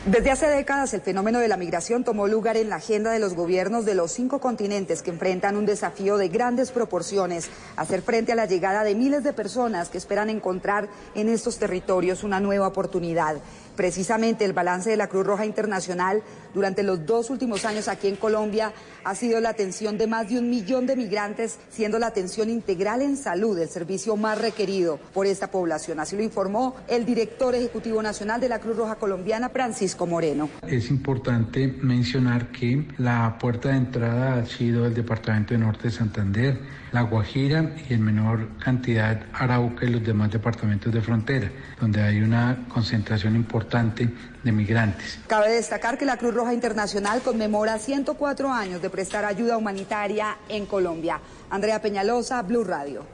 S91: Desde hace décadas el fenómeno de la migración tomó lugar en la agenda de los gobiernos de los cinco continentes que enfrentan un desafío de grandes proporciones, hacer frente a la llegada de miles de personas que esperan encontrar en estos territorios una nueva oportunidad. Precisamente el balance de la Cruz Roja Internacional durante los dos últimos años aquí en Colombia ha sido la atención de más de un millón de migrantes, siendo la atención integral en salud el servicio más requerido por esta población. Así lo informó el director ejecutivo nacional de la Cruz Roja Colombiana, Francisco Moreno.
S92: Es importante mencionar que la puerta de entrada ha sido el Departamento de Norte de Santander, La Guajira y en menor cantidad Arauca y los demás departamentos de frontera, donde hay una concentración importante de migrantes.
S91: Cabe destacar que la Cruz Roja Internacional conmemora 104 años de prestar ayuda humanitaria en Colombia. Andrea Peñalosa, Blue Radio.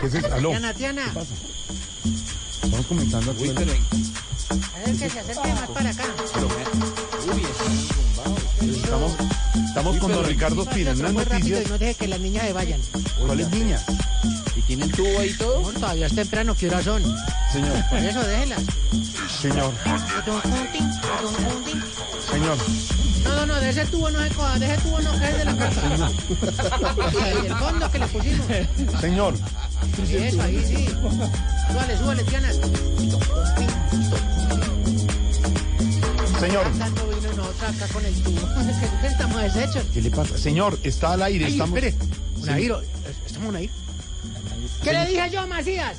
S6: ¿Qué es eso? ¿Aló?
S34: Tiana, Tiana.
S6: ¿Qué pasa? Estamos comentando aquí.
S34: A ver que se acerque más para acá.
S6: Estamos, estamos con don Ricardo Espina
S34: rápido
S6: noticias.
S34: y no deje que las niñas se vayan.
S6: ¿Cuáles niñas?
S34: ¿Y tienen tubo ahí todo? No, todavía es temprano, ¿qué horas son?
S6: Señor.
S34: Por eso déjelas.
S6: Señor. Señor.
S34: No, no, no, de ese tubo no se coja, de ese tubo no cae de la casa. Y el fondo que le pusimos.
S6: Señor.
S34: Sí, eso, ahí sí. Súbale, súbale, Tiana.
S6: Señor.
S34: Nosotros acá con el tubo. Es que estamos deshechos.
S6: ¿Qué le pasa? Señor, está al aire.
S34: Ay,
S6: estamos...
S34: espere.
S6: Sí.
S34: Estamos Unair. ¿Qué le dije yo, Macías?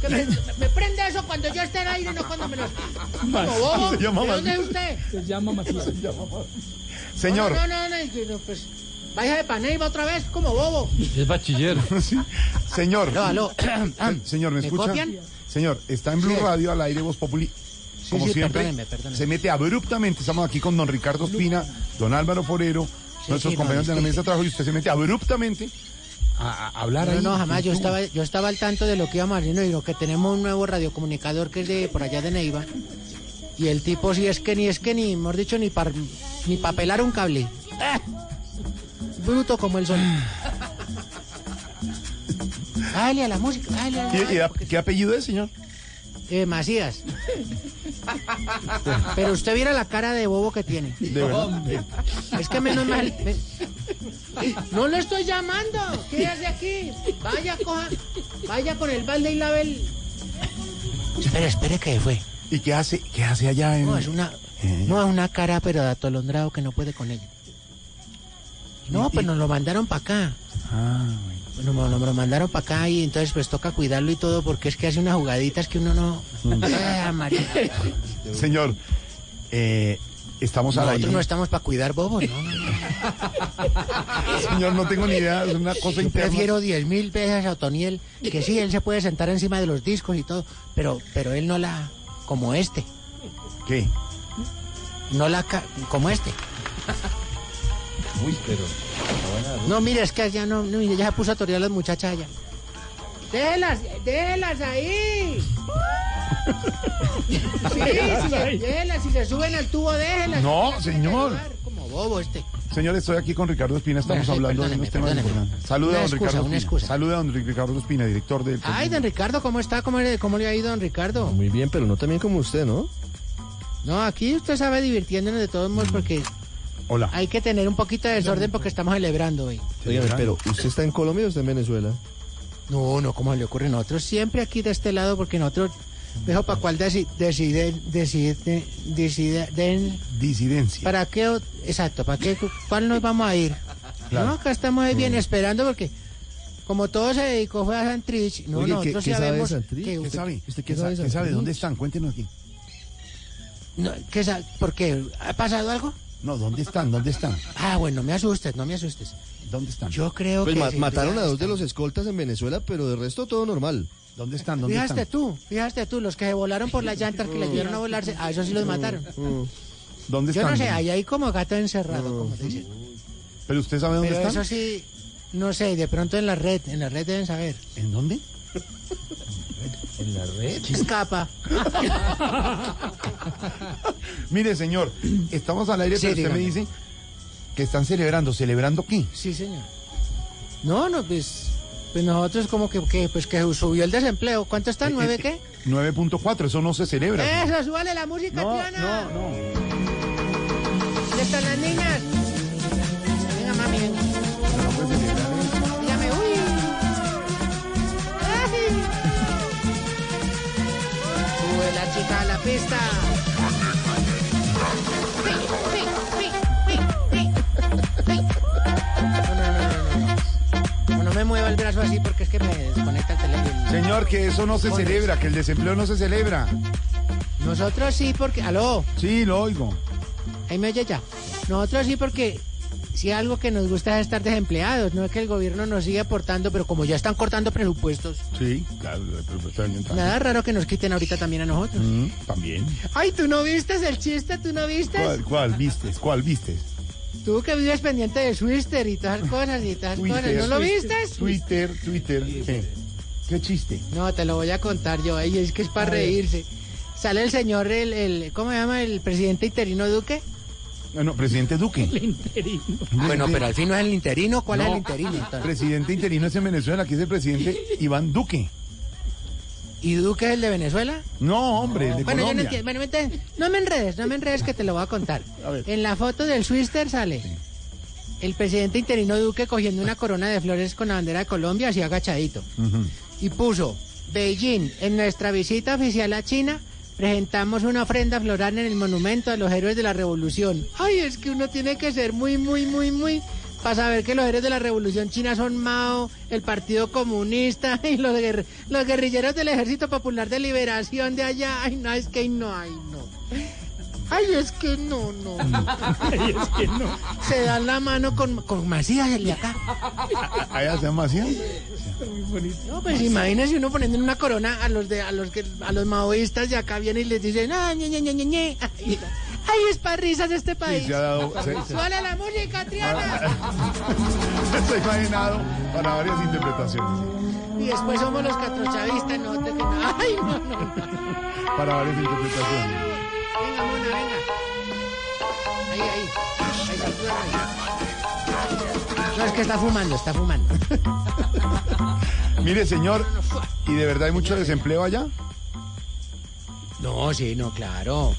S34: Que me, me prende eso cuando yo esté al aire, no cuando me lo... Como bobo.
S6: Se llama
S34: ¿De dónde es
S6: Macías.
S34: usted?
S93: Se llama Macías.
S6: Señor.
S34: No, no, no, no, no, pues... Vaya de Paneiva otra vez, como bobo.
S93: Es bachiller.
S6: Señor.
S34: Aló, aló.
S6: Se- Señor, ¿me,
S34: ¿Me
S6: escucha?
S34: copian?
S6: Señor, está en Blue
S34: Sí.
S6: Radio al aire Voz Populi. Como
S34: sí,
S6: siempre,
S34: perdóneme, perdóneme.
S6: se mete abruptamente. Estamos aquí con don Ricardo Espina, don Álvaro Forero, nuestros
S34: sí,
S6: compañeros de la mesa de trabajo, y usted se mete abruptamente a, a hablar
S34: No,
S6: ahí.
S34: no, jamás. Yo estaba, yo estaba al tanto de lo que íbamos haciendo y lo que tenemos un nuevo radiocomunicador que es de por allá de Neiva. Y el tipo sí es que ni es que ni, mejor dicho, ni para ni pa pelar un cable. ¡Ah! Bruto como el sol. Dale a la música, dale a la
S6: ¿Y- y a- ¿Qué apellido es, señor?
S34: Eh, Macías. Pero usted viera la cara de bobo que tiene.
S6: De verdad.
S34: Es que menos mal. me- No le estoy llamando. ¿Qué hace aquí? Vaya, coja. Vaya con el balde y lave el. Espere, espere que fue.
S6: ¿Y qué hace, qué hace allá en.?
S34: No, es una. No, es una cara, pero de atolondrado que no puede con ella. No, pues nos lo mandaron para acá.
S6: Ah,
S34: Nos, nos lo mandaron para acá y entonces pues toca cuidarlo y todo porque es que hace unas jugaditas que uno no... Ah, María.
S6: Señor, eh, estamos al
S34: Nosotros no estamos para cuidar bobos, no.
S6: Señor, no tengo ni idea, es una cosa
S34: Yo
S6: interna.
S34: prefiero diez mil veces a Otoniel, que sí, él se puede sentar encima de los discos y todo, pero, pero él no la... como este.
S6: ¿Qué?
S34: No la... ca- como este.
S86: Uy, pero.
S34: No, mire, es que ya no, no mire, ya se puso a torear a las muchachas allá. Déjelas, déjelas ahí. Sí, si se, déjelas, si se suben al tubo, déjelas.
S6: No, señor.
S34: Como bobo este.
S6: Señor, estoy aquí con Ricardo Espina, estamos
S34: sí,
S6: hablando de unos temas importantes. Saluda
S34: Una
S6: a don
S34: excusa,
S6: Ricardo
S34: una
S6: Espina.
S34: excusa.
S6: Saluda a don Ricardo Espina, director del...
S34: Ay, don Ricardo, ¿cómo está? ¿Cómo le, cómo le ha ido, don Ricardo?
S86: Muy bien, pero no también como usted, ¿no?
S34: No, aquí usted sabe divirtiéndonos de todos modos porque
S6: Hola.
S34: hay que tener un poquito de desorden porque estamos celebrando hoy.
S86: Pero ¿usted está en Colombia o está en Venezuela?
S34: No, no, ¿cómo le ocurre? Nosotros siempre aquí de este lado porque nosotros, dejo para cuál deci- deciden, deciden, deciden,
S6: Disidencia.
S34: ¿para qué? Exacto, ¿para qué? ¿Cuál nos vamos a ir?
S6: Claro.
S34: No, acá estamos ahí bien esperando porque como todo se dedicó fue a Santrich, no,
S86: Oye, ¿qué-
S34: nosotros
S86: qué sabe de
S34: sabemos
S86: Santrich?
S34: que,
S6: ¿Qué sabe?
S86: ¿Usted
S6: ¿Qué
S86: qué sabe
S6: sabe? ¿Qué sabe? ¿Dónde están? Cuéntenos aquí.
S34: no, ¿qué sa- ¿por qué? ¿Ha pasado algo?
S6: No, ¿dónde están? ¿Dónde están?
S34: Ah, bueno, no me asustes, no me asustes.
S6: ¿Dónde están?
S34: Yo creo
S86: Pues
S34: que...
S86: ma-
S34: sí,
S86: mataron a dos de los escoltas en Venezuela, pero de resto todo normal.
S6: ¿Dónde están? ¿Dónde
S34: Fíjate
S6: están?
S34: tú, fíjate tú, los que se volaron por las llantas que les dieron a volarse, a esos sí los mataron.
S6: ¿Dónde
S34: Yo
S6: están?
S34: no sé, ahí hay como gato encerrado, como dicen.
S6: ¿Pero usted sabe dónde
S34: Pero
S6: están?
S34: eso sí, no sé, de pronto en la red, en la red deben saber.
S6: ¿En dónde?
S86: ¿En la red?
S34: Escapa.
S6: Mire, señor, estamos al aire,
S34: Sí,
S6: pero usted me dice que están celebrando. ¿Celebrando qué?
S34: Sí, señor. No, no, pues, pues nosotros como que, que, pues que subió el desempleo. ¿Cuánto está? ¿Nueve
S6: Eh,
S34: qué?
S6: 9.4, eso no se celebra.
S34: Eso, súbale la música,
S6: No,
S34: Tiana.
S6: no, no.
S34: ¿Dónde están las niñas? Venga, mami, venga.
S6: No puede
S34: la chica a la pista. No, me mueva el brazo así porque es que me desconecta el teléfono.
S6: Señor, que eso no se celebra, que el desempleo no se celebra.
S34: Nosotros sí porque... Aló,
S6: Sí, lo oigo.
S34: ahí me oye ya. Nosotros sí porque... Si algo que nos gusta es estar desempleados, no es que el gobierno nos siga aportando, pero como ya están cortando presupuestos,
S6: Sí, claro, bien.
S34: nada raro que nos quiten ahorita también a nosotros.
S6: Mm, También.
S34: Ay, ¿tú no viste el chiste? ¿Tú no viste?
S6: ¿Cuál, cuál vistes? ¿Cuál vistes?
S34: Tú que vives pendiente de Twitter y todas cosas y todas esas cosas. ¿No lo viste?
S6: Twitter, Twitter. ¿Qué? ¿Qué chiste?
S34: No, te lo voy a contar yo. Ay, es que es para reírse. Sale el señor, el, el, ¿cómo se llama? El presidente interino Duque.
S6: Ah, No, presidente Duque.
S34: Bueno, pero al fin no es el interino. ¿Cuál es el interino? entonces?
S6: Presidente interino es en Venezuela, aquí es el presidente Iván Duque.
S34: ¿Y Duque es el de Venezuela?
S6: No, hombre, el de
S34: Bueno, yo no. Bueno, no me enredes, no me enredes que te lo voy a contar.
S6: A ver.
S34: En la foto del Twitter sale el presidente interino Duque cogiendo una corona de flores con la bandera de Colombia así agachadito. Y puso, Beijing, en nuestra visita oficial a China, presentamos una ofrenda floral en el monumento a los héroes de la revolución. Ay, es que uno tiene que ser muy, muy, muy, muy... Para saber que los héroes de la revolución china son Mao, el Partido Comunista y los, los guerrilleros del Ejército Popular de Liberación de allá. Ay, no, es que no, ay, no. Ay, es que no, no. Ay, es que no. Se dan la mano con, con Macías, el de acá.
S6: ¿Allá se llama así?
S34: No, pues imagínese uno poniendo una corona a los de a los que a los maoístas de acá viene y les dicen, ah, ñe, ñe, ñe, ñe, ñe". Ay, ay, es para risas este país.
S6: se ha dado- se- se-
S34: Suele la música, Triana.
S6: Se ha imaginado para varias interpretaciones.
S34: Y después somos los catrochavistas, no te no. Ay, no, no.
S6: Para varias interpretaciones.
S34: Venga, mona, venga. Ahí, ahí. Ahí, salúdame. No, es que está fumando, está fumando.
S6: Mire, señor, ¿y de verdad hay mucho desempleo allá?
S34: No, sí, no, claro.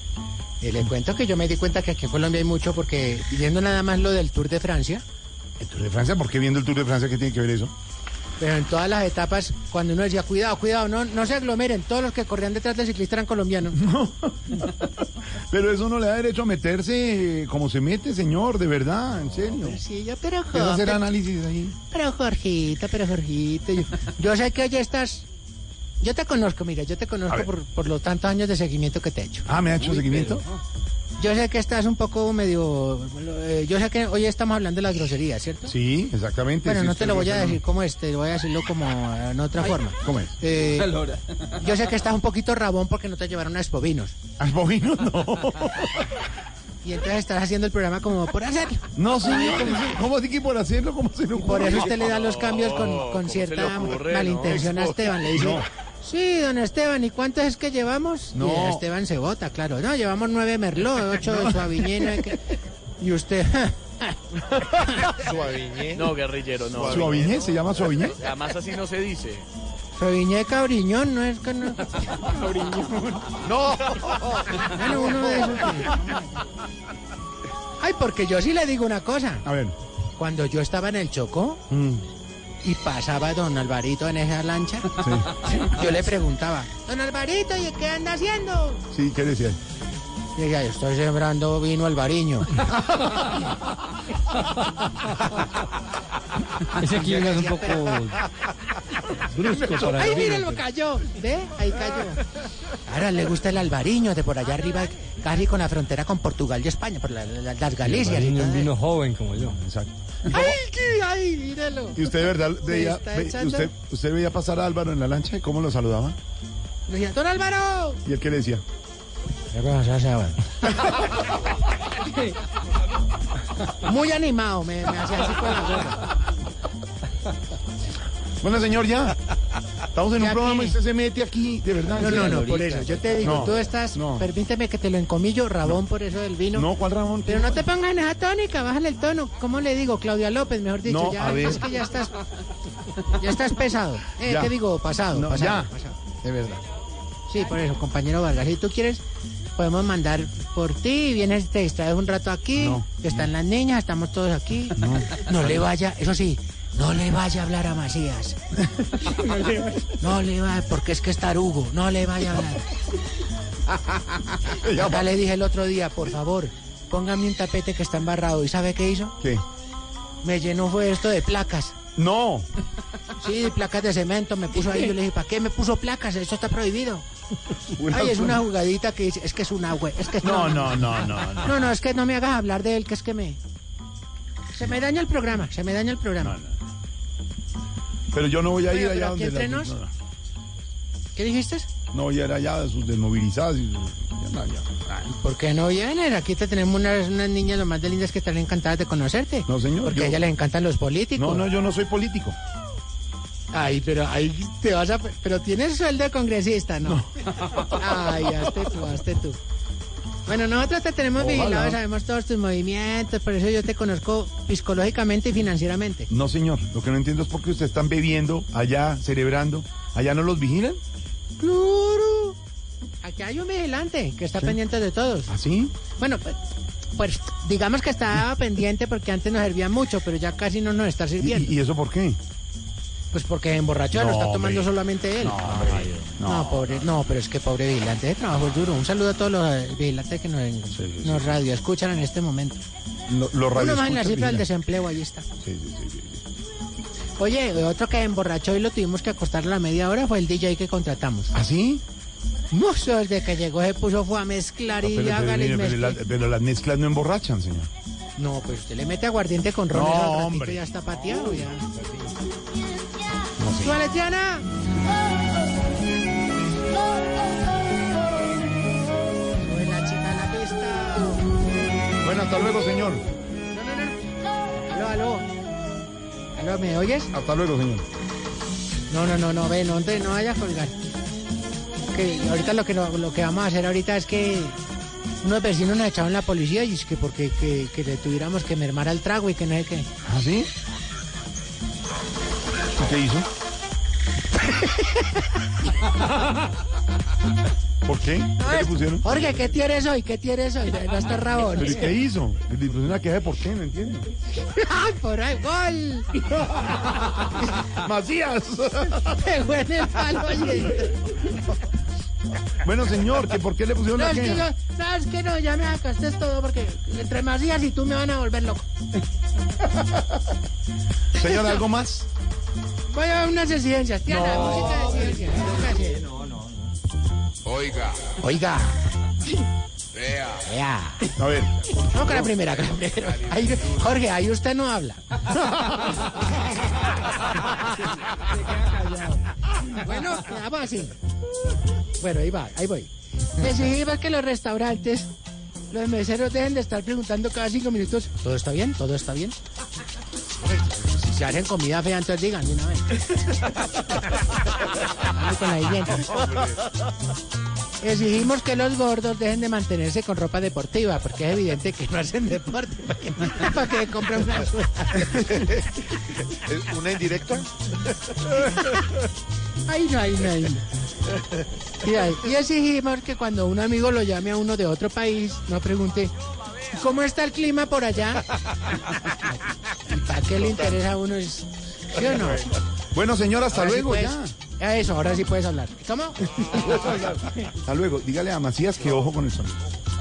S34: Eh, le cuento que yo me di cuenta que aquí en Colombia hay mucho porque viendo nada más lo del Tour de Francia,
S6: ¿El Tour de Francia? ¿Por qué viendo el Tour de Francia qué tiene que ver eso?
S34: Pero en todas las etapas, cuando uno decía, cuidado, cuidado, no, no se aglomeren, todos los que corrían detrás del ciclista eran colombianos.
S6: Pero eso no le da derecho a meterse como se mete, señor, de verdad, en serio.
S34: Sí, yo, pero
S6: ¿Qué va a hacer
S34: Jorge,
S6: análisis ahí?
S34: pero Jorgito, pero Jorgito, yo, yo sé que ya estás, yo te conozco, mira, yo te conozco por, por los tantos años de seguimiento que te he hecho.
S6: Ah, ¿me ha hecho seguimiento?
S34: Yo sé que estás un poco medio, eh, yo sé que hoy estamos hablando de las groserías, ¿cierto?
S6: Sí, exactamente.
S34: Bueno,
S6: sí,
S34: no te lo voy a decir como este, voy a decirlo como en otra forma.
S6: ¿Cómo es?
S34: Eh, yo sé que estás un poquito rabón porque no te llevaron a Expovinos.
S6: ¿A Expovinos? No.
S34: Y entonces estás haciendo el programa como por hacerlo.
S6: No, señor. ¿Cómo así que por hacerlo? ¿Cómo se le
S34: Y por
S6: ocurre?
S34: eso usted le da los cambios con, con cierta malintención a Esteban. Le dice,
S6: No.
S34: Sí, don Esteban, ¿y cuántos es que llevamos?
S6: No.
S34: Y Esteban se vota, claro. No, llevamos nueve Merlot, ocho de Suaviñé, nueve que- Y usted...
S83: Suaviñé. No, guerrillero, no.
S6: ¿Suaviñé? ¿Se llama Suaviñé?
S83: Además así no se dice.
S34: Suaviñé Cabriñón, no es que no...
S83: No.
S34: Bueno, uno de esos. que- Ay, porque yo sí le digo una cosa.
S6: A ver.
S34: Cuando yo estaba en el Chocó
S6: Mm,
S34: y pasaba don Alvarito en esa lancha, yo le preguntaba, don Alvarito, ¿y qué anda haciendo?
S6: Sí, ¿qué decía?
S34: Y ella, estoy sembrando vino albariño.
S28: Ese clima es un poco brusco para
S34: ¡Ay,
S28: el vino,
S34: míralo, cayó! ¿Ve? Ahí cayó. Ahora le gusta el albariño de por allá arriba, casi con la frontera con Portugal y España, por la- la- las Galicias. y
S28: un vino joven como yo.
S6: Exacto.
S34: ¡Ay, qué! ¡Ay, míralo!
S6: ¿Y usted de verdad veía, ve- usted, usted veía pasar a Álvaro en la lancha y cómo lo saludaba?
S34: Le decía, ¡Don Álvaro!
S6: ¿Y él qué le decía?
S34: Muy animado, me, me hacía así con la gorra.
S6: Bueno, señor, ya. Estamos en un
S34: ¿Ya
S6: programa y usted se mete aquí, de verdad.
S34: No, no, no, por eso. Yo te digo,
S6: No,
S34: tú estás,
S6: no.
S34: permíteme que te lo encomillo, Rabón, por eso del vino.
S6: No, ¿cuál Ramón?
S34: Pero no te pongas en esa tónica, bájale el tono. ¿Cómo le digo? Claudia López, mejor dicho.
S6: No,
S34: ya,
S6: a ver.
S34: Es que ya estás, ya estás pesado. Eh,
S6: Ya.
S34: ¿qué digo? Pasado,
S6: No,
S34: pasado,
S6: ya.
S34: pasado.
S6: De verdad.
S34: Sí, por eso, compañero Vargas. Si tú quieres, podemos mandar por ti, vienes, te distraes un rato aquí,
S6: No.
S34: están las niñas, estamos todos aquí. No. le vaya, eso sí, no le vaya a hablar a Macías. No le vaya, porque es que es tarugo, no le vaya a hablar. Ya le dije el otro día, por favor, póngame un tapete que está embarrado. ¿Y sabe qué hizo?
S6: ¿Qué?
S34: Me llenó fue esto de placas.
S6: No.
S34: Sí, placas de cemento, me puso ahí. Yo le dije, ¿para qué me puso placas? Eso está prohibido. Ay, es una jugadita que dice, es que es es que
S6: No, no, no, no, no.
S34: No, no, es que no me hagas hablar de él, que es que me... Se me daña el programa, se me daña el programa.
S6: Pero yo no voy a ir
S34: Oiga,
S6: allá donde las- no.
S34: ¿Qué dijiste?
S6: No voy a ir allá de sus desmovilizadas y sus- ya no, ya.
S34: ¿Por qué no vienes? Aquí te tenemos unas, unas niñas lo más de lindas que están encantadas de conocerte.
S6: No, señor.
S34: Porque
S6: yo-
S34: a ellas les encantan los políticos.
S6: No, no, yo no soy político.
S34: Ay, pero ahí te vas a... Pero tienes sueldo de congresista, ¿no? Ay, hazte tú, hazte tú. Bueno, nosotros te tenemos
S6: Ojalá.
S34: vigilado, sabemos todos tus movimientos, por eso yo te conozco psicológicamente y financieramente.
S6: No, señor. Lo que no entiendo es por qué ustedes están bebiendo allá, celebrando. ¿Allá no los vigilan?
S34: ¡Claro! Aquí hay un vigilante que está pendiente de todos.
S6: ¿Así?
S34: Bueno, pues, pues digamos que estaba pendiente porque antes nos servía mucho, pero ya casi no nos está
S6: ¿Y,
S34: sirviendo.
S6: y eso por qué?
S34: Pues porque emborrachó, lo
S6: No,
S34: está tomando
S6: hombre.
S34: solamente él.
S6: No,
S34: No,
S6: no.
S34: pobre, no, pero es que pobre vigilante, ese trabajo es duro. Un saludo a todos los vigilantes que nos, nos radio escuchan en este momento.
S6: Lo- los
S34: Uno más en la cifra del desempleo, ahí está.
S6: Sí, sí, sí, sí, sí.
S34: Oye, otro que emborrachó y lo tuvimos que acostar a la media hora fue el DJ que contratamos.
S6: ¿Ah, sí?
S34: No, desde que llegó se puso fue a mezclar y
S6: Pero, pero,
S34: hágale y
S6: mire, pero
S34: mezcle.
S6: la- pero las mezclas no emborrachan, señor.
S34: No, pues usted le mete aguardiente con ron,
S6: No, hombre.
S34: ya está pateado ya.
S6: No sé.
S34: ¡Súbale, Tiana! Sube la chica a la pista.
S6: Bueno, hasta luego, señor.
S34: Aló, aló. Aló, ¿me oyes?
S6: Hasta luego, señor.
S34: No, no, no, no, ve, no, te- no vayas a colgar. Que ahorita lo que, no- lo que vamos a hacer ahorita es que unos vecinos nos echaron la policía y es que porque que, que le tuviéramos que mermar al trago y que no sé qué.
S6: ¿Ah, sí? ¿Y qué hizo? ¿Por qué? ¿Qué le pusieron?
S34: Jorge, ¿qué tienes hoy? ¿Qué tienes hoy? No estás rabón.
S6: ¿Pero y qué hizo? Le pusieron una queja de por qué, no entiendo.
S34: ¡Ay, por ahí, gol!
S6: ¡Macías!
S34: En el palo, oye.
S6: Bueno, señor, ¿que ¿por qué le pusieron
S34: No,
S6: una
S34: es que
S6: queja?
S34: yo, ¿sabes qué? No, ya me acaste todo porque entre más días y tú me van a volver loco.
S6: Señor, ¿algo más?
S34: Voy a unas exigencias. Tiana,
S6: No.
S34: música de exigencias. Gracias.
S94: Oiga,
S34: Oiga,
S94: vea.
S34: vea.
S6: A ver.
S34: No, con la primera, con la primera. Ahí- Jorge, ahí usted no habla. bueno, vamos así. Bueno, ahí va, ahí voy. Exigimos que los restaurantes, los meseros dejen de estar preguntando cada cinco minutos, ¿todo está bien? ¿Todo está bien? Si hacen comida fea, entonces digan de una vez. Con la siguiente. Exigimos que los gordos dejen de mantenerse con ropa deportiva, porque es evidente que no hacen deporte. ¿Para qué compran una
S95: ¿Es ¿Una indirecta?
S34: Ay, no, ay, no, ay, no. Y exigimos que cuando un amigo lo llame a uno de otro país, no pregunte, ¿cómo está el clima por allá? ¿Y para qué le interesa a uno? Es- ¿Sí o no?
S6: Bueno, señor, hasta
S34: Ahora sí
S6: luego,
S34: puedes-
S6: ya.
S34: ya Eso, ahora sí puedes hablar. ¿Cómo?
S6: Hasta luego. Dígale a Macías que ojo con el sonido.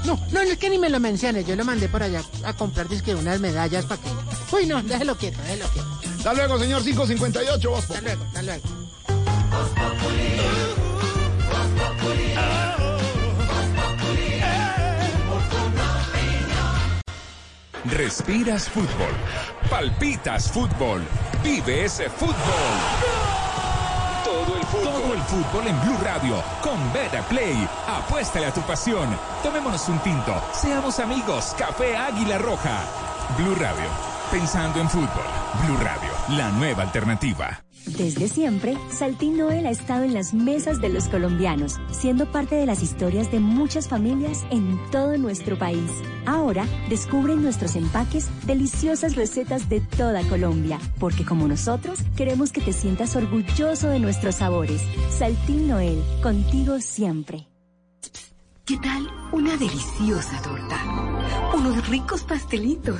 S34: No, no, no es que ni me lo menciones. Yo lo mandé por allá a comprar disque unas medallas para que... Uy, no, déjelo quieto, déjelo quieto.
S6: Hasta luego, señor 558. Vos,
S34: Hasta luego, hasta luego.
S96: Respiras fútbol. Palpitas fútbol. Vive ese fútbol. Todo el fútbol. Todo el fútbol en Blue Radio. Con Beta Play. Apuéstale a tu pasión. Tomémonos un tinto. Seamos amigos. Café Águila Roja. Blue Radio. Pensando en fútbol. Blue Radio. La nueva alternativa.
S97: Desde siempre, Saltín Noel ha estado en las mesas de los colombianos, siendo parte de las historias de muchas familias en todo nuestro país. Ahora, descubre en nuestros empaques deliciosas recetas de toda Colombia, porque como nosotros, queremos que te sientas orgulloso de nuestros sabores. Saltín Noel, contigo siempre.
S98: ¿Qué tal una deliciosa torta? Unos ricos pastelitos,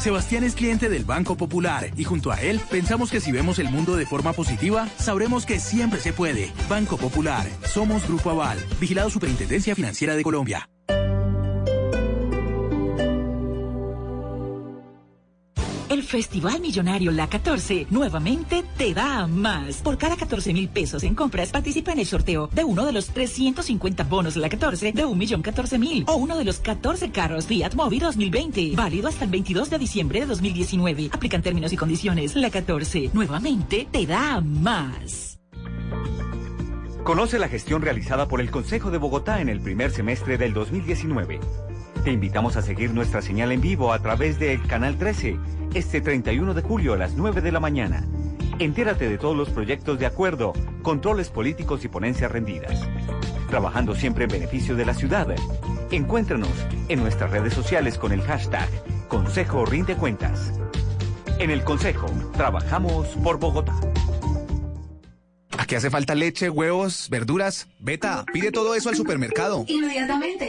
S99: Sebastián es cliente del Banco Popular y junto a él pensamos que si vemos el mundo de forma positiva, sabremos que siempre se puede. Banco Popular, somos Grupo Aval, vigilado Superintendencia Financiera de Colombia.
S98: El
S100: Festival Millonario La 14 nuevamente te da más. Por cada 14 mil pesos en compras participa en el sorteo de uno de los 350 bonos La 14 de 1.014.000 o uno de los 14 carros Fiat Mobi 2020. Válido hasta el 22 de diciembre de 2019. Aplican términos y condiciones. La 14 nuevamente te da más.
S101: Conoce la gestión realizada por el Consejo de Bogotá en el primer semestre del 2019. Te invitamos a seguir nuestra señal en vivo a través del Canal 13 este 31 de julio a las 9 de la mañana. Entérate de todos los proyectos de acuerdo, controles políticos y ponencias rendidas. Trabajando siempre en beneficio de la ciudad. Encuéntranos en nuestras redes sociales con el hashtag Consejo Rinde Cuentas. En el Consejo, trabajamos por Bogotá.
S102: Aquí hace falta leche, huevos, verduras. Beta, pide todo eso al supermercado.
S98: Inmediatamente.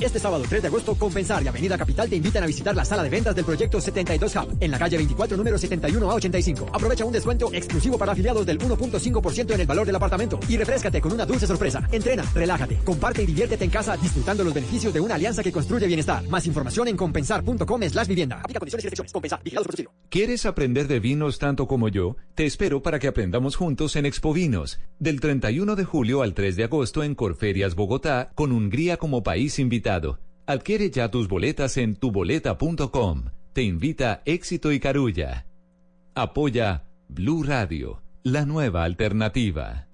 S43: Este sábado 3 de agosto, Compensar y Avenida Capital te invitan a visitar la sala de ventas del proyecto 72 Hub en la calle 24, número 71 a 85. Aprovecha un descuento exclusivo para afiliados del 1.5% en el valor del apartamento y refrescate con una dulce sorpresa. Entrena, relájate, comparte y diviértete en casa disfrutando los beneficios de una alianza que construye bienestar. Más información en compensar.com slash vivienda. Aplica condiciones y restricciones. Compensar. Vigilados por Chile.
S39: ¿Quieres aprender de vinos tanto como yo? Te espero para que aprendamos juntos en Expo Vinos, del 31 de julio al 3 de agosto en Corferias, Bogotá, con Hungría como país invitado. Adquiere ya tus boletas en tuboleta.com. Te invita Éxito y Carulla. Apoya Blue Radio, la nueva alternativa.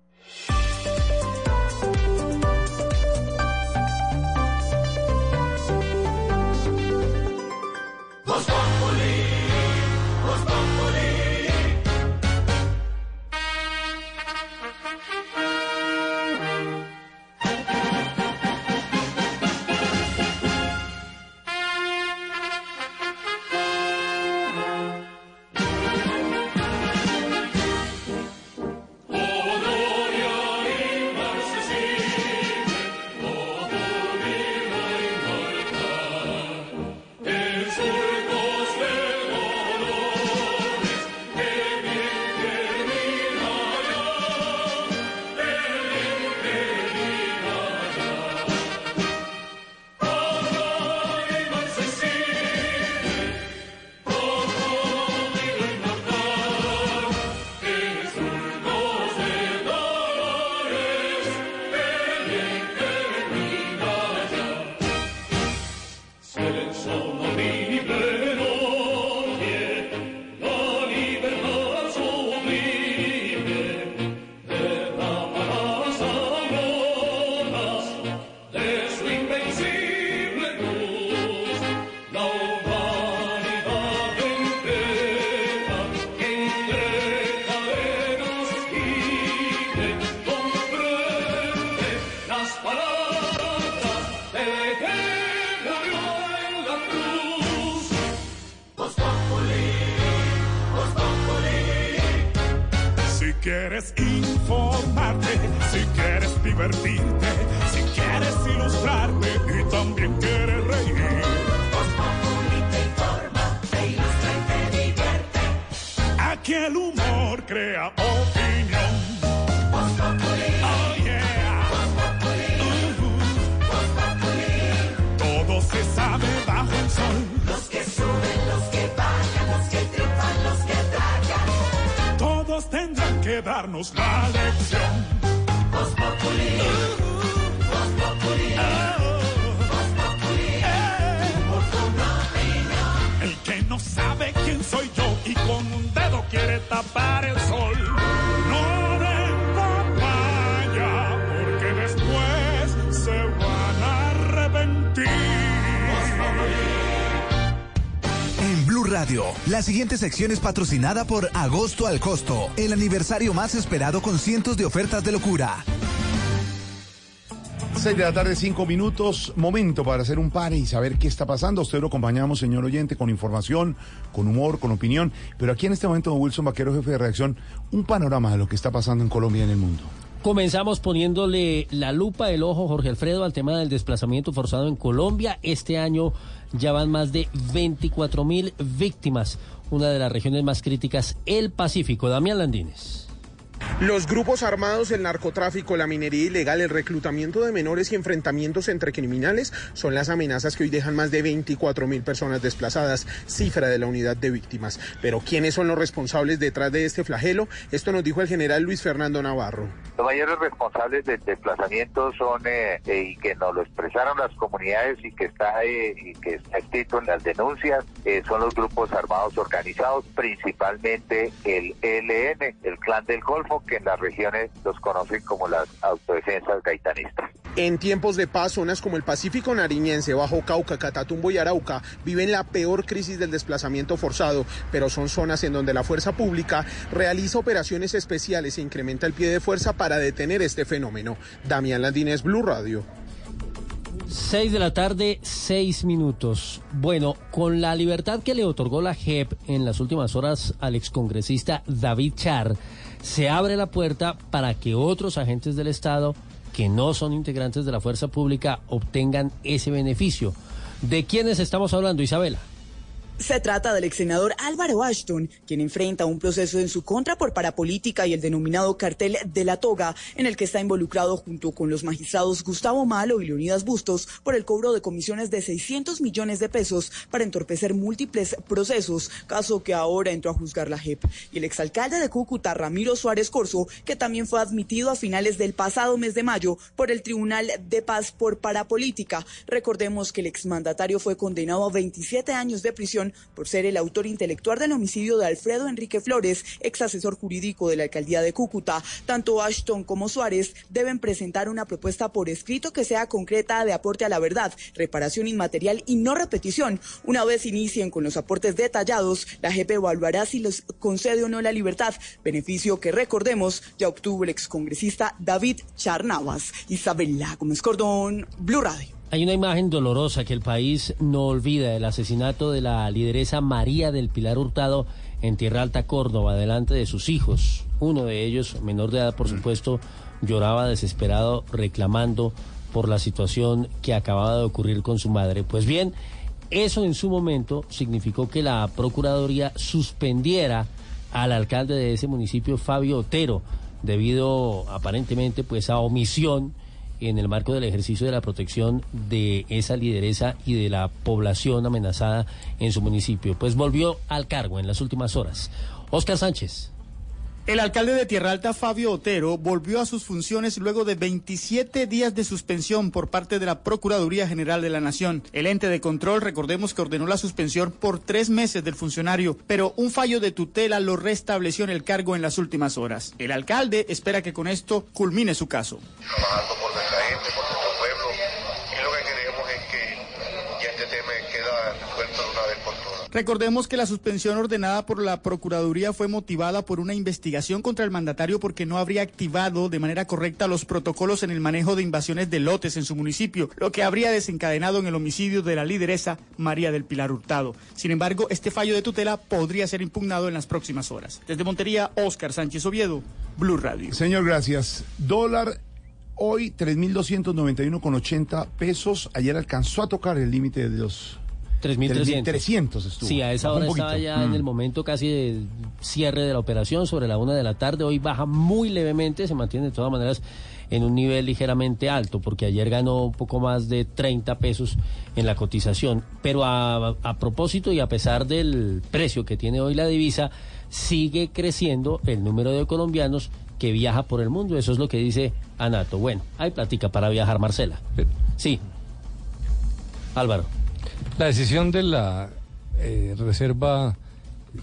S16: Siguiente sección es patrocinada por Agosto al Costo, el aniversario más esperado con cientos de ofertas de locura.
S6: 6 de la tarde, 5 minutos. Momento para hacer un pare y saber qué está pasando. Usted lo acompañamos, señor oyente, con información, con humor, con opinión. Pero aquí en este momento, don Wilson Vaquero, jefe de redacción, un panorama de lo que está pasando en Colombia y en el mundo.
S28: Comenzamos poniéndole la lupa, el ojo, Jorge Alfredo, al tema del desplazamiento forzado en Colombia. Este año ya van más de 24 mil víctimas, una de las regiones más críticas, el Pacífico. Damián Landines.
S90: Los grupos armados, el narcotráfico, la minería ilegal, el reclutamiento de menores y enfrentamientos entre criminales son las amenazas que hoy dejan más de 24 mil personas desplazadas, cifra de la unidad de víctimas. Pero ¿quiénes son los responsables detrás de este flagelo? Esto nos dijo el general Luis Fernando Navarro.
S103: Los mayores responsables del desplazamiento son eh, eh, y que nos lo expresaron las comunidades y que está eh, y que está escrito en las denuncias eh, son los grupos armados organizados, principalmente el ELN, el Clan del Golfo, que en las regiones los conocen como las autodefensas gaitanistas.
S90: En tiempos de paz, zonas como el Pacífico Nariñense, Bajo Cauca, Catatumbo y Arauca viven la peor crisis del desplazamiento forzado, pero son zonas en donde la fuerza pública realiza operaciones especiales e incrementa el pie de fuerza para detener este fenómeno. Damián Landines, Blue Radio.
S28: 6 de la tarde, 6 minutos. Bueno, con la libertad que le otorgó la JEP en las últimas horas al excongresista David Char, se abre la puerta para que otros agentes del Estado que no son integrantes de la fuerza pública obtengan ese beneficio. ¿De quiénes estamos hablando, Isabela?
S104: Se trata del ex senador Álvaro Ashton, quien enfrenta un proceso en su contra por parapolítica y el denominado cartel de la toga, en el que está involucrado junto con los magistrados Gustavo Malo y Leonidas Bustos por el cobro de comisiones de 600 millones de pesos para entorpecer múltiples procesos, caso que ahora entró a juzgar la JEP. Y el exalcalde de Cúcuta, Ramiro Suárez Corso, que también fue admitido a finales del pasado mes de mayo por el Tribunal de Paz por parapolítica. Recordemos que el exmandatario fue condenado a 27 años de prisión por ser el autor intelectual del homicidio de Alfredo Enrique Flores, ex asesor jurídico de la alcaldía de Cúcuta. Tanto Ashton como Suárez deben presentar una propuesta por escrito que sea concreta de aporte a la verdad, reparación inmaterial y no repetición. Una vez inicien con los aportes detallados, la JEP evaluará si les concede o no la libertad, beneficio que recordemos ya obtuvo el excongresista David Charnavas. Isabela Gómez Cordón, Blue Radio.
S28: Hay una imagen dolorosa que el país no olvida, el asesinato de la lideresa María del Pilar Hurtado en Tierra Alta, Córdoba, delante de sus hijos. Uno de ellos, menor de edad, por supuesto, lloraba desesperado reclamando por la situación que acababa de ocurrir con su madre. Pues bien, eso en su momento significó que la Procuraduría suspendiera al alcalde de ese municipio, Fabio Otero, debido aparentemente pues a omisión en el marco del ejercicio de la protección de esa lideresa y de la población amenazada en su municipio. Pues volvió al cargo en las últimas horas. Oscar Sánchez.
S105: El alcalde de Tierra Alta, Fabio Otero, volvió a sus funciones luego de 27 días de suspensión por parte de la Procuraduría General de la Nación. El ente de control, recordemos que ordenó la suspensión por tres meses del funcionario, pero un fallo de tutela lo restableció en el cargo en las últimas horas. El alcalde espera que con esto culmine su caso
S106: nuestro pueblo. Y lo que queremos es que ya este tema queda resuelto de una vez por todas.
S105: Recordemos que la suspensión ordenada por la Procuraduría fue motivada por una investigación contra el mandatario porque no habría activado de manera correcta los protocolos en el manejo de invasiones de lotes en su municipio, lo que habría desencadenado en el homicidio de la lideresa María del Pilar Hurtado. Sin embargo, este fallo de tutela podría ser impugnado en las próximas horas. Desde Montería, Óscar Sánchez Oviedo, Blue Radio.
S6: Señor, gracias. Dólar hoy 3.291,80 pesos. Ayer alcanzó a tocar el límite de los
S28: 3.300.
S6: 300 estuvo.
S28: Sí, a esa
S6: Bajó
S28: hora estaba ya en
S6: Mm.
S28: el momento casi de cierre de la operación, sobre la una de la tarde. Hoy baja muy levemente, se mantiene de todas maneras en un nivel ligeramente alto, porque ayer ganó un poco más de 30 pesos en la cotización. Pero a, a propósito y a pesar del precio que tiene hoy la divisa, sigue creciendo el número de colombianos que viaja por el mundo. Eso es lo que dice Anato. Bueno, hay plática para viajar, Marcela. Sí. Álvaro.
S26: La decisión de la eh, Reserva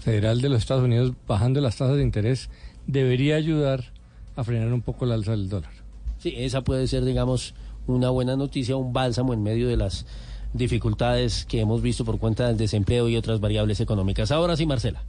S26: Federal de los Estados Unidos bajando las tasas de interés debería ayudar a frenar un poco la alza del dólar.
S28: Sí, esa puede ser, digamos, una buena noticia, un bálsamo en medio de las dificultades que hemos visto por cuenta del desempleo y otras variables económicas. Ahora sí, Marcela.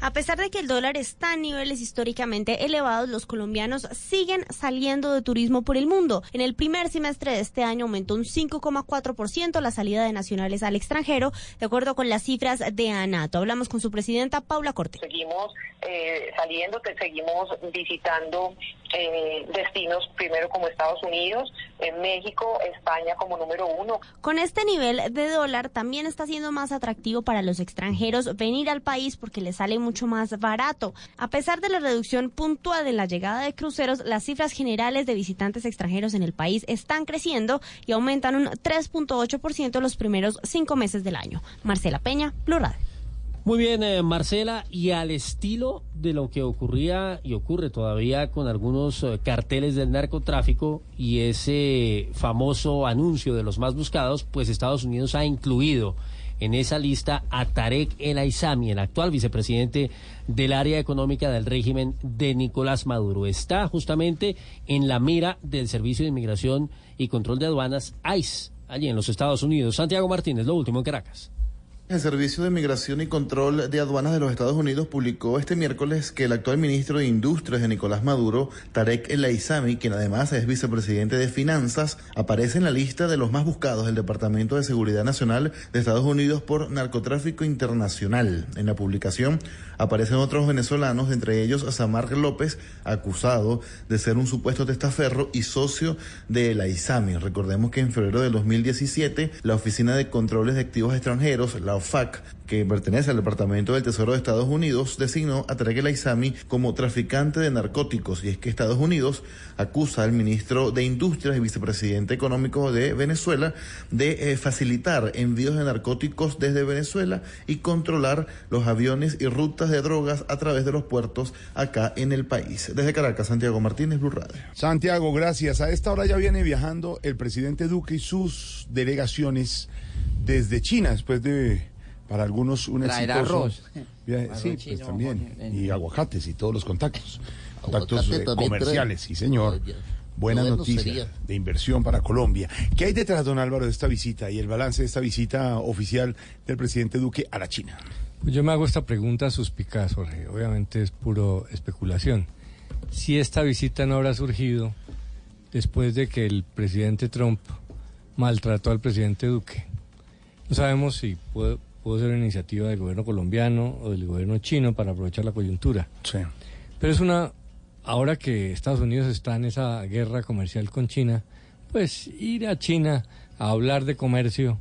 S45: A pesar de que el dólar está a niveles históricamente elevados, los colombianos siguen saliendo de turismo por el mundo. En el primer semestre de este año aumentó un 5,4% la salida de nacionales al extranjero, de acuerdo con las cifras de ANATO. Hablamos con su presidenta Paula Corte.
S107: Seguimos eh, saliendo, seguimos visitando eh, destinos, primero como Estados Unidos, en México, España como número uno.
S108: Con este nivel de dólar también está siendo más atractivo para los extranjeros venir al país porque les sale mucho más barato. A pesar de la reducción puntual de la llegada de cruceros, las cifras generales de visitantes extranjeros en el país están creciendo y aumentan un 3.8% los primeros cinco meses del año. Marcela Peña, Radio.
S28: Muy bien, eh, Marcela, y al estilo de lo que ocurría y ocurre todavía con algunos eh, carteles del narcotráfico y ese famoso anuncio de los más buscados, pues Estados Unidos ha incluido en esa lista a Tarek El Aizami, el actual vicepresidente del área económica del régimen de Nicolás Maduro. Está justamente en la mira del Servicio de Inmigración y Control de Aduanas, ICE, allí en los Estados Unidos. Santiago Martínez, lo último en Caracas.
S40: El Servicio de Migración y Control de Aduanas de los Estados Unidos publicó este miércoles que el actual ministro de Industrias de Nicolás Maduro, Tarek El Aizami, quien además es vicepresidente de Finanzas, aparece en la lista de los más buscados del Departamento de Seguridad Nacional de Estados Unidos por narcotráfico internacional. En la publicación aparecen otros venezolanos, entre ellos Samar López, acusado de ser un supuesto testaferro y socio de El Aizami. Recordemos que en febrero de 2017, la Oficina de Controles de Activos Extranjeros, la OFAC, que pertenece al Departamento del Tesoro de Estados Unidos, designó a Tarek El Aizami como traficante de narcóticos. Y es que Estados Unidos acusa al ministro de Industrias y vicepresidente económico de Venezuela de eh, facilitar envíos de narcóticos desde Venezuela y controlar los aviones y rutas de drogas a través de los puertos acá en el país. Desde Caracas, Santiago Martínez, Blue Radio.
S6: Santiago, gracias. A esta hora ya viene viajando el presidente Duque y sus delegaciones desde China, después de, para algunos, un
S109: Traer
S6: exitoso
S109: arroz.
S6: viaje.
S109: Arroz
S6: Sí, pues también.
S109: en-
S6: Y aguacates y todos los contactos. Contactos eh, comerciales,
S109: trae.
S6: sí, señor.
S109: Dios.
S6: Buena noticia de inversión para Colombia. ¿Qué hay detrás, don Álvaro, de esta visita y el balance de esta visita oficial del presidente Duque a la China?
S26: Pues yo me hago esta pregunta suspicaz, Jorge. Obviamente es puro especulación. Si esta visita no habrá surgido después de que el presidente Trump maltrató al presidente Duque. No sabemos si puede, pudo ser una iniciativa del gobierno colombiano o del gobierno chino para aprovechar la coyuntura.
S6: Sí.
S26: Pero es una, ahora que Estados Unidos está en esa guerra comercial con China, pues ir a China a hablar de comercio,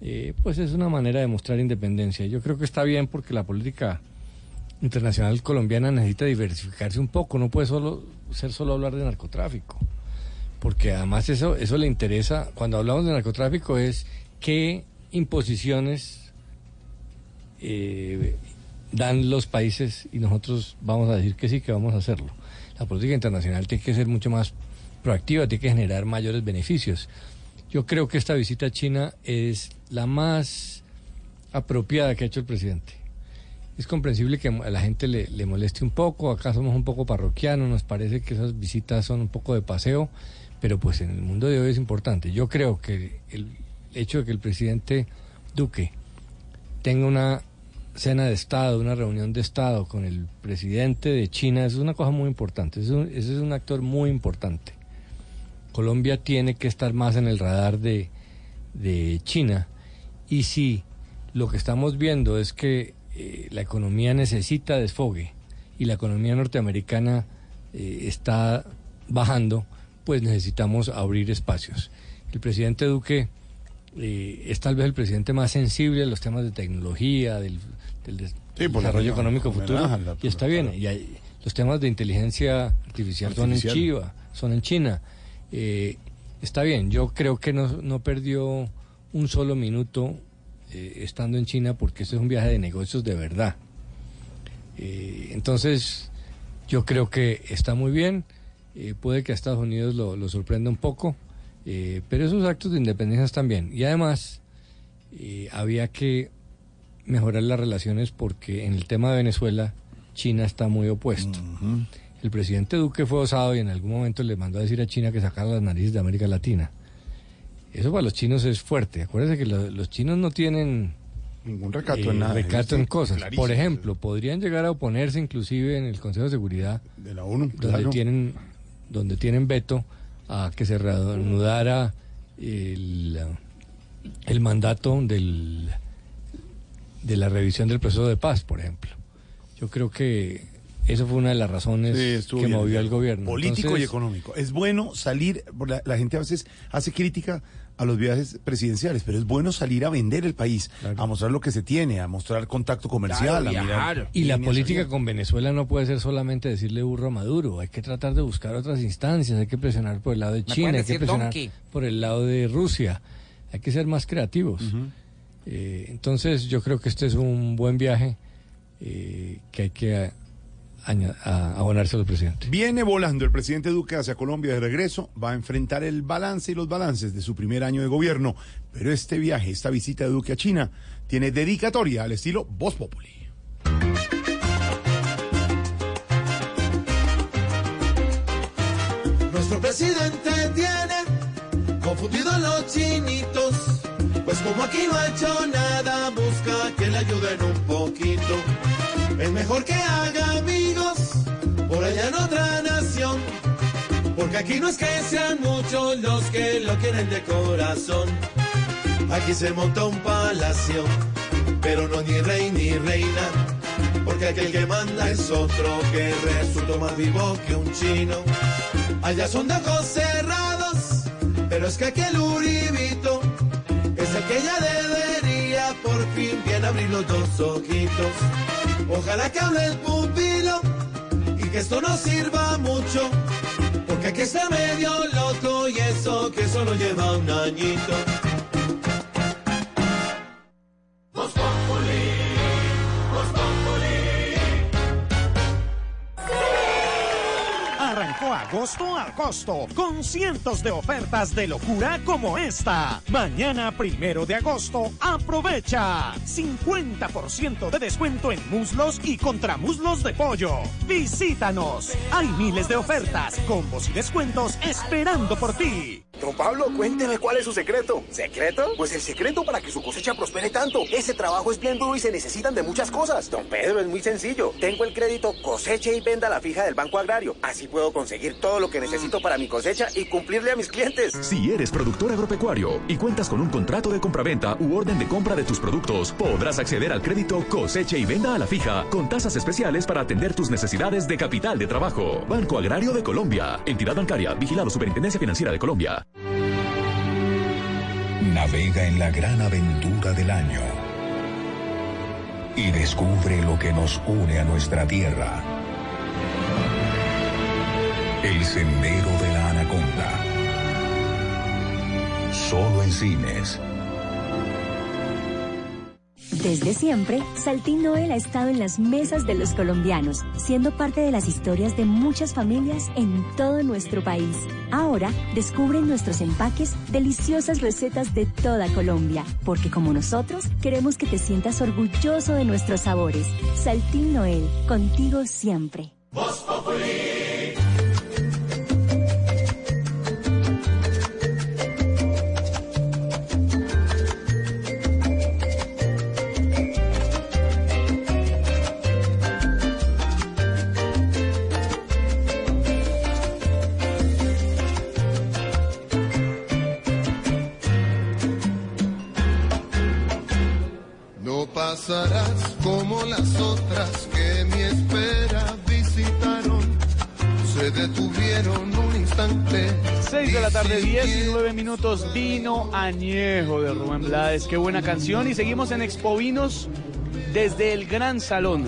S26: eh, pues es una manera de mostrar independencia. Yo creo que está bien porque la política internacional colombiana necesita diversificarse un poco, no puede solo ser solo hablar de narcotráfico, porque además eso, eso le interesa, cuando hablamos de narcotráfico es qué imposiciones eh, dan los países y nosotros vamos a decir que sí, que vamos a hacerlo. La política internacional tiene que ser mucho más proactiva, tiene que generar mayores beneficios. Yo creo que esta visita a China es la más apropiada que ha hecho el presidente. Es comprensible que a la gente le, le moleste un poco, acá somos un poco parroquianos, nos parece que esas visitas son un poco de paseo, pero pues en el mundo de hoy es importante. Yo creo que el hecho de que el presidente Duque tenga una cena de Estado, una reunión de Estado con el presidente de China, eso es una cosa muy importante, eso, es un- ese es un actor muy importante. Colombia tiene que estar más en el radar de, de China y si lo que estamos viendo es que eh, la economía necesita desfogue y la economía norteamericana eh, está bajando, pues necesitamos abrir espacios. El presidente Duque eh, es tal vez el presidente más sensible a los temas de tecnología, del, del des-
S6: Sí, por la
S26: desarrollo económico futuro,
S6: la-
S26: y está bien. Y hay- los temas de inteligencia artificial, son en. Chiva, son en China. Eh, está bien, yo creo que no, no perdió un solo minuto eh, estando en China porque este es un viaje de negocios de verdad. Eh, entonces, yo creo que está muy bien. puede que a Estados Unidos lo, lo sorprenda un poco, eh, pero esos actos de independencia están bien. Y además, eh, había que mejorar las relaciones porque en el tema de Venezuela, China está muy opuesto. El presidente Duque fue osado y en algún momento le mandó a decir a China que sacara las narices de América Latina. Eso para los chinos es fuerte. Acuérdense que lo- los chinos no tienen
S6: ningún recato
S26: eh,
S6: en nada.
S26: recato en cosas.
S6: clarísimo.
S26: Por ejemplo, podrían llegar a oponerse inclusive en el Consejo de Seguridad
S6: de la ONU,
S26: donde
S6: claro.
S26: tienen donde tienen veto a que se reanudara el, el mandato del de la revisión del proceso de paz, por ejemplo. Yo creo que Eso fue una de las razones
S6: Sí,
S26: que movió al gobierno.
S6: Político y económico. Es bueno salir, la, la gente a veces hace crítica a los viajes presidenciales, pero es bueno salir a vender el país, a mostrar lo que se tiene, a mostrar contacto comercial, a mirar
S26: Y la política con Venezuela no puede ser solamente decirle burro a Maduro, hay que tratar de buscar otras instancias, hay que presionar por el lado de China, hay que presionar
S110: donkey.
S26: por el lado de Rusia, hay que ser más creativos. Eh, entonces yo creo que este es un buen viaje eh, que hay que a- abonarse al presidente.
S6: Viene volando el presidente Duque hacia Colombia de regreso, va a enfrentar el balance y los balances de su primer año de gobierno, pero este viaje, esta visita de Duque a China, tiene dedicatoria al estilo Voz Populi.
S111: Nuestro presidente tiene confundidos los chinitos, pues como aquí no ha hecho nada, busca que le ayuden un poquito. Es mejor que haga amigos por allá en otra nación, porque aquí no es que sean muchos los que lo quieren de corazón. Aquí se monta un palacio, pero no ni rey ni reina, porque aquel que manda es otro que resultó más vivo que un chino. Allá son de ojos cerrados, pero es que aquel uribito es el que ya debería por fin abrir los dos ojitos. Ojalá que hable el pupilo y que esto nos sirva mucho, porque aquí está medio loco y eso que solo lleva un añito.
S112: Agosto al costo, con cientos de ofertas de locura como esta. Mañana, primero de agosto, aprovecha 50% de descuento en muslos y contramuslos de pollo. Visítanos. Hay miles de ofertas, combos y descuentos esperando por ti.
S113: Don Pablo, cuénteme cuál es su secreto. ¿Secreto? Pues el secreto para que su cosecha prospere tanto. Ese trabajo es bien duro y se necesitan de muchas cosas. Don Pedro, es muy sencillo. Tengo el crédito coseche y venda a la fija del Banco Agrario. Así puedo conseguir todo lo que necesito para mi cosecha y cumplirle a mis clientes.
S114: Si eres productor agropecuario y cuentas con un contrato de compraventa u orden de compra de tus productos, podrás acceder al crédito coseche y venda a la fija con tasas especiales para atender tus necesidades de capital de trabajo. Banco Agrario de Colombia. Entidad bancaria. Vigilado Superintendencia Financiera de Colombia.
S75: Navega en la gran aventura del año y descubre lo que nos une a nuestra tierra. El sendero de la anaconda. Solo en cines.
S115: Desde siempre, Saltín Noel ha estado en las mesas de los colombianos, siendo parte de las historias de muchas familias en todo nuestro país. Ahora, descubren nuestros empaques deliciosas recetas de toda Colombia, porque como nosotros, queremos que te sientas orgulloso de nuestros sabores. Saltín Noel, contigo siempre.
S116: Pasarás como las otras que mi espera visitaron. Se detuvieron un instante.
S22: 6 de la tarde, 19 minutos, Vino Añejo de Rubén Blades. Qué buena canción. Y seguimos en Expovinos desde el Gran Salón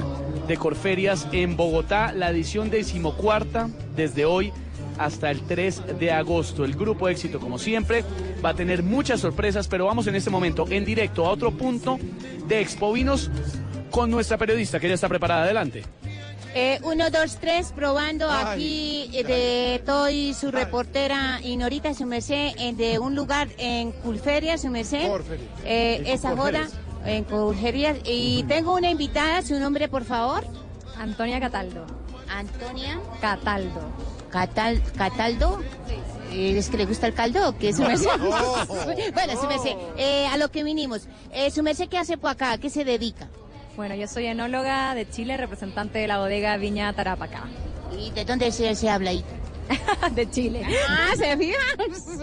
S22: de Corferias en Bogotá, la edición decimocuarta, desde hoy hasta el 3 de agosto. El grupo éxito, como siempre, va a tener muchas sorpresas, pero vamos en este momento en directo a otro punto de Expovinos con nuestra periodista que ya está preparada. Adelante.
S23: Eh, uno, dos, tres, probando aquí eh, de todo y su reportera Inorita, su merced, de un lugar en Culferia, su merced. Eh, esa joda, en Culferia. Y tengo una invitada, su nombre, por favor.
S104: Antonia Cataldo.
S23: Antonia
S104: Cataldo.
S23: Catal, Cataldo. Eh, ¿Es que le gusta el caldo o qué? Su merced? bueno, su merced, eh, a lo que vinimos. Eh, su merced, ¿qué hace por acá? ¿A qué se dedica?
S104: Bueno, yo soy enóloga de Chile, representante de la bodega Viña Tarapacá.
S23: ¿Y de dónde se, se habla ahí?
S104: de Chile.
S23: Ah, ¿se fija?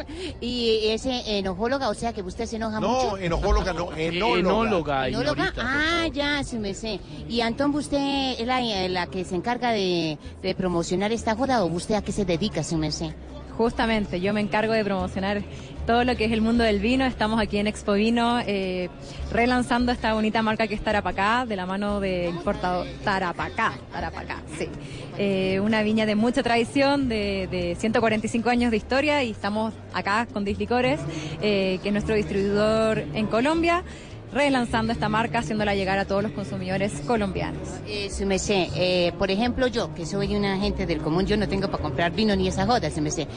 S23: Y ese enojóloga, o sea que usted se enoja mucho.
S82: No, enojóloga, no, enóloga.
S22: Enóloga,
S23: ¿Enóloga?
S22: Ignorita, por
S23: Ah, ya, sí me sé. ¿Y Antón, usted es la, la que se encarga de, de promocionar esta joda o usted a qué se dedica, sí me sé?
S104: Justamente, yo me encargo de promocionar todo lo que es el mundo del vino. Estamos aquí en Expo Vino eh, relanzando esta bonita marca que es Tarapacá, de la mano de importador Tarapacá, Tarapacá, sí. Eh, una viña de mucha tradición, de, de 145 años de historia y estamos acá con Dislicores, eh, que es nuestro distribuidor en Colombia, relanzando esta marca, haciéndola llegar a todos los consumidores colombianos.
S23: Eh, sí me sé. Eh, por ejemplo, yo, que soy una gente del común, yo no tengo para comprar vino ni esa joda, se me sé.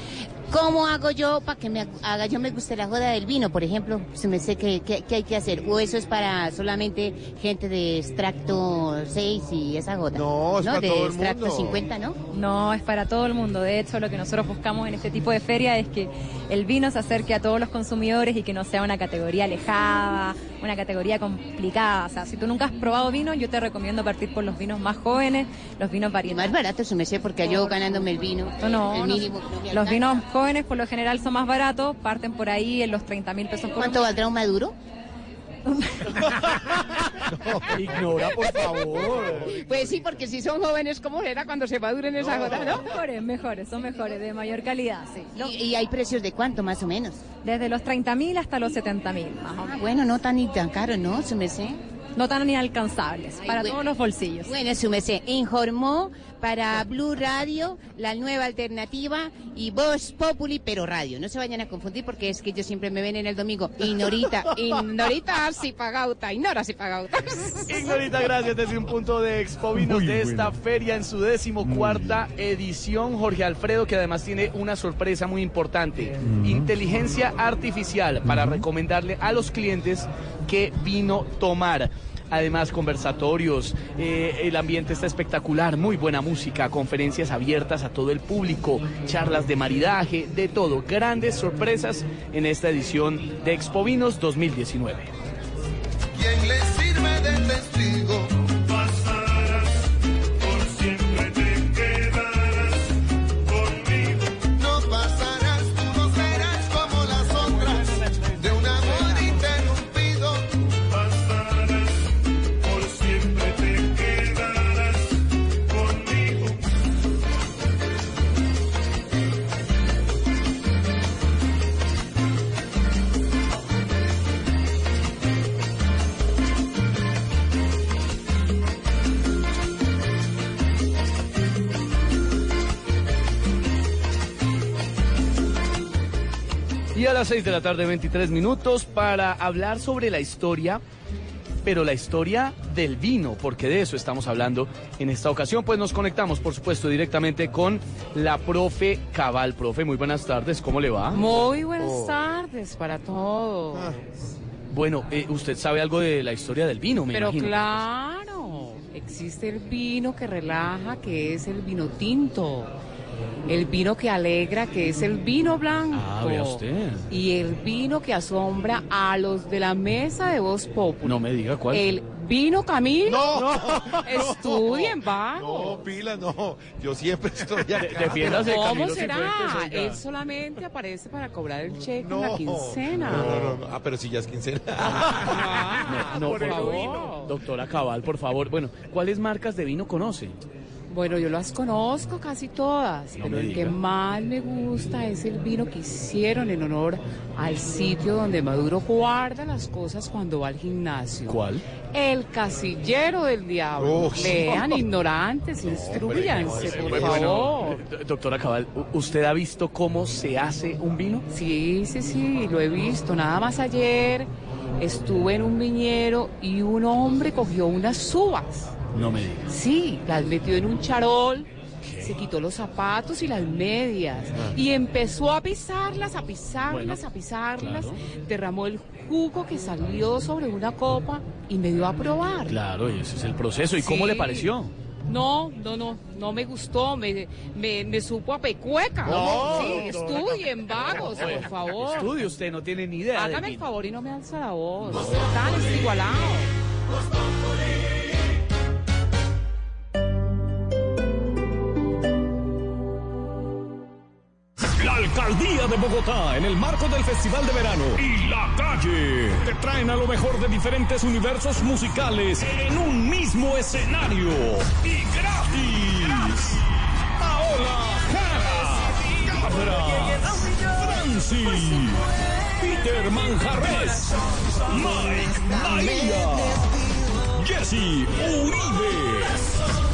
S23: ¿Cómo hago yo para que me haga, yo me guste la joda del vino, por ejemplo? Se me sé que- que hay que hacer. ¿O eso es para solamente gente de extracto 6 y esa joda?
S82: No, es para
S23: de
S82: todo el
S23: extracto
S82: mundo.
S23: 50, ¿no?
S104: No, es para todo el mundo. De hecho, lo que nosotros buscamos en este tipo de feria es que el vino se acerque a todos los consumidores y que no sea una categoría alejada, una categoría complicada. O sea, si tú nunca has probado vino, yo te recomiendo partir por los vinos más jóvenes, los vinos varietales.
S23: Más barato, se me sé, porque yo ganándome el vino.
S104: No, no,
S23: el
S104: no.
S23: mínimo no
S104: los vinos jóvenes por lo general son más baratos, parten por ahí en los 30 mil pesos por
S23: ¿Cuánto valdrá un maduro?
S22: Ignora, por favor.
S23: Pues sí, porque si son jóvenes, ¿cómo era cuando se maduren esa joda, no?
S104: Mejores, mejores, son mejores, de mayor calidad, sí.
S23: ¿Y, y hay precios de cuánto, más o menos?
S104: Desde los 30 mil hasta los 70 mil, menos.
S23: Bueno, no tan ni tan caro, ¿no? Se me sé.
S104: No tan inalcanzables, para
S23: bueno.
S104: todos los bolsillos.
S23: Bueno, su merced, informó para Blue Radio, la nueva alternativa y Voz Populi, pero radio. No se vayan a confundir porque es que ellos siempre me ven en el domingo. Ignorita, ignorita si pagauta, ignora si pagauta.
S22: Ignorita, gracias desde un punto de Expo Vinos
S6: Muy
S22: de esta
S6: bueno.
S22: feria en su decimocuarta edición. Jorge Alfredo, que además tiene una sorpresa muy importante. Inteligencia artificial para recomendarle a los clientes qué vino tomar. Además, conversatorios, eh, el ambiente está espectacular, muy buena música, conferencias abiertas a todo el público, charlas de maridaje, de todo. Grandes sorpresas en esta edición de Expo Vinos 2019.
S117: Las
S22: 6 de la tarde, 23 minutos, para hablar sobre la historia, pero la historia del vino, porque de eso estamos hablando en esta ocasión. Pues nos conectamos, por supuesto, directamente con la profe Cabal. Profe, muy buenas tardes, ¿cómo le va?
S118: Muy buenas
S22: Oh.
S118: tardes para todos.
S22: Bueno, eh, usted sabe algo de la historia del vino, me
S118: Pero
S22: imagino.
S118: claro, existe el vino que relaja, que es el vino tinto. El vino que alegra, que es el vino blanco.
S22: Ah, vea usted.
S118: Y el vino que asombra a los de la mesa de Voz Populi.
S22: No me diga cuál.
S118: El vino Camilo.
S82: No,
S118: Estudien, vagos.
S82: No, pila, no. Yo siempre estoy acá.
S22: defiéndase de
S118: ¿Cómo
S22: Camilo
S118: será? Él solamente aparece para cobrar el cheque
S82: No,
S118: en la quincena.
S82: No, no, no. Ah, pero si ya es quincena.
S22: No,
S118: por
S22: por
S118: favor.
S22: favor. Doctora Cabal, por favor. Bueno, ¿cuáles marcas de vino conoce?
S118: Bueno, yo las conozco casi todas,
S22: No
S118: pero el que más me gusta es el vino que hicieron en honor al sitio donde Maduro guarda las cosas cuando va al gimnasio.
S22: ¿Cuál?
S118: El casillero del diablo.
S22: Uy.
S118: Lean, ignorantes, instruyanse, por
S22: Bueno,
S118: favor.
S22: doctora Cabal, ¿u- ¿usted ha visto cómo se hace un vino?
S118: Sí, sí, sí, lo he visto. Nada más ayer estuve en un viñero y un hombre cogió unas uvas.
S22: No me diga.
S118: Sí, las metió en un charol, se quitó los zapatos y las medias
S22: Ah.
S118: y empezó a pisarlas, a pisarlas,
S22: Bueno,
S118: a pisarlas.
S22: claro.
S118: Derramó el jugo que salió sobre una copa y me dio a probar.
S22: Claro, y ese es el proceso. ¿Y cómo le pareció?
S118: No, no, no, no me gustó, me, me, me supo a pecueca.
S22: No,
S118: sí,
S22: doctora.
S118: estudien, vagos, por favor.
S22: Estudie usted, no tiene ni idea
S118: Hágame el favor y no me alza la voz. Tan desigualado.
S64: De Bogotá en el marco del Festival de Verano. Y La Calle. Te traen a lo mejor de diferentes universos musicales en un mismo escenario. Y gratis. Paola Jara, Cabra, Franci, Peter Manjarres, Mike Bahía, Jesse Uribe.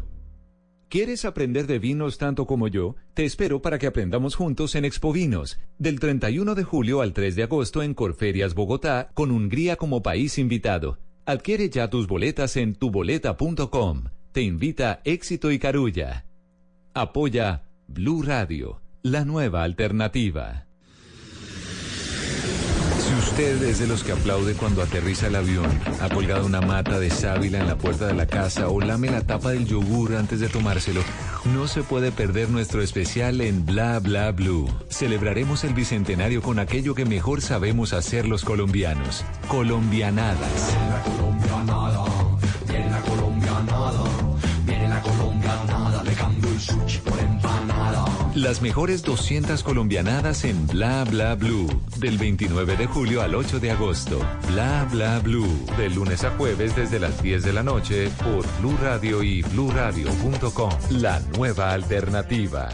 S39: ¿Quieres aprender de vinos tanto como yo? Te espero para que aprendamos juntos en Expo Vinos, del 31 de julio al 3 de agosto en Corferias, Bogotá, con Hungría como país invitado. Adquiere ya tus boletas en tuboleta.com. Te invita Éxito y Carulla. Apoya Blue Radio, la nueva alternativa. Usted es de los que aplaude cuando aterriza el avión, ha colgado una mata de sábila en la puerta de la casa o lame la tapa del yogur antes de tomárselo, no se puede perder nuestro especial en Bla Bla Blue. Celebraremos el bicentenario con aquello que mejor sabemos hacer los colombianos, colombianadas.
S119: colombianada, viene la colombianada, viene la colombianada, le cambio por empanada.
S39: Las mejores 200 colombianadas en Bla Bla Blue. Del 29 de julio al 8 de agosto. Bla Bla Blue. De lunes a jueves desde las 10 de la noche por Blue Radio y bluradio.com. La nueva alternativa.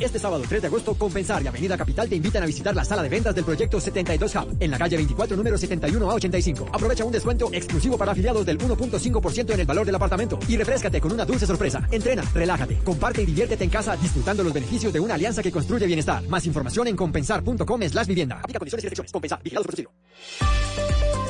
S43: Este sábado 3 de agosto, Compensar y Avenida Capital te invitan a visitar la sala de ventas del proyecto 72 Hub en la calle 24, número 71 a 85. Aprovecha un descuento exclusivo para afiliados del 1.5% en el valor del apartamento y refrescate con una dulce sorpresa. Entrena, relájate, comparte y diviértete en casa disfrutando los beneficios de una alianza que construye bienestar. Más información en compensar.com slash vivienda. Aplica condiciones y restricciones. Compensar. Vigilados por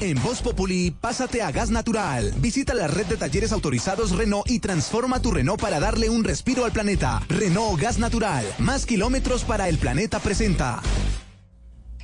S16: En Voz Populi, pásate a Gas Natural. Visita la red de talleres autorizados Renault y transforma tu Renault para darle un respiro al planeta. Renault Gas Natural. Más kilómetros para el planeta presenta.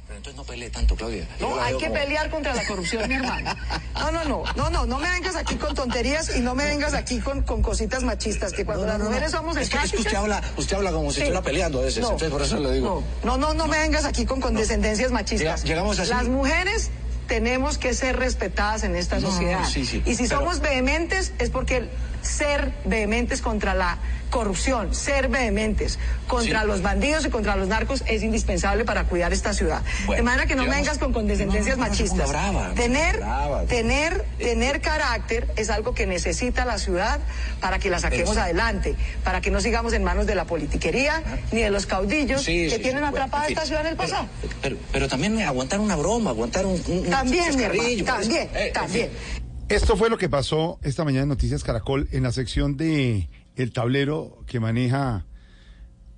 S119: Pero entonces no pelee tanto, Claudia.
S120: No, hay que
S119: como-
S120: pelear contra la corrupción, mi hermano. No, no, no, no, no, no me vengas aquí con tonterías y no me vengas aquí con, con cositas machistas, que cuando
S119: No, no,
S120: las mujeres
S119: no.
S120: somos
S119: Es que- es que usted habla- usted habla como si
S120: Sí.
S119: estuviera peleando a veces, entonces por eso le digo.
S120: No, no, no, no me vengas aquí con condescendencias machistas.
S119: Llega- llegamos así.
S120: Las mujeres tenemos que ser respetadas en esta
S119: No,
S120: sociedad.
S119: sí, sí,
S120: y si
S119: pero-
S120: somos vehementes es porque ser vehementes contra la corrupción, ser vehementes contra
S119: Sí.
S120: los bandidos y contra los narcos es indispensable para cuidar esta ciudad.
S119: Bueno,
S120: de manera que no me vengas con condescendencias
S119: No, no, no, no se
S120: machistas.
S119: brava,
S120: tener,
S119: ponga brava.
S120: tener, tener carácter es algo que necesita la ciudad para que la saquemos adelante, para que no sigamos en manos de la politiquería ni de los caudillos
S119: Sí,
S120: que tienen atrapada
S119: bueno, en
S120: esta ciudad en el pasado.
S119: Pero, pero también aguantar una broma, aguantar un, un- un
S120: También, mi hermano,
S119: chascarrillo, pues.
S120: también,
S119: Eh, en
S120: también.
S119: fin.
S6: Esto fue lo que pasó esta mañana en Noticias Caracol en la sección de El tablero que maneja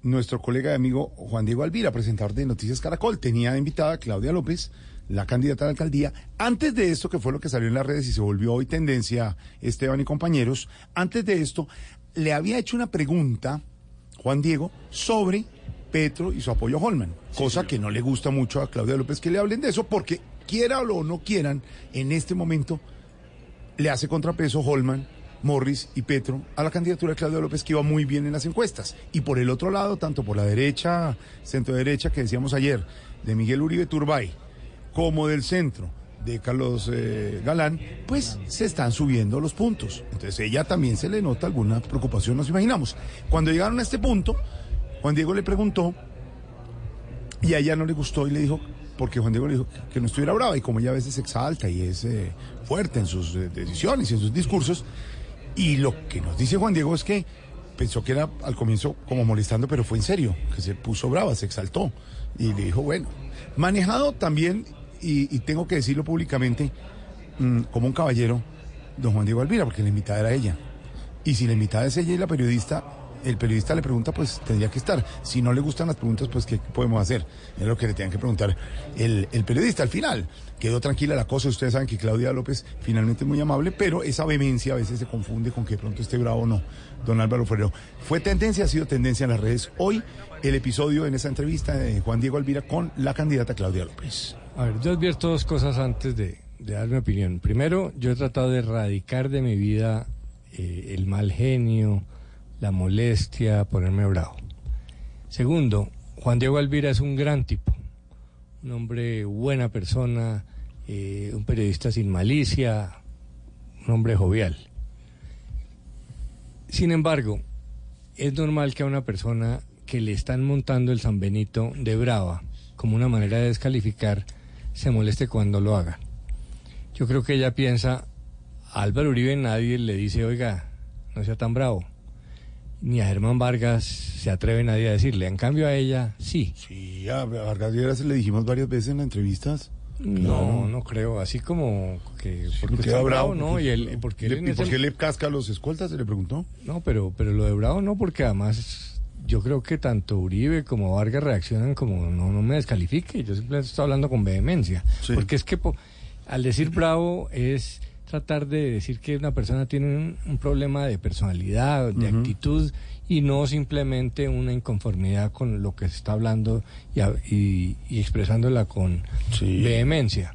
S6: nuestro colega y amigo Juan Diego Alvira, presentador de Noticias Caracol. Tenía invitada a Claudia López, la candidata a la alcaldía. Antes de esto, que fue lo que salió en las redes y se volvió hoy tendencia, Esteban y compañeros, antes de esto, le había hecho una pregunta, Juan Diego, sobre Petro y su apoyo a Holman, cosa que no le gusta mucho a Claudia López que le hablen de eso, porque quiera o no quieran, en este momento le hace contrapeso Holman, Morris y Petro a la candidatura de Claudia López que iba muy bien en las encuestas. Y por el otro lado, tanto por la derecha, centro derecha que decíamos ayer, de Miguel Uribe Turbay, como del centro de Carlos eh, Galán, pues se están subiendo los puntos. Entonces ella también se le nota alguna preocupación, nos imaginamos. Cuando llegaron a este punto, Juan Diego le preguntó y a ella no le gustó y le dijo, porque Juan Diego le dijo que no estuviera brava y como ella a veces se exalta y es eh, fuerte en sus eh, decisiones y en sus discursos, y lo que nos dice Juan Diego es que pensó que era al comienzo como molestando, pero fue en serio, que se puso brava, se exaltó y le dijo, bueno, manejado también, y, tengo que decirlo públicamente, mm, como un caballero, don Juan Diego Alvira, porque la invitada era ella. Y si la invitada es ella y la periodista, el periodista le pregunta, pues tendría que estar. Si no le gustan las preguntas, pues ¿qué podemos hacer? Es lo que le tenían que preguntar el, el periodista. Al final, quedó tranquila la cosa. Ustedes saben que Claudia López finalmente es muy amable, pero esa vehemencia a veces se confunde con que pronto esté bravo o no. Don Álvaro Ferrero. Fue tendencia, ha sido tendencia en las redes. Hoy, el episodio en esa entrevista de Juan Diego Alvira con la candidata Claudia López.
S26: A ver, yo advierto dos cosas antes de, de dar mi opinión. Primero, yo he tratado de erradicar de mi vida eh, el mal genio, la molestia, ponerme bravo. Segundo, Juan Diego Alvira es un gran tipo, un hombre buena persona, eh, un periodista sin malicia, un hombre jovial. Sin embargo, es normal que a una persona que le están montando el San Benito de brava, como una manera de descalificar, se moleste cuando lo haga. Yo creo que ella piensa, Álvaro Uribe nadie le dice, oiga, no sea tan bravo. Ni a Germán Vargas se atreve nadie a decirle. En cambio a ella, sí.
S6: Sí, a Vargas Lleras le dijimos varias veces en entrevistas.
S26: No, no creo. Así como que porque
S6: era bravo.
S26: ¿no? Y él, porque él
S6: ¿Le-
S26: en
S6: ¿Y por qué le casca a los escoltas? Se le preguntó.
S26: No, pero, pero lo de Bravo no, porque además yo creo que tanto Uribe como Vargas reaccionan como no, no me descalifique, yo simplemente estoy hablando con vehemencia. Porque es que po- al decir Bravo es tratar de decir que una persona tiene un, un problema de personalidad, de actitud y no simplemente una inconformidad con lo que se está hablando y, a- y- y expresándola con vehemencia.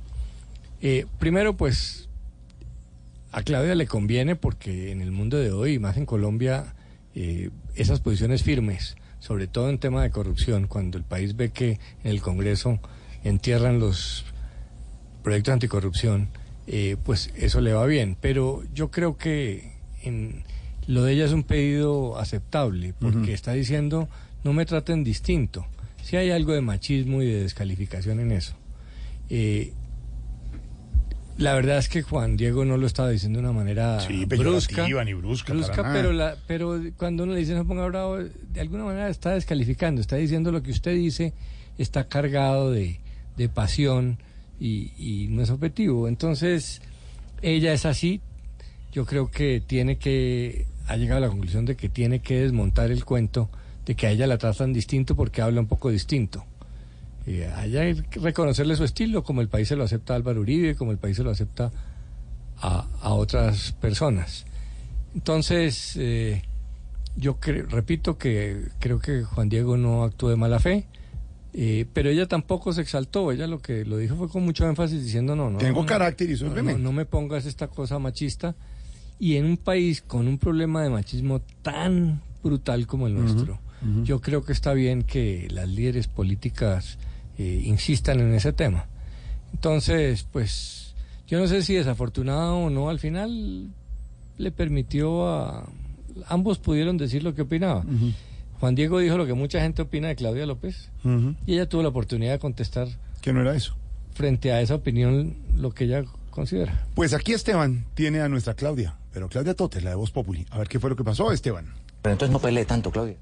S26: Eh, primero, pues a Claudia le conviene porque en el mundo de hoy, y más en Colombia, eh, esas posiciones firmes, sobre todo en tema de corrupción, cuando el país ve que en el Congreso entierran los proyectos anticorrupción, eh, pues eso le va bien. Pero yo creo que en, lo de ella es un pedido aceptable, porque está diciendo, no me traten distinto. Si hay algo de machismo y de descalificación en eso. Eh, la verdad es que Juan Diego no lo estaba diciendo de una manera
S6: Sí,
S26: brusca,
S6: ni brusca,
S26: pero la, pero cuando uno le dice no ponga bravo, de alguna manera está descalificando, está diciendo lo que usted dice está cargado de, de pasión y, y no es objetivo. Entonces, ella es así, yo creo que tiene que, ha llegado a la conclusión de que tiene que desmontar el cuento de que a ella la tratan distinto porque habla un poco distinto. Eh, a hay que reconocerle su estilo, como el país se lo acepta a Álvaro Uribe, como el país se lo acepta a, otras personas. Entonces, eh, yo repito que creo que Juan Diego no actuó de mala fe, eh, pero ella tampoco se exaltó, ella lo que lo dijo fue con mucho énfasis diciendo no, no.
S6: Tengo
S26: no,
S6: carácter y soy
S26: no,
S6: vehemente".
S26: no, no me pongas esta cosa machista. Y en un país con un problema de machismo tan brutal como el nuestro, yo creo que está bien que las líderes políticas eh, insistan en ese tema. Entonces, pues, yo no sé si desafortunado o no, al final le permitió a... Ambos pudieron decir lo que opinaban. Juan Diego dijo lo que mucha gente opina de Claudia López y ella tuvo la oportunidad de contestar
S6: Que no era eso.
S26: frente a esa opinión lo que ella considera.
S6: Pues aquí Esteban tiene a nuestra Claudia, pero Claudia Totes, la de Voz Populi. A ver qué fue lo que pasó, Esteban.
S121: Pero entonces no pelee tanto, Claudia.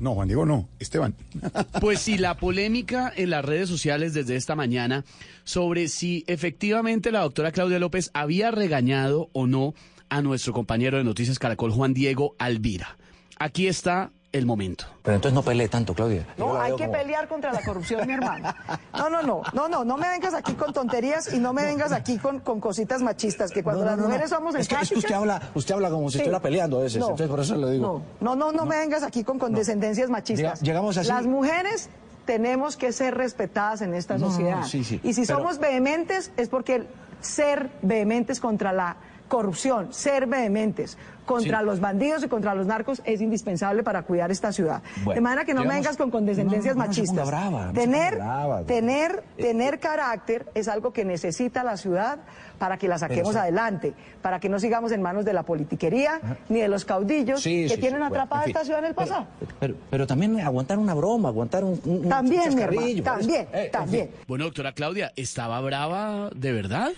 S6: No, Juan Diego no, Esteban.
S122: Pues sí, la polémica en las redes sociales desde esta mañana sobre si efectivamente la doctora Claudia López había regañado o no a nuestro compañero de Noticias Caracol, Juan Diego Alvira. Aquí está el momento.
S121: Pero entonces no pelee tanto, Claudia.
S120: No, hay que pelear contra la corrupción, mi hermano. No, no, no, no, no, no me vengas aquí con tonterías y no me vengas aquí con, con cositas machistas, que cuando
S123: No, no,
S120: las
S123: no, no.
S120: mujeres somos
S123: Es que- es que usted habla- usted habla como si
S120: Sí.
S123: estuviera peleando a veces,
S120: No,
S123: entonces por eso le digo.
S120: No, no, no, no, me vengas aquí con condescendencias machistas.
S123: Llega- llegamos así-
S120: Las mujeres tenemos que ser respetadas en esta
S123: No, no, no,
S120: sociedad.
S123: sí, sí,
S120: y si
S123: pero-
S120: somos vehementes es porque ser vehementes contra la corrupción, ser vehementes contra
S124: Sí.
S120: los bandidos y contra los narcos es indispensable para cuidar esta ciudad.
S124: Bueno,
S120: de manera que no me vengas con condescendencias
S124: No, no, no se ponga
S120: machistas.
S124: brava, no se
S120: tener,
S124: ponga brava.
S120: tener, tener carácter es algo que necesita la ciudad para que la saquemos adelante, para que no sigamos en manos de la politiquería ni de los caudillos
S124: Sí,
S120: que
S124: sí,
S120: tienen
S124: sí, bueno,
S120: atrapada
S124: en fin.
S120: esta ciudad en el pasado.
S124: Pero, pero también aguantar una broma, aguantar un, un- un
S120: También, mi hermano,
S124: chascarrillo,
S120: también,
S124: ¿ves? Eh, en
S120: también.
S22: Bueno, doctora Claudia, ¿estaba brava de verdad?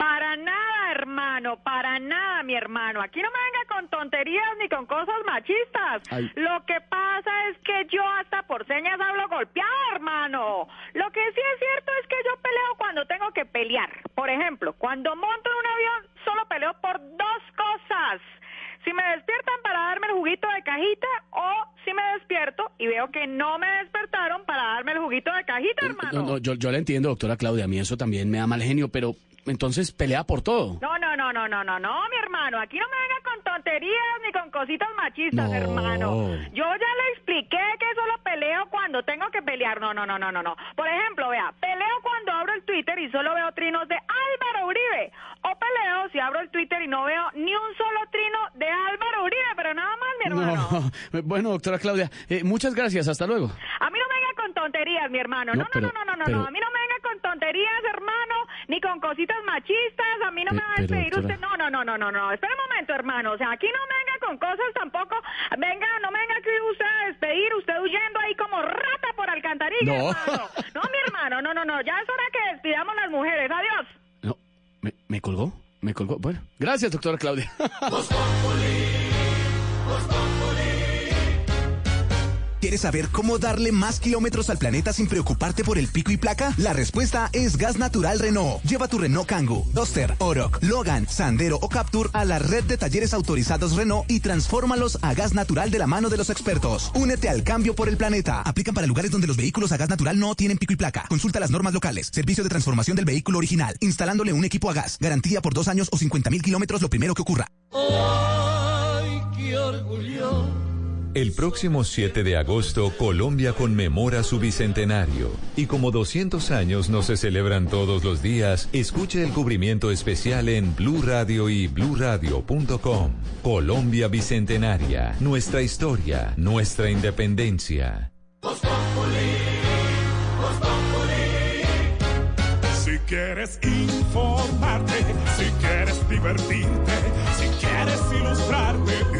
S125: Para nada, hermano, para nada, mi hermano. Aquí no me venga con tonterías ni con cosas machistas.
S22: Ay.
S125: Lo que pasa es que yo hasta por señas hablo golpeado, hermano. Lo que sí es cierto es que yo peleo cuando tengo que pelear. Por ejemplo, cuando monto en un avión, solo peleo por dos cosas. Si me despiertan para darme el juguito de cajita o si me despierto y veo que no me despertaron para darme el juguito de cajita, hermano.
S22: No, no, yo, yo la entiendo, doctora Claudia, a mí eso también me da mal genio, pero entonces pelea por todo.
S125: No, no, no, no, no, no, no, mi hermano. Aquí no me venga con tonterías ni con cositas machistas,
S22: No.
S125: hermano. Yo ya le expliqué que solo peleo cuando tengo que pelear. No, no, no, no, no, no. Por ejemplo, vea, peleo cuando abro el Twitter y solo veo trinos de Álvaro Uribe. O peleo si abro el Twitter y no veo ni un solo trino de Álvaro Uribe, pero nada más, mi hermano.
S22: No. Bueno, doctora Claudia, eh, muchas gracias, hasta luego.
S125: A mí no me venga con tonterías, mi hermano. No,
S22: No,
S125: no,
S22: pero-
S125: no, no, no, no,
S22: pero-
S125: no. A mí no me venga con tonterías, ni con cositas machistas. A mí no
S22: Pe-
S125: me va a despedir usted. No, no, no, no, no, no. Espera un momento, hermano. O sea, aquí no venga con cosas tampoco. Venga, no venga aquí usted a despedir, usted huyendo ahí como rata por alcantarilla,
S22: No.
S125: hermano. No, mi hermano, no, no, no. Ya es hora que despidamos las mujeres. Adiós.
S22: ¿Me, me colgó? ¿Me colgó? Bueno, gracias, doctora Claudia.
S16: ¿Quieres saber cómo darle más kilómetros al planeta sin preocuparte por el pico y placa? La respuesta es Gas Natural Renault. Lleva tu Renault Kangoo, Duster, Oroc, Logan, Sandero o Capture a la red de talleres autorizados Renault y transfórmalos a gas natural de la mano de los expertos. Únete al cambio por el planeta. Aplican para lugares donde los vehículos a gas natural no tienen pico y placa. Consulta las normas locales. Servicio de transformación del vehículo original. Instalándole un equipo a gas. Garantía por dos años o 50 mil kilómetros lo primero que ocurra.
S126: Ay, qué orgullo.
S39: El próximo 7 de agosto, Colombia conmemora su bicentenario. Y como 200 años no se celebran todos los días, escuche el cubrimiento especial en Blue Radio y bluradio.com. Colombia Bicentenaria. Nuestra historia, nuestra independencia.
S64: Si quieres informarte, si quieres divertirte, si quieres ilustrarte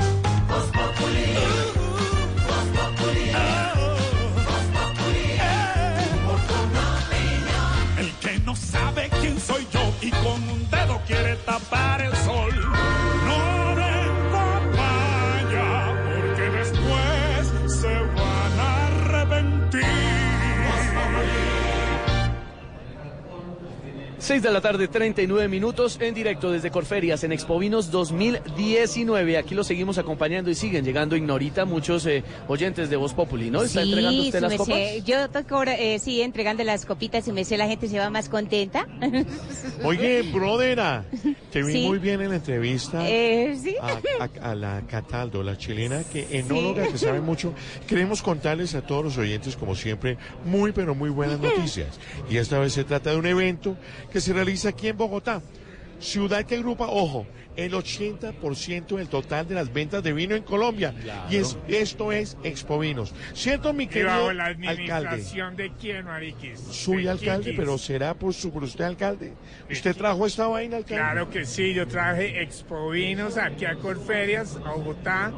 S64: Soy yo y con un dedo quiere tapar el sol.
S22: 6 de la tarde, 39 minutos en directo desde Corferias en Expovinos 2019. Aquí lo seguimos acompañando y siguen llegando Ignorita muchos eh, oyentes de Voz Populi, ¿no? ¿Está entregando usted las copas?
S23: Yo toco, ahora, eh, sí, entregando las copitas y me sé la gente se va más contenta.
S82: Oye, brodera, te vi
S23: Sí.
S82: muy bien en la entrevista
S23: Eh, sí.
S82: a, a- a la Cataldo, la chilena, que enóloga que sabe mucho. Queremos contarles a todos los oyentes, como siempre, muy pero muy buenas noticias. Y esta vez se trata de un evento que se realiza aquí en Bogotá. Ciudad que agrupa, ojo, el 80% del total de las ventas de vino en Colombia. Y es, esto es Expovinos. ¿Cierto, mi
S127: Y
S82: querido
S127: bajo la
S82: alcalde?
S127: administración de quién, Mariquis.
S82: Soy
S127: ¿De
S82: alcalde, pero será por, su, por usted alcalde. ¿Usted trajo esta vaina, alcalde?
S127: Claro que sí, yo traje expovinos aquí a Corferias, a Bogotá.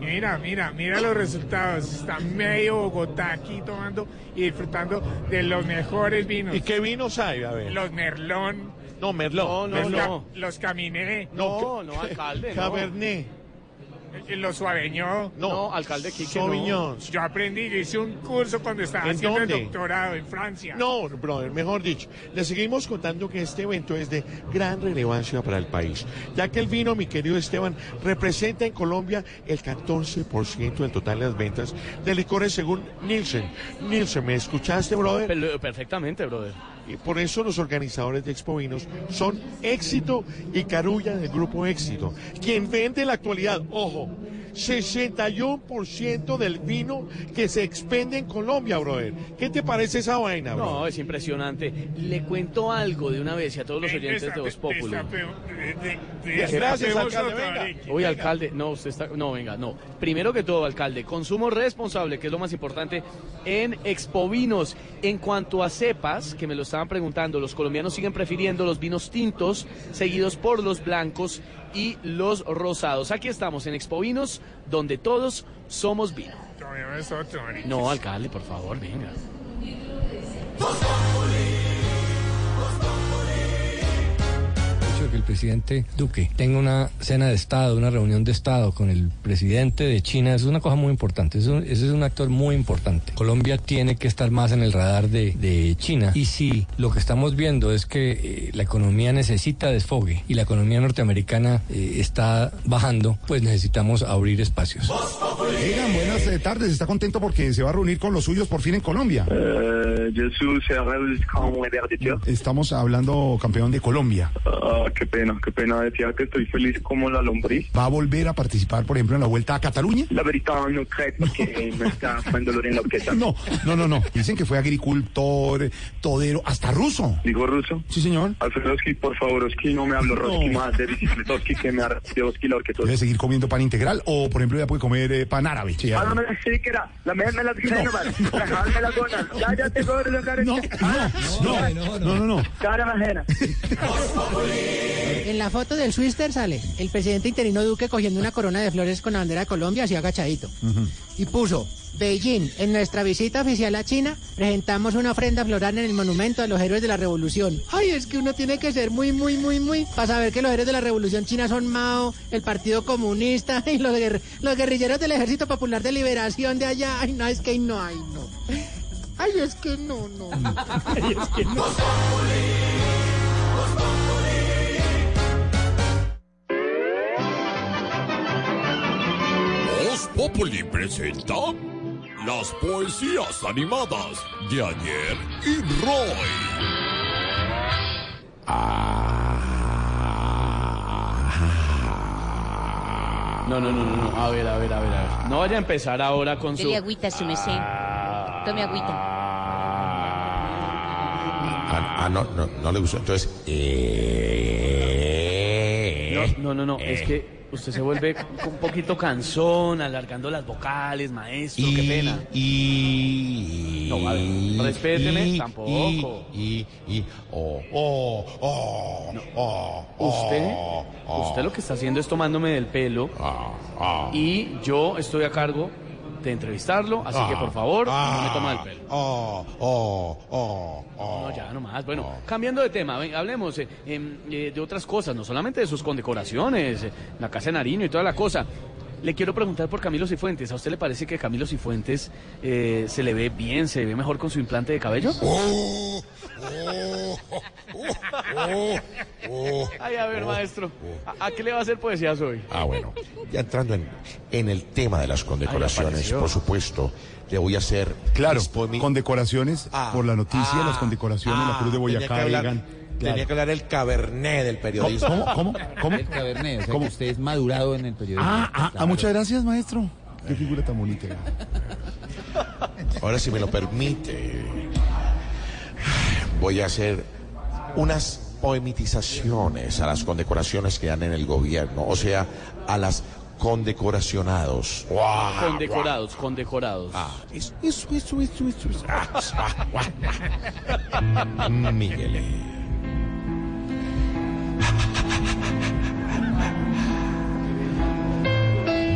S127: Y mira, mira, mira los resultados. Está medio Bogotá aquí tomando y disfrutando de los mejores vinos.
S82: ¿Y qué vinos hay? A ver.
S127: Los Merlón.
S82: No, Merlot.
S127: los,
S82: Merlot.
S127: ca- los Caminé.
S82: No,
S22: no, alcalde, no.
S82: Cabernet.
S127: Eh, Lo suaveñó.
S22: No, alcalde Quique. no.
S127: Yo aprendí, yo hice un curso cuando estaba
S82: ¿En
S127: haciendo
S82: dónde?
S127: el doctorado en Francia.
S82: No, brother, mejor dicho, le seguimos contando que este evento es de gran relevancia para el país, ya que el vino, mi querido Esteban, representa en Colombia el 14% del total de las ventas de licores según Nielsen. Nielsen, ¿me escuchaste, brother?
S22: Perfectamente, brother.
S82: Y por eso los organizadores de Expo Vinos son Éxito y Carulla del Grupo Éxito, quien vende en la actualidad, ojo, 61% del vino que se expende en Colombia, brother. ¿Qué te parece esa vaina, bro?
S22: No, es impresionante. Le cuento algo de una vez y a todos los oyentes de Voz Populi.
S82: Gracias, alcalde, venga.
S22: Uy, alcalde, no, usted está, no, venga, no. Primero que todo, alcalde, consumo responsable, que es lo más importante, en Expovinos. En cuanto a cepas, que me lo estaban preguntando, los colombianos siguen prefiriendo los vinos tintos, seguidos por los blancos y los rosados. Aquí estamos en Expovinos, donde todos somos vino. No, alcalde, por favor, venga.
S26: De que el presidente Duque tenga una cena de Estado, una reunión de Estado con el presidente de China es una cosa muy importante. Es un- ese es un actor muy importante. Colombia tiene que estar más en el radar de, de China. Y si lo que estamos viendo es que eh, la economía necesita desfogue y la economía norteamericana eh, está bajando, pues necesitamos abrir espacios.
S6: Oigan, buenas eh, tardes. ¿Está contento porque se va a reunir con los suyos por fin en Colombia?
S21: Jesús Herrera, ¿cómo me dicho?
S6: Estamos hablando campeón de Colombia.
S21: Ah, qué pena, qué pena. Decía que estoy feliz como la lombriz.
S6: ¿Va a volver a participar, por ejemplo, en la Vuelta a Cataluña?
S21: La verdad no creo porque me está haciendo dolor en la orquesta.
S6: No, no, no, no. Dicen que fue agricultor, todero, hasta ruso.
S21: ¿Digo ruso?
S6: Sí, señor.
S21: Alfredowski, por favor, Oski, no me hablo Roski más de bicicletoski que me de Oski la orquesta.
S6: ¿Debe seguir comiendo pan integral o, por ejemplo, ya puede comer eh, pan árabe? Sí,
S21: Ah, no me la sí que era. La me me la jalarme las donas. Ya, ya te cobro la cara. No,
S6: no, no, no, no, no.
S21: Cara majera.
S34: En la foto del Swister sale el presidente interino Duque cogiendo una corona de flores con la bandera de Colombia así agachadito. Y puso, Beijing, en nuestra visita oficial a China, presentamos una ofrenda floral en el monumento a los héroes de la revolución. Ay, es que uno tiene que ser muy, muy, muy, muy, para saber que los héroes de la revolución china son Mao, el Partido Comunista y los, guerr- los guerrilleros del Ejército Popular de Liberación de allá. Ay, no, es que no, ay, no. Ay, es que no, no. Ay, es que no.
S128: Populi presenta las poesías animadas de ayer y Roy.
S22: No, no, no, no, no. A ver, a ver, a ver, a ver. No vaya a empezar ahora con su.
S23: Dele agüita, su mesé. Tome agüita.
S129: Ah, ah, no, no, no le gustó. Entonces, eh,
S22: No, no, no, no, es que usted se vuelve un poquito cansón, alargando las vocales, maestro, qué pena.
S129: Y.
S22: No, a ver, respéteme,
S129: y-
S22: tampoco.
S129: Y, y, oh, oh, oh, oh,
S22: Usted, usted lo que está haciendo es tomándome del pelo
S129: ah,
S22: y yo estoy a cargo de entrevistarlo, así que por favor, no me toma del pelo.
S129: oh, oh, oh, oh.
S22: No, ya nomás. Bueno, cambiando de tema, ven, hablemos eh, em, eh, de otras cosas, no solamente de sus condecoraciones, eh, la Casa de Nariño y toda la cosa. Le quiero preguntar por Camilo Cifuentes. ¿A usted le parece que Camilo Cifuentes eh, se le ve bien, se ve mejor con su implante de cabello?
S129: Oh,
S22: Ay, a ver, maestro, ¿a, a qué le va a hacer poesía hoy?
S129: Ah, bueno. Ya entrando en, en el tema de las condecoraciones, por supuesto, le voy a hacer.
S6: Claro,
S129: poemi-
S6: condecoraciones
S129: Ah,
S6: por la noticia,
S129: ah,
S6: las condecoraciones, la Cruz de
S129: ah,
S6: Boyacá,
S129: tenía Tenía que hablar el cabernet del periodismo.
S6: ¿Cómo? ¿Cómo? ¿Cómo?
S130: El cabernet, o sea
S6: ¿Cómo?
S130: que usted es madurado en el periodismo.
S6: Ah, ah, ah, muchas gracias, maestro. Qué figura tan bonita.
S129: Ahora, si me lo permite, voy a hacer unas poemitizaciones a las condecoraciones que dan en el gobierno, o sea, a las condecoracionados. ¡Guau!
S22: Condecorados, condecorados.
S129: Ah, eso, eso, eso, eso, eso. eso. Ah, ah, ah. Miguel.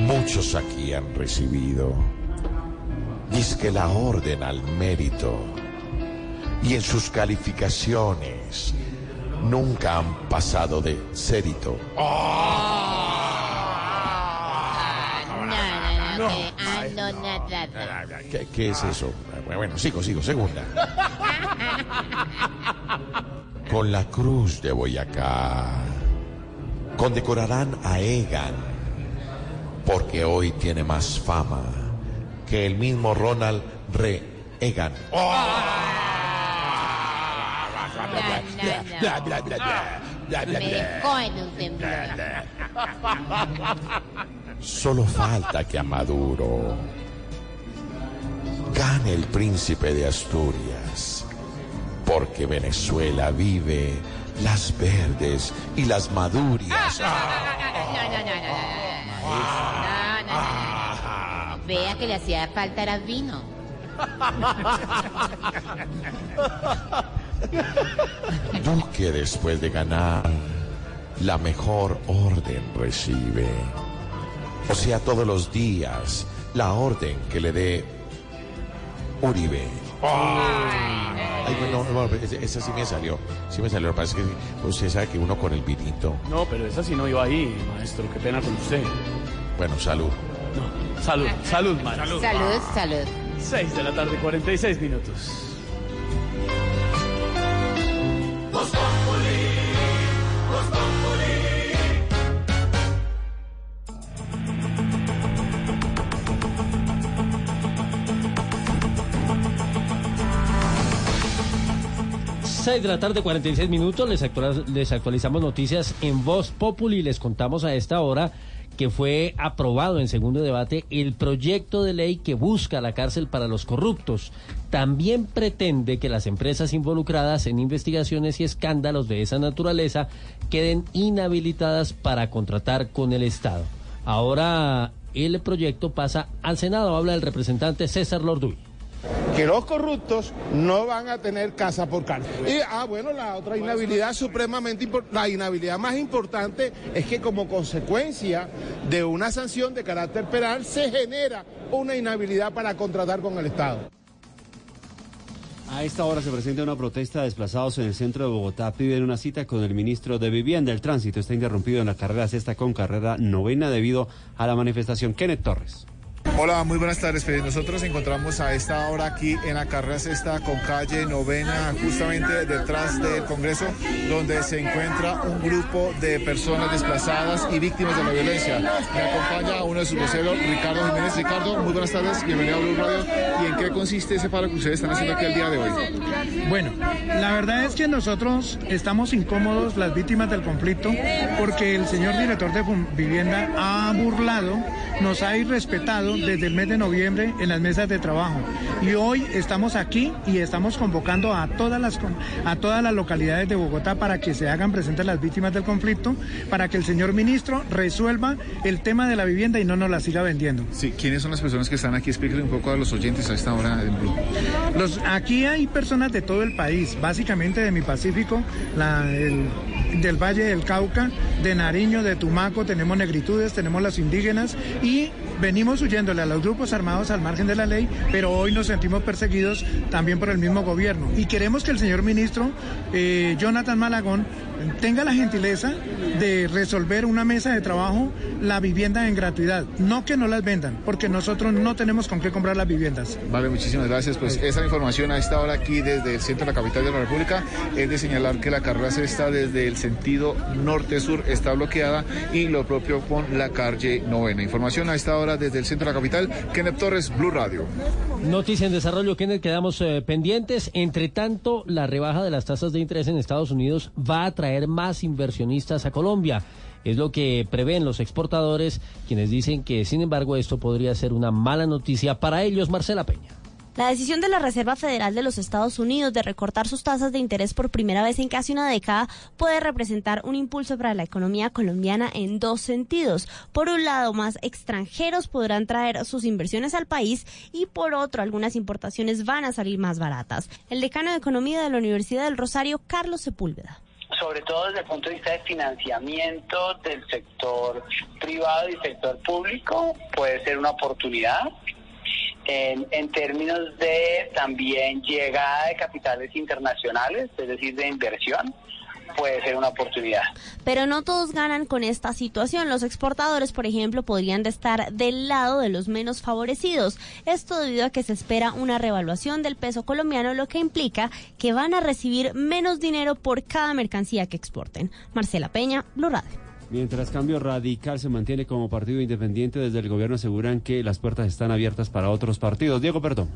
S129: Muchos aquí han recibido, que la orden al mérito, y en sus calificaciones nunca han pasado de cérito.
S23: No, nada.
S129: ¿Qué, qué es eso? Bueno, sigo, sigo, segunda. Con la cruz de Boyacá condecorarán a Egan porque hoy tiene más fama que el mismo Ronald Re Egan.
S23: Un temblor.
S129: Solo falta que a Maduro gane el príncipe de Asturias, porque Venezuela vive las verdes y las
S23: maduras. Vea que le hacía falta era vino.
S129: Duque después de ganar, la mejor orden recibe. O sea, todos los días, la orden que le dé Uribe. Ay, bueno, no, no, esa- esa sí me salió. Sí me salió. Lo que pasa es que usted sabe que uno con el vinito.
S22: No, pero esa sí no iba ahí, maestro. Qué pena con usted.
S129: Bueno, salud.
S22: Salud, salud, maestro.
S23: Salud, salud.
S22: 6 de la tarde, 46 minutos.
S28: 6 de la tarde, 46 minutos, les, les actualizamos noticias en Voz Populi. Les contamos a esta hora que fue aprobado en segundo debate el proyecto de ley que busca la cárcel para los corruptos. También pretende que las empresas involucradas en investigaciones y escándalos de esa naturaleza queden inhabilitadas para contratar con el Estado. Ahora el proyecto pasa al Senado, habla el representante César Lorduy
S131: que los corruptos no van a tener casa por cárcel. Y, ah, bueno, la otra inhabilidad supremamente importante, la inhabilidad más importante es que como consecuencia de una sanción de carácter penal se genera una inhabilidad para contratar con el Estado.
S132: A esta hora se presenta una protesta de desplazados en el centro de Bogotá. Piden una cita con el ministro de Vivienda. El tránsito está interrumpido en la carrera sexta con carrera novena debido a la manifestación. Kenneth Torres.
S133: Hola, muy buenas tardes. Nosotros nos encontramos a esta hora aquí en la carrera sexta con calle novena, justamente detrás del Congreso, donde se encuentra un grupo de personas desplazadas y víctimas de la violencia. Me acompaña uno de sus voceros, Ricardo Jiménez. Ricardo, muy buenas tardes, bienvenido a Blue Radio. ¿Y en qué consiste ese paro que ustedes están haciendo aquí el día de hoy?
S134: Bueno, la verdad es que nosotros estamos incómodos, las víctimas del conflicto, porque el señor director de Vivienda ha burlado, nos ha irrespetado desde el mes de noviembre en las mesas de trabajo. Y hoy estamos aquí y estamos convocando a todas las, a todas las localidades de Bogotá para que se hagan presentes las víctimas del conflicto, para que el señor ministro resuelva el tema de la vivienda y no nos la siga vendiendo.
S133: Sí, ¿quiénes son las personas que están aquí? Explíquenle un poco a los oyentes a esta hora en Blue.
S134: Los, aquí hay personas de todo el país, básicamente de mi Pacífico, la- el- del Valle del Cauca, de Nariño, de Tumaco, tenemos negritudes, tenemos las indígenas y venimos huyéndole a los grupos armados al margen de la ley, pero hoy nos sentimos perseguidos también por el mismo gobierno. Y queremos que el señor ministro eh, Jonathan Malagón tenga la gentileza de resolver una mesa de trabajo la vivienda en gratuidad, no que no las vendan, porque nosotros no tenemos con qué comprar las viviendas.
S133: Vale, muchísimas gracias. Pues esa información a esta hora aquí desde el centro de la capital de la República es de señalar que la carrera sexta desde el sentido norte-sur está bloqueada y lo propio con la calle novena. Información a esta hora desde el centro de la capital. Kenneth Torres, Blue Radio.
S28: Noticia en desarrollo, Kenneth, quedamos eh, pendientes. Entre tanto, la rebaja de las tasas de interés en Estados Unidos va a más inversionistas a Colombia. Es lo que prevén los exportadores, quienes dicen que, sin embargo, esto podría ser una mala noticia para ellos, Marcela Peña.
S45: La decisión de la Reserva Federal de los Estados Unidos de recortar sus tasas de interés por primera vez en casi una década puede representar un impulso para la economía colombiana en dos sentidos. Por un lado, más extranjeros podrán traer sus inversiones al país y por otro, algunas importaciones van a salir más baratas. El decano de Economía de la Universidad del Rosario, Carlos Sepúlveda.
S135: Sobre todo desde el punto de vista de financiamiento del sector privado y sector público, puede ser una oportunidad. En, en términos de también llegada de capitales internacionales, es decir, de inversión, puede ser una oportunidad.
S45: Pero no todos ganan con esta situación. Los exportadores, por ejemplo, podrían de estar del lado de los menos favorecidos. Esto debido a que se espera una revaluación del peso colombiano, lo que implica que van a recibir menos dinero por cada mercancía que exporten. Marcela Peña, Blue Radio.
S133: Mientras Cambio Radical se mantiene como partido independiente, desde el gobierno aseguran que las puertas están abiertas para otros partidos. Diego Perdón.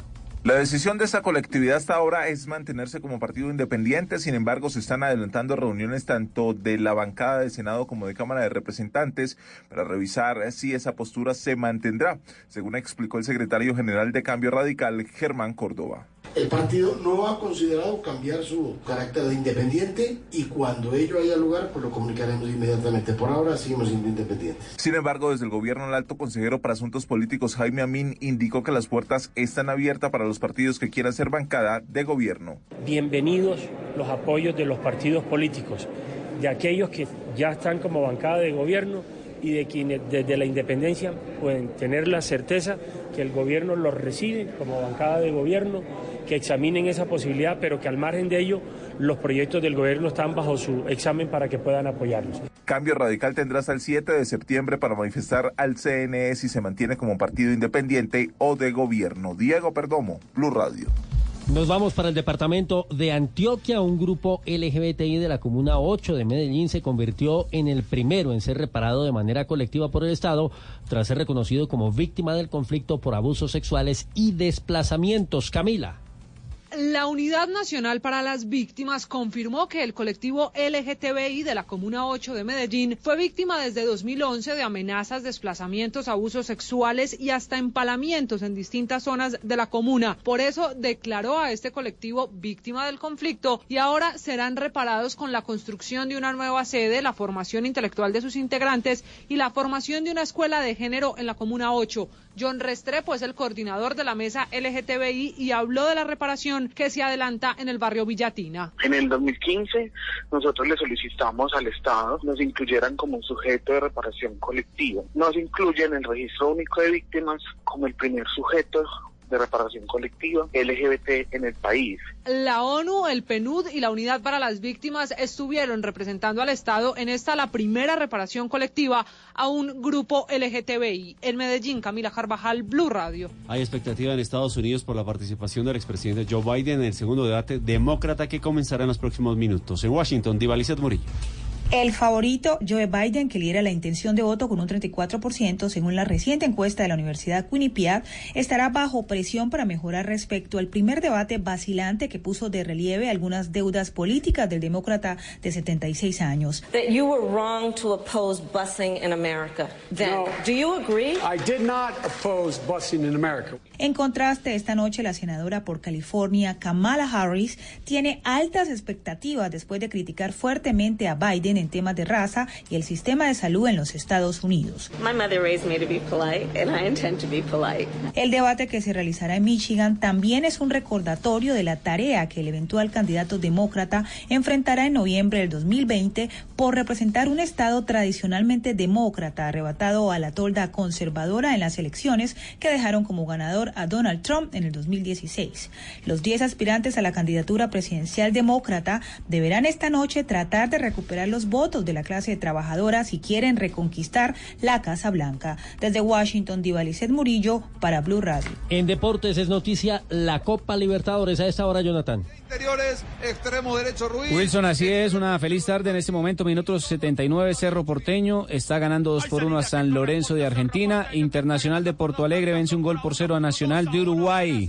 S136: La decisión de esta colectividad hasta ahora es mantenerse como partido independiente, sin embargo se están adelantando reuniones tanto de la bancada del Senado como de Cámara de Representantes para revisar si esa postura se mantendrá, según explicó el secretario general de Cambio Radical, Germán Córdoba.
S137: El partido no ha considerado cambiar su carácter de independiente y cuando ello haya lugar, pues lo comunicaremos inmediatamente. Por ahora seguimos siendo independientes.
S136: Sin embargo, desde el gobierno, el alto consejero para asuntos políticos Jaime Amin indicó que las puertas están abiertas para los partidos que quieran ser bancada de gobierno.
S134: Bienvenidos los apoyos de los partidos políticos, de aquellos que ya están como bancada de gobierno y de quienes desde la independencia pueden tener la certeza que el gobierno los recibe como bancada de gobierno, que examinen esa posibilidad, pero que al margen de ello los proyectos del gobierno están bajo su examen para que puedan apoyarlos.
S136: Cambio Radical tendrá hasta el 7 de septiembre para manifestar al CNE si se mantiene como partido independiente o de gobierno. Diego Perdomo, Blue Radio.
S28: Nos vamos para el departamento de Antioquia. Un grupo LGBTI de la Comuna 8 de Medellín se convirtió en el primero en ser reparado de manera colectiva por el Estado tras ser reconocido como víctima del conflicto por abusos sexuales y desplazamientos. Camila.
S138: La Unidad Nacional para las Víctimas confirmó que el colectivo LGTBI de la Comuna 8 de Medellín fue víctima desde 2011 de amenazas, desplazamientos, abusos sexuales y hasta empalamientos en distintas zonas de la comuna. Por eso declaró a este colectivo víctima del conflicto y ahora serán reparados con la construcción de una nueva sede, la formación intelectual de sus integrantes y la formación de una escuela de género en la Comuna 8. John Restrepo es el coordinador de la mesa LGTBI y habló de la reparación que se adelanta en el barrio Villatina.
S135: En el 2015 nosotros le solicitamos al Estado nos incluyeran como un sujeto de reparación colectiva. Nos incluyen en el registro único de víctimas como el primer sujeto de reparación colectiva LGBT en el país.
S138: La ONU, el PNUD y la Unidad para las Víctimas estuvieron representando al Estado en esta la primera reparación colectiva a un grupo LGTBI. En Medellín, Camila Carvajal, Blue Radio.
S133: Hay expectativa en Estados Unidos por la participación del expresidente Joe Biden en el segundo debate demócrata que comenzará en los próximos minutos. En Washington, Divalicet Murillo.
S139: El favorito, Joe Biden, que lidera la intención de voto con un 34%, según la reciente encuesta de la Universidad Quinnipiac, estará bajo presión para mejorar respecto al primer debate vacilante que puso de relieve algunas deudas políticas del demócrata de 76 años.
S140: That you were wrong to oppose busing in America. Then,
S141: No.
S140: do you agree?
S141: I did not oppose busing in America.
S139: En contraste, esta noche la senadora por California, Kamala Harris, tiene altas expectativas después de criticar fuertemente a Biden en temas de raza y el sistema de salud en los Estados Unidos. El debate que se realizará en Michigan también es un recordatorio de la tarea que el eventual candidato demócrata enfrentará en noviembre del 2020 por representar un estado tradicionalmente demócrata arrebatado a la tolda conservadora en las elecciones que dejaron como ganador a Donald Trump en el 2016. Los 10 aspirantes a la candidatura presidencial demócrata deberán esta noche tratar de recuperar los votos de la clase trabajadora si quieren reconquistar la Casa Blanca. Desde Washington, Divalicet Murillo para Blue Radio.
S28: En deportes es noticia la Copa Libertadores a esta hora, Jonathan.
S142: Interiores, extremo derecho Ruiz.
S129: Wilson, así es, una feliz tarde en este momento, minutos 79, Cerro Porteño está ganando 2 por 1 a San Lorenzo de Argentina, Internacional de Porto Alegre vence un gol por cero a Nacional de Uruguay.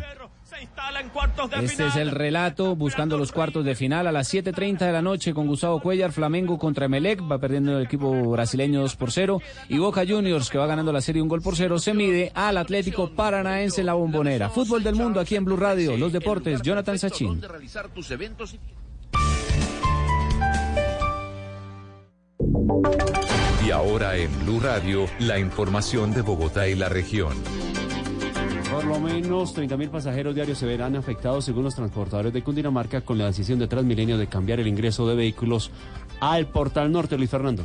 S129: Este es el relato, buscando los cuartos de final a las 7.30 de la noche con Gustavo Cuellar, Flamengo contra Emelec, va perdiendo el equipo brasileño 2 por 0 y Boca Juniors, que va ganando la serie un gol por 0, se mide al Atlético Paranaense en la bombonera. Fútbol del mundo aquí en Blue Radio, los deportes, Jonathan Sachin.
S143: Y
S39: ahora en Blue Radio, la información de Bogotá y la región.
S133: Por lo menos 30.000 pasajeros diarios se verán afectados según los transportadores de Cundinamarca con la decisión de Transmilenio de cambiar el ingreso de vehículos al Portal Norte, Luis Fernando.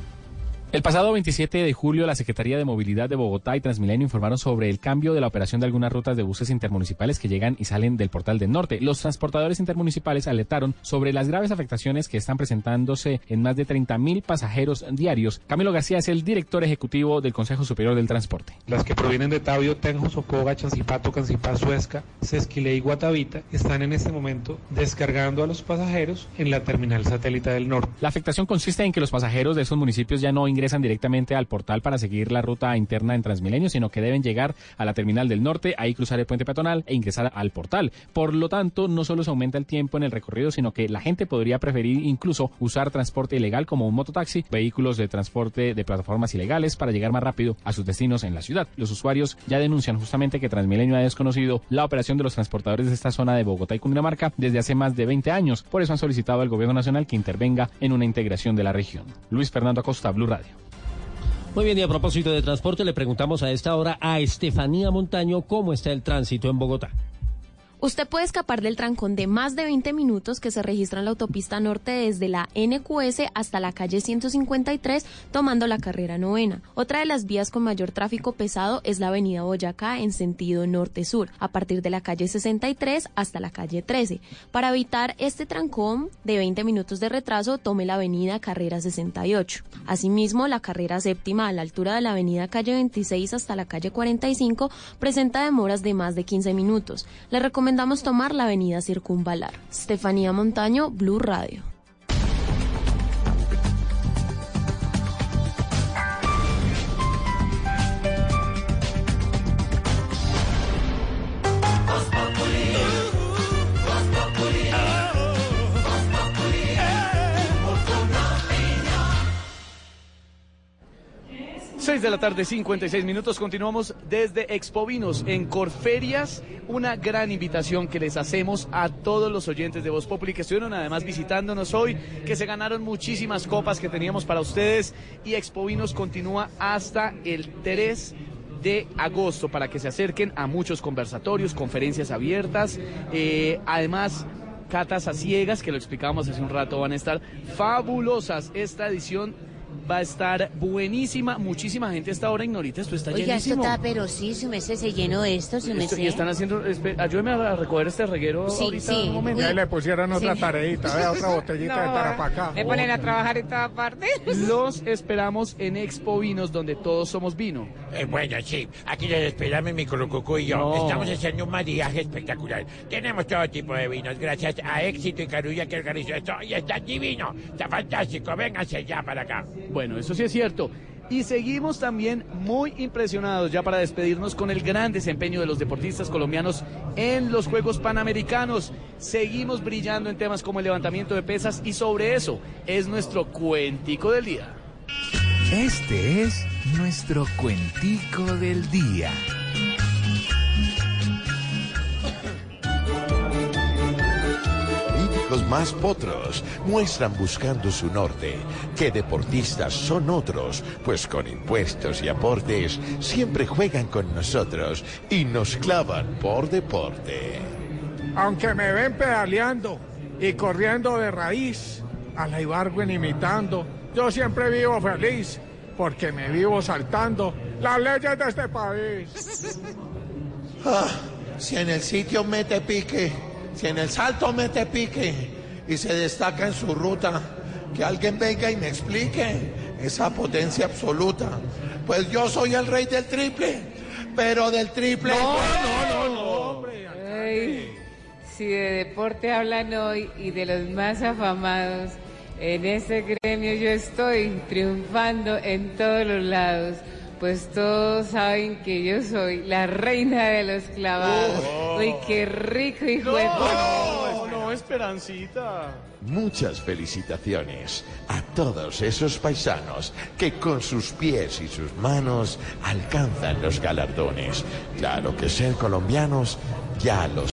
S134: El pasado 27 de julio, la Secretaría de Movilidad de Bogotá y Transmilenio informaron sobre el cambio de la operación de algunas rutas de buses intermunicipales que llegan y salen del portal del norte. Los transportadores intermunicipales alertaron sobre las graves afectaciones que están presentándose en más de 30 mil pasajeros diarios. Camilo García es el director ejecutivo del Consejo Superior del Transporte.
S144: Las que provienen de Tabio, Tenjo, Socoga, Chancipato, Cancipá, Suezca, Sesquilé y Guatavita están en este momento descargando a los pasajeros en la terminal satélite del norte.
S134: La afectación consiste en que los pasajeros de esos municipios ya no ingresan ingresan directamente al portal para seguir la ruta interna en Transmilenio, sino que deben llegar a la terminal del norte, ahí cruzar el puente peatonal e ingresar al portal. Por lo tanto, no solo se aumenta el tiempo en el recorrido, sino que la gente podría preferir incluso usar transporte ilegal como un mototaxi, vehículos de transporte de plataformas ilegales para llegar más rápido a sus destinos en la ciudad. Los usuarios ya denuncian justamente que Transmilenio ha desconocido la operación de los transportadores de esta zona de Bogotá y Cundinamarca desde hace más de 20 años. Por eso han solicitado al gobierno nacional que intervenga en una integración de la región. Luis Fernando Acosta, Blue Radio.
S28: Muy bien, y a propósito de transporte, le preguntamos a esta hora a Estefanía Montaño cómo está el tránsito en Bogotá.
S145: Usted puede escapar del trancón de más de 20 minutos que se registra en la autopista norte desde la NQS hasta la calle 153 tomando la carrera novena. Otra de las vías con mayor tráfico pesado es la avenida Boyacá en sentido norte-sur, a partir de la calle 63 hasta la calle 13. Para evitar este trancón de 20 minutos de retraso, tome la avenida Carrera 68. Asimismo, la carrera séptima a la altura de la avenida calle 26 hasta la calle 45 presenta demoras de más de 15 minutos. Le recomendamos tomar la avenida Circunvalar. Estefanía Montaño, Blue Radio.
S22: Seis de la tarde, 56 minutos. Continuamos desde Expovinos en Corferias. Una gran invitación que les hacemos a todos los oyentes de Voz Populi que estuvieron además visitándonos hoy, que se ganaron muchísimas copas que teníamos para ustedes. Y Expovinos continúa hasta el 3 de agosto para que se acerquen a muchos conversatorios, conferencias abiertas. eh, además, catas a ciegas, que lo explicábamos hace un rato, van a estar fabulosas. Esta edición va a estar buenísima. Muchísima gente a esta hora, Ignorita, esto está
S23: Oiga, esto
S22: llenísimo.
S23: está, pero sí, su mesé se llenó esto, su
S22: Esto-
S23: mesé.
S22: y están haciendo, ayúdeme a recoger este reguero
S23: Sí,
S22: ahorita
S23: sí.
S22: un momento.
S23: Ya le
S146: pusieron otra
S23: Sí.
S146: tareita, otra botellita de tarapacá.
S23: Me ponen a trabajar en toda parte.
S22: Los esperamos en Expo Vinos, donde todos somos vino.
S147: Eh, bueno, sí, aquí les esperamos mi Colococo y yo.
S22: No.
S147: Estamos haciendo un maridaje espectacular. Tenemos todo tipo de vinos, gracias a Éxito y Carulla que organizó esto. Y está divino, está fantástico. Vénganse ya para acá.
S22: Bueno, eso sí es cierto. Y seguimos también muy impresionados ya para despedirnos con el gran desempeño de los deportistas colombianos en los Juegos Panamericanos. Seguimos brillando en temas como el levantamiento de pesas y sobre eso es nuestro cuentico del día.
S133: Este es nuestro cuentico del día.
S129: Políticos más potros muestran buscando su norte que deportistas son otros, pues con impuestos y aportes siempre juegan con nosotros y nos clavan por deporte.
S146: Aunque me ven pedaleando y corriendo de raíz, a la Ibargüen imitando, yo siempre vivo feliz porque me vivo saltando las leyes de este país.
S148: Ah, si en el sitio mete pique, si en el salto mete pique y se destaca en su ruta, que alguien venga y me explique esa potencia absoluta. Pues yo soy el rey del triple, pero del triple.
S146: No, no, no, no, hombre.
S70: Ay, si de deporte hablan hoy y de los más afamados, en ese gremio yo estoy triunfando en todos los lados. Pues todos saben que yo soy la reina de los clavados. Uy, qué rico, hijo de
S22: No, no, Esperancita.
S129: Muchas felicitaciones a todos esos paisanos que con sus pies y sus manos alcanzan los galardones. Claro que ser colombianos ya los